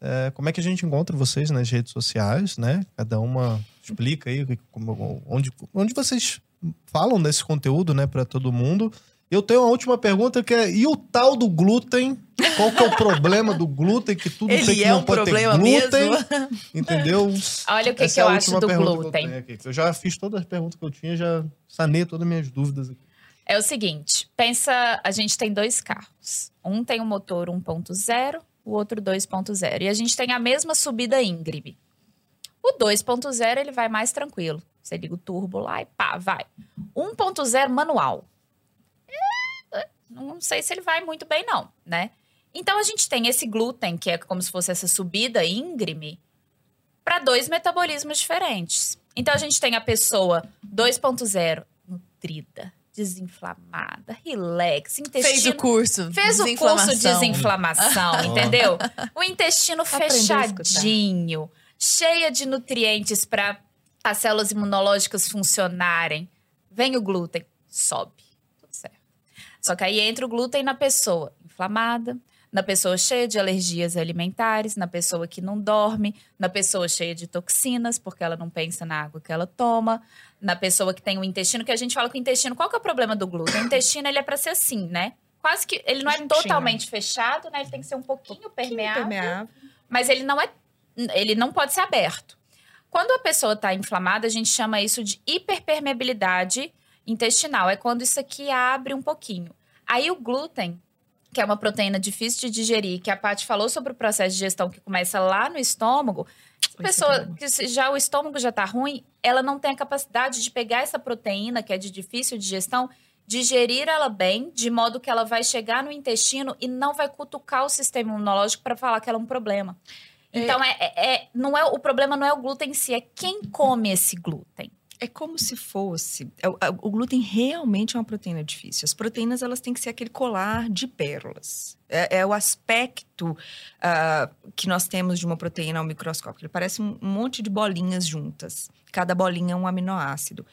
É, como é que a gente encontra vocês nas redes sociais, né? Cada uma explica aí como- onde, onde vocês falam desse conteúdo, né, para todo mundo. Eu tenho uma última pergunta que é: e o tal do glúten? Qual que é o problema do glúten? Que tudo tem Ele que é não um pode problema ter glúten, mesmo. entendeu? Olha o que, que é eu acho do eu glúten. aqui. Eu já fiz todas as perguntas que eu tinha, já sanei todas as minhas dúvidas aqui. É o seguinte, pensa, a gente tem dois carros. Um tem um motor 1.0, o outro 2.0. E a gente tem a mesma subida íngreme. O 2.0 ele vai mais tranquilo. Você liga o turbo lá e pá, vai. 1.0 manual. Não sei se ele vai muito bem não, né? Então a gente tem esse glúten, que é como se fosse essa subida íngreme, para dois metabolismos diferentes. Então a gente tem a pessoa 2.0 nutrida, desinflamada, relax, intestino. Fez o curso. Fez o curso de desinflamação, entendeu? O intestino fechadinho, cheia de nutrientes para as células imunológicas funcionarem. Vem o glúten, sobe. Só que aí entra o glúten na pessoa inflamada, na pessoa cheia de alergias alimentares, na pessoa que não dorme, na pessoa cheia de toxinas, porque ela não pensa na água que ela toma, na pessoa que tem o intestino, que a gente fala que o intestino, qual que é o problema do glúten? O intestino, ele é para ser assim, né? Quase que, ele não é totalmente fechado, né? Ele tem que ser um pouquinho permeável, Permeável. mas ele não é, ele não pode ser aberto. Quando a pessoa está inflamada, a gente chama isso de hiperpermeabilidade intestinal. É quando isso aqui abre um pouquinho. Aí o glúten, que é uma proteína difícil de digerir, que a Paty falou sobre o processo de digestão que começa lá no estômago, a Pois pessoa é. que já o estômago já está ruim, ela não tem a capacidade de pegar essa proteína que é de difícil digestão, digerir ela bem, de modo que ela vai chegar no intestino e não vai cutucar o sistema imunológico para falar que ela é um problema. Então, é, é- é- não é, o problema não é o glúten em si, é quem come esse glúten. É como se fosse. é, o- glúten realmente é uma proteína difícil. As proteínas elas têm que ser aquele colar de pérolas. É, é o aspecto ah, que nós temos de uma proteína ao microscópio. Ele parece um monte de bolinhas juntas. Cada bolinha é um aminoácido.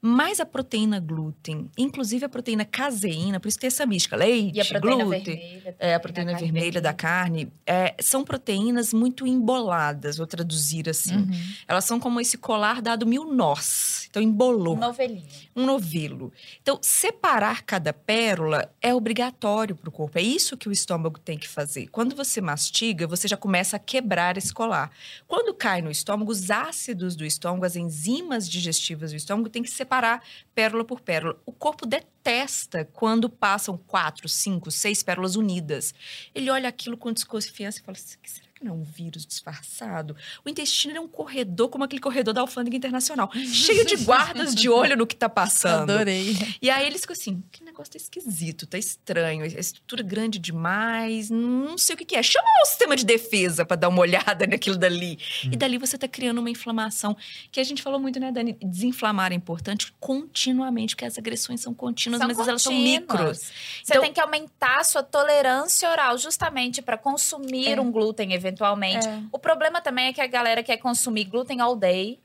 Mas a proteína glúten, inclusive a proteína caseína, por isso tem essa mística, leite, E a proteína glúten. vermelha. É, a proteína da vermelha da carne. é, são proteínas muito emboladas, vou traduzir assim. Uhum. Elas são como esse colar dado mil nós. Então, embolou. Novelinho. Um novelo. Então, separar cada pérola é obrigatório para o corpo. É isso que o estômago tem que fazer. Quando você mastiga, você já começa a quebrar esse colar. Quando cai no estômago, os ácidos do estômago, as enzimas digestivas do estômago, tem que separar pérola por pérola. O corpo detesta quando passam quatro, cinco, seis pérolas unidas. Ele olha aquilo com desconfiança e fala assim, será que não é um vírus disfarçado? O intestino é um corredor como aquele corredor da alfândega internacional, cheio de guardas de olho no que tá passando. Adorei. E aí eles ficam assim, que negócio tá esquisito, tá estranho, a estrutura grande demais, não sei o que, que é. Chama o sistema de defesa para dar uma olhada naquilo dali. E dali você tá criando uma inflamação, que a gente falou muito, né, Dani? Desinflamar é importante continuamente, porque as agressões são contínuas, São mas vezes elas são micros. Você Então- tem que aumentar a sua tolerância oral, justamente para consumir É. um glúten eventualmente. É. O problema também é que a galera quer consumir glúten all day,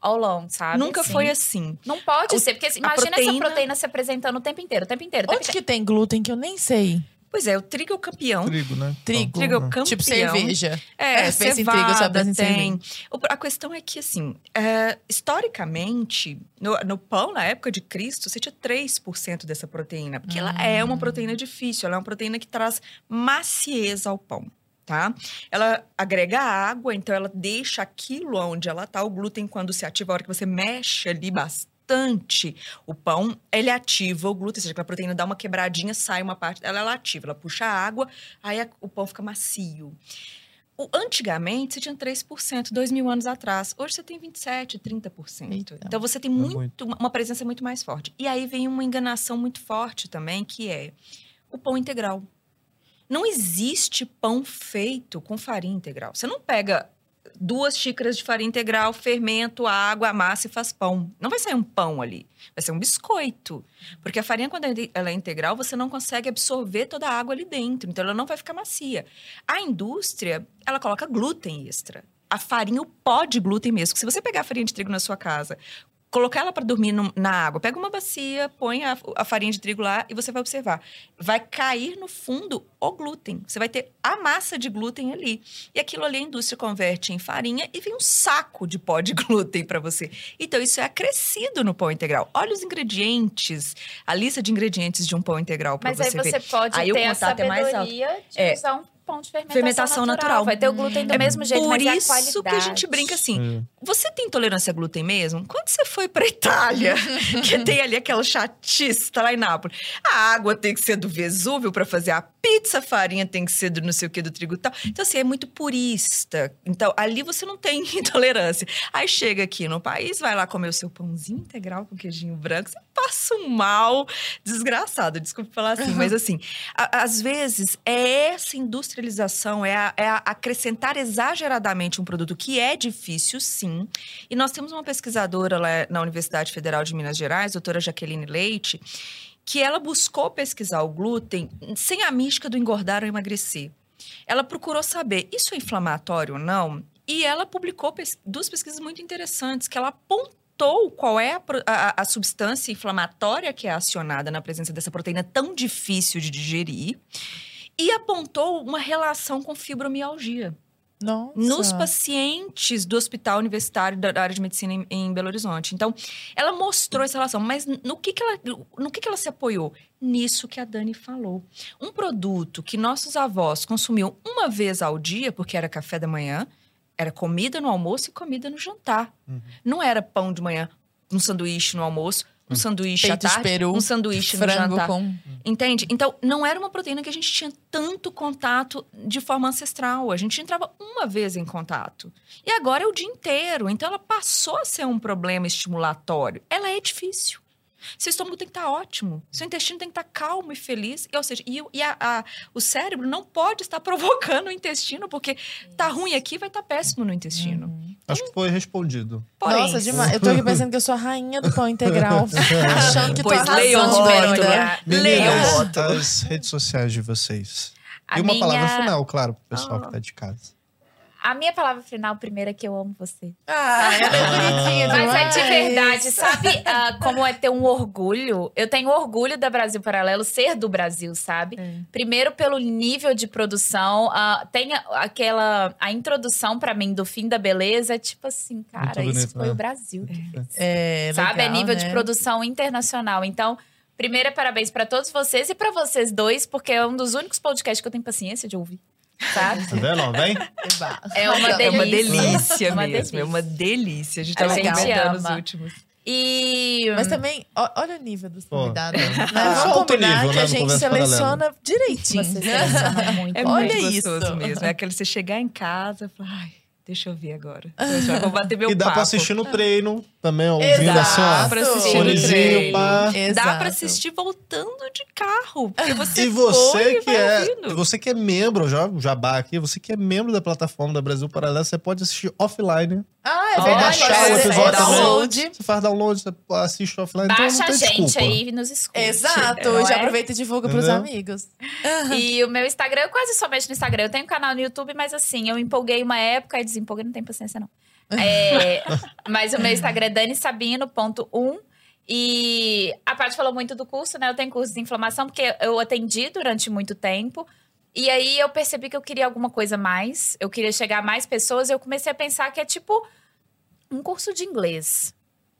all long, sabe? Nunca Assim. foi assim. Não pode O- ser, porque imagina essa proteína- proteína se apresentando o tempo inteiro, o tempo inteiro. o tempo Onde que tem glúten que eu nem sei? Pois é, o trigo é o campeão. Trigo, né? Trigo. Trigo é o Então, campeão. Tipo cerveja. É, É, pensa em trigo, só cevada em tem. O- A questão é que, assim, é, historicamente, no, no pão, na época de Cristo, você tinha 3% dessa proteína. Porque ela é uma proteína difícil, ela é uma proteína que traz maciez ao pão. Tá? Ela agrega água, então ela deixa aquilo onde ela tá. O glúten, quando se ativa, a hora que você mexe ali bastante o pão, ele ativa o glúten, ou seja, que a proteína dá uma quebradinha, sai uma parte, ela, ela ativa, ela puxa a água, aí a- o pão fica macio. O- antigamente, você tinha 3%, dois mil anos atrás. Hoje você tem 27%, 30%. Eita. Então você tem É muito, muito. uma presença muito mais forte. E aí vem uma enganação muito forte também, que é o pão integral. Não existe pão feito com farinha integral. Você não pega duas xícaras de farinha integral, fermento, água, amassa e faz pão. Não vai sair um pão ali, vai ser um biscoito. Porque a farinha, quando ela é integral, você não consegue absorver toda a água ali dentro, então ela não vai ficar macia. A indústria, ela coloca glúten extra. A farinha, o pó de glúten mesmo. Se você pegar a farinha de trigo na sua casa, colocar ela para dormir no, na água. Pega uma bacia, põe a, a, farinha de trigo lá e você vai observar. Vai cair no fundo o glúten. Você vai ter a massa de glúten ali. E aquilo ali a indústria converte em farinha e vem um saco de pó de glúten para você. Então isso é acrescido no pão integral. Olha os ingredientes, a lista de ingredientes de um pão integral para você ver. Mas aí você ver. pode aí ter a sabedoria é de usar um pão de fermentação, fermentação natural. natural. Vai ter o glúten do é mesmo jeito, por mas isso é a qualidade. que a gente brinca assim. Você tem intolerância a glúten mesmo? Quando você foi para Itália, que tem ali aquela chatice, tá lá em Nápoles, a água tem que ser do Vesúvio para fazer a pizza, a farinha tem que ser do não sei o que, do trigo e tal. Então, assim, é muito purista. Então, ali você não tem intolerância. Aí chega aqui no país, vai lá comer o seu pãozinho integral com queijinho branco, você passa um mal desgraçado, desculpa falar assim, mas assim, a, às vezes é essa industrialização, é, a, é a acrescentar exageradamente um produto que é difícil, sim. E nós temos uma pesquisadora lá na Universidade Federal de Minas Gerais, doutora Jaqueline Leite, que ela buscou pesquisar o glúten sem a mística do engordar ou emagrecer. Ela procurou saber, isso é inflamatório ou não? E ela publicou duas pesquisas muito interessantes, que ela apontou qual é a, a, a, substância inflamatória que é acionada na presença dessa proteína tão difícil de digerir e apontou uma relação com fibromialgia. Nossa. nos pacientes do Hospital Universitário da área de medicina em, em, Belo Horizonte. Então, ela mostrou essa relação, mas no que, que, ela, no que, que ela se apoiou? Nisso que a Dani falou. Um produto que nossos avós consumiam uma vez ao dia, porque era café da manhã, era comida no almoço e comida no jantar. Uhum. Não era pão de manhã, um sanduíche no almoço, um sanduíche Peito à tarde, peru, um sanduíche frango no jantar. Com... Entende? Então, não era uma proteína que a gente tinha tanto contato de forma ancestral. A gente entrava uma vez em contato. E agora é o dia inteiro. Então, ela passou a ser um problema estimulatório. Ela é difícil. Seu estômago tem que estar ótimo. Seu intestino tem que estar calmo e feliz. Ou seja, e, e a, a, o cérebro não pode estar provocando o intestino, porque tá ruim aqui, vai estar péssimo no intestino. Uhum. Acho que foi respondido. Porém, Nossa, demais. Eu tô aqui pensando que eu sou a rainha do pão integral. achando que pois tô leiam rótulo. Leiam. As redes sociais de vocês. A e uma minha... palavra final, claro, pro pessoal oh. que tá de casa. A minha palavra final primeira é que eu amo você. Ah, ela é bonitinha Mas é de verdade, sabe uh, como é ter um orgulho? Eu tenho orgulho da Brasil Paralelo ser do Brasil, sabe? É. Primeiro pelo nível de produção, uh, tem aquela a introdução para mim do fim da beleza, tipo assim, cara, bonito, isso foi né? o Brasil. É, é sabe? Legal, é nível né? de produção internacional. Então, primeiro parabéns para todos vocês e para vocês dois, porque é um dos únicos podcasts que eu tenho paciência de ouvir. Sabe? Tá vendo? Vem? É uma delícia. É uma delícia é uma mesmo. delícia. É uma delícia. A gente tava comentando ama. nos últimos. E. Mas também, ó- olha o nível dos Pô, convidados. é. Né? Vamos alto combinar nível, que né, a gente seleciona direitinho. Você seleciona muito. É Olha muito isso. gostoso mesmo. É aquele você chegar em casa e falar, ai, deixa eu ver agora. Eu já vou bater meu E dá papo. pra assistir no treino também, ouvindo Exato. assim, ó. Dá pra assistir no treino. pá. Dá Exato. pra assistir voltando de carro. Porque você E você foi e que vai é, ouvindo. você que é membro, já o jabá aqui, você que é membro da plataforma da Brasil Paralelo, você pode assistir offline. Ah, é Ó, verdade. baixar Você o episódio faz também. download. Você faz download, você assiste offline, então Baixa não a tem gente desculpa. aí e nos escuta. Exato. não Já é? aproveita e divulga pros Entendeu? amigos. E o meu Instagram, eu quase só mexo no Instagram. Eu tenho um canal no YouTube, mas assim, eu empolguei uma época e desempolguei, não tem paciência, não. É, mas o meu Instagram é danisabino.1. E a Paty falou muito do curso, né? Eu tenho curso de inflamação, porque eu atendi durante muito tempo. E aí eu percebi que eu queria alguma coisa mais. Eu queria chegar a mais pessoas. E eu comecei a pensar que é tipo um curso de inglês.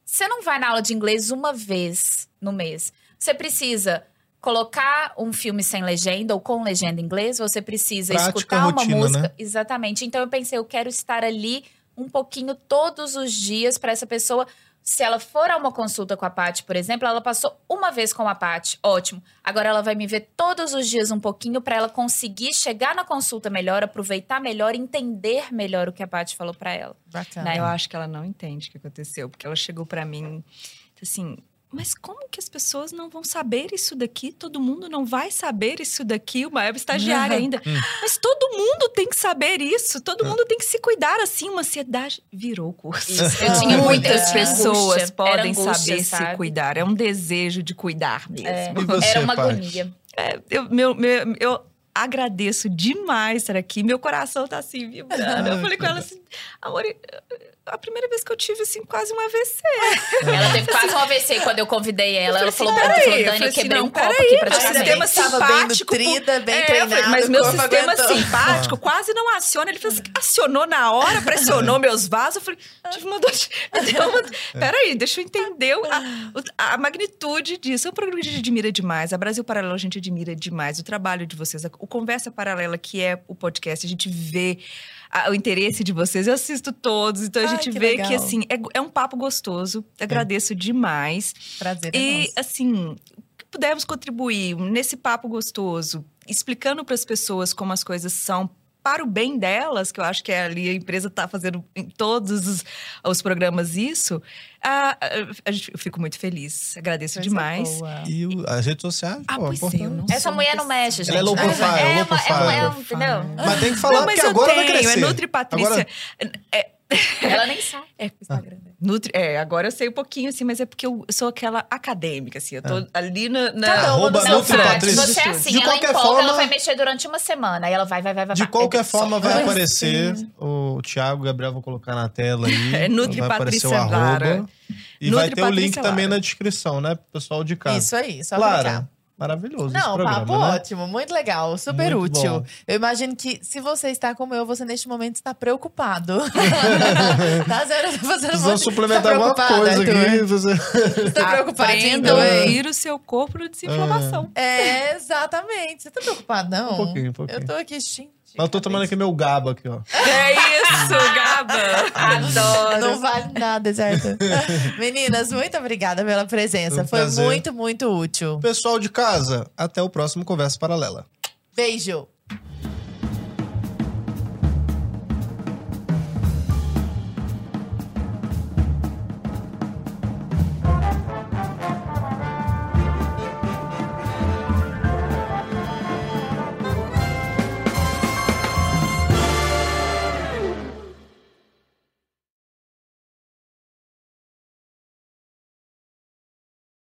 Você não vai na aula de inglês uma vez no mês. Você precisa colocar um filme sem legenda ou com legenda em inglês, você precisa Prática, escutar uma rotina, música. né? Exatamente. Então eu pensei, eu quero estar ali um pouquinho todos os dias para essa pessoa. Se ela for a uma consulta com a Paty, por exemplo, ela passou uma vez com a Paty, ótimo. Agora ela vai me ver todos os dias um pouquinho para ela conseguir chegar na consulta melhor, aproveitar melhor, entender melhor o que a Paty falou para ela. Bacana. Né? Eu acho que ela não entende o que aconteceu, porque ela chegou pra mim assim, mas como que as pessoas não vão saber isso daqui? Todo mundo não vai saber isso daqui. Uma web estagiária ainda. Hum. Mas todo mundo tem que saber isso. Todo mundo tem que se cuidar assim. Uma ansiedade virou o curso. Isso, eu tinha Muitas muita tinha pessoas angústia, podem angústia, saber se sabe? cuidar. É um desejo de cuidar mesmo. É, você, era uma Paty? agonia. É, eu, meu, meu- eu agradeço demais estar aqui. Meu coração tá assim, vibrando. Eu falei com ela assim, amor, a primeira vez que eu tive, assim, quase um AVC. Ela teve quase um AVC quando eu convidei ela. Ela falou, assim, ela falou peraí, eu Dani, eu quebrei assim, um copo peraí, aqui meu praticamente. sistema Tava bem simpático. nutrida, bem É, eu treinada, mas o meu sistema aguentou. simpático quase não aciona. Ele falou assim, acionou na hora, pressionou meus vasos. Eu falei, tive uma dor de... uma- Peraí, deixa eu entender a, a magnitude disso. É um programa que a gente admira demais. A Brasil Paralelo a gente admira demais. O trabalho de vocês, o Conversa Paralela, que é o podcast, a gente vê a- o interesse de vocês. Eu assisto todos, então a Ai, gente que vê legal. que, assim, é, é um papo gostoso. Agradeço demais. Prazer é E, nosso. assim, que pudermos contribuir nesse papo gostoso, explicando para as pessoas como as coisas são para o bem delas, que eu acho que é ali a empresa está fazendo em todos os, os programas isso, ah, a gente- eu fico muito feliz. Agradeço Coisa demais. boa. E o- as redes sociais, Ah, pô, pois é, importante. eu não Essa mulher não mexe, gente. Ela é low profile, é, low é, uma- profile. é um- entendeu? Mas tem que falar, Não, mas porque eu agora vai tenho, crescer. é Nutri Patrícia. Agora- É, Ela nem sabe. É, Nutri, é, agora eu sei um pouquinho, assim, mas é porque eu sou aquela acadêmica, assim. Eu tô ali na. na Cada uma do Não, Nutri Paty, Patrícia. você é assim, De ela qualquer empolga, forma- ela vai mexer durante uma semana. Aí ela vai, vai, vai, vai. De qualquer É forma, vai aparecer. O Thiago o Gabriel vão colocar na tela aí. É Nutri vai aparecer o Patrícia Lara. arroba. E Nutri vai ter o link Patrícia também Lara. na descrição, né? Pro pessoal de casa. Isso aí, só. Lara, maravilhoso esse Não, programa, papo né? ótimo, muito legal, super Muito útil. bom. Eu imagino que se você está como eu, você neste momento está preocupado. tá zero, tá fazendo Precisamos muito- suplementar tá alguma preocupado, coisa Arthur? aqui. Você... Você tá Aprenda a também? ouvir o seu corpo de desinflamação. É, exatamente. Você tá preocupado, não? Um pouquinho, um pouquinho. Eu tô aqui, gente. Mas eu tô tomando aqui meu gaba aqui, ó. É isso, Gaba! Adoro. Não vale nada, certo? Meninas, muito obrigada pela presença. Foi um Foi muito, muito útil. Pessoal de casa, até o próximo Conversa Paralela. Beijo.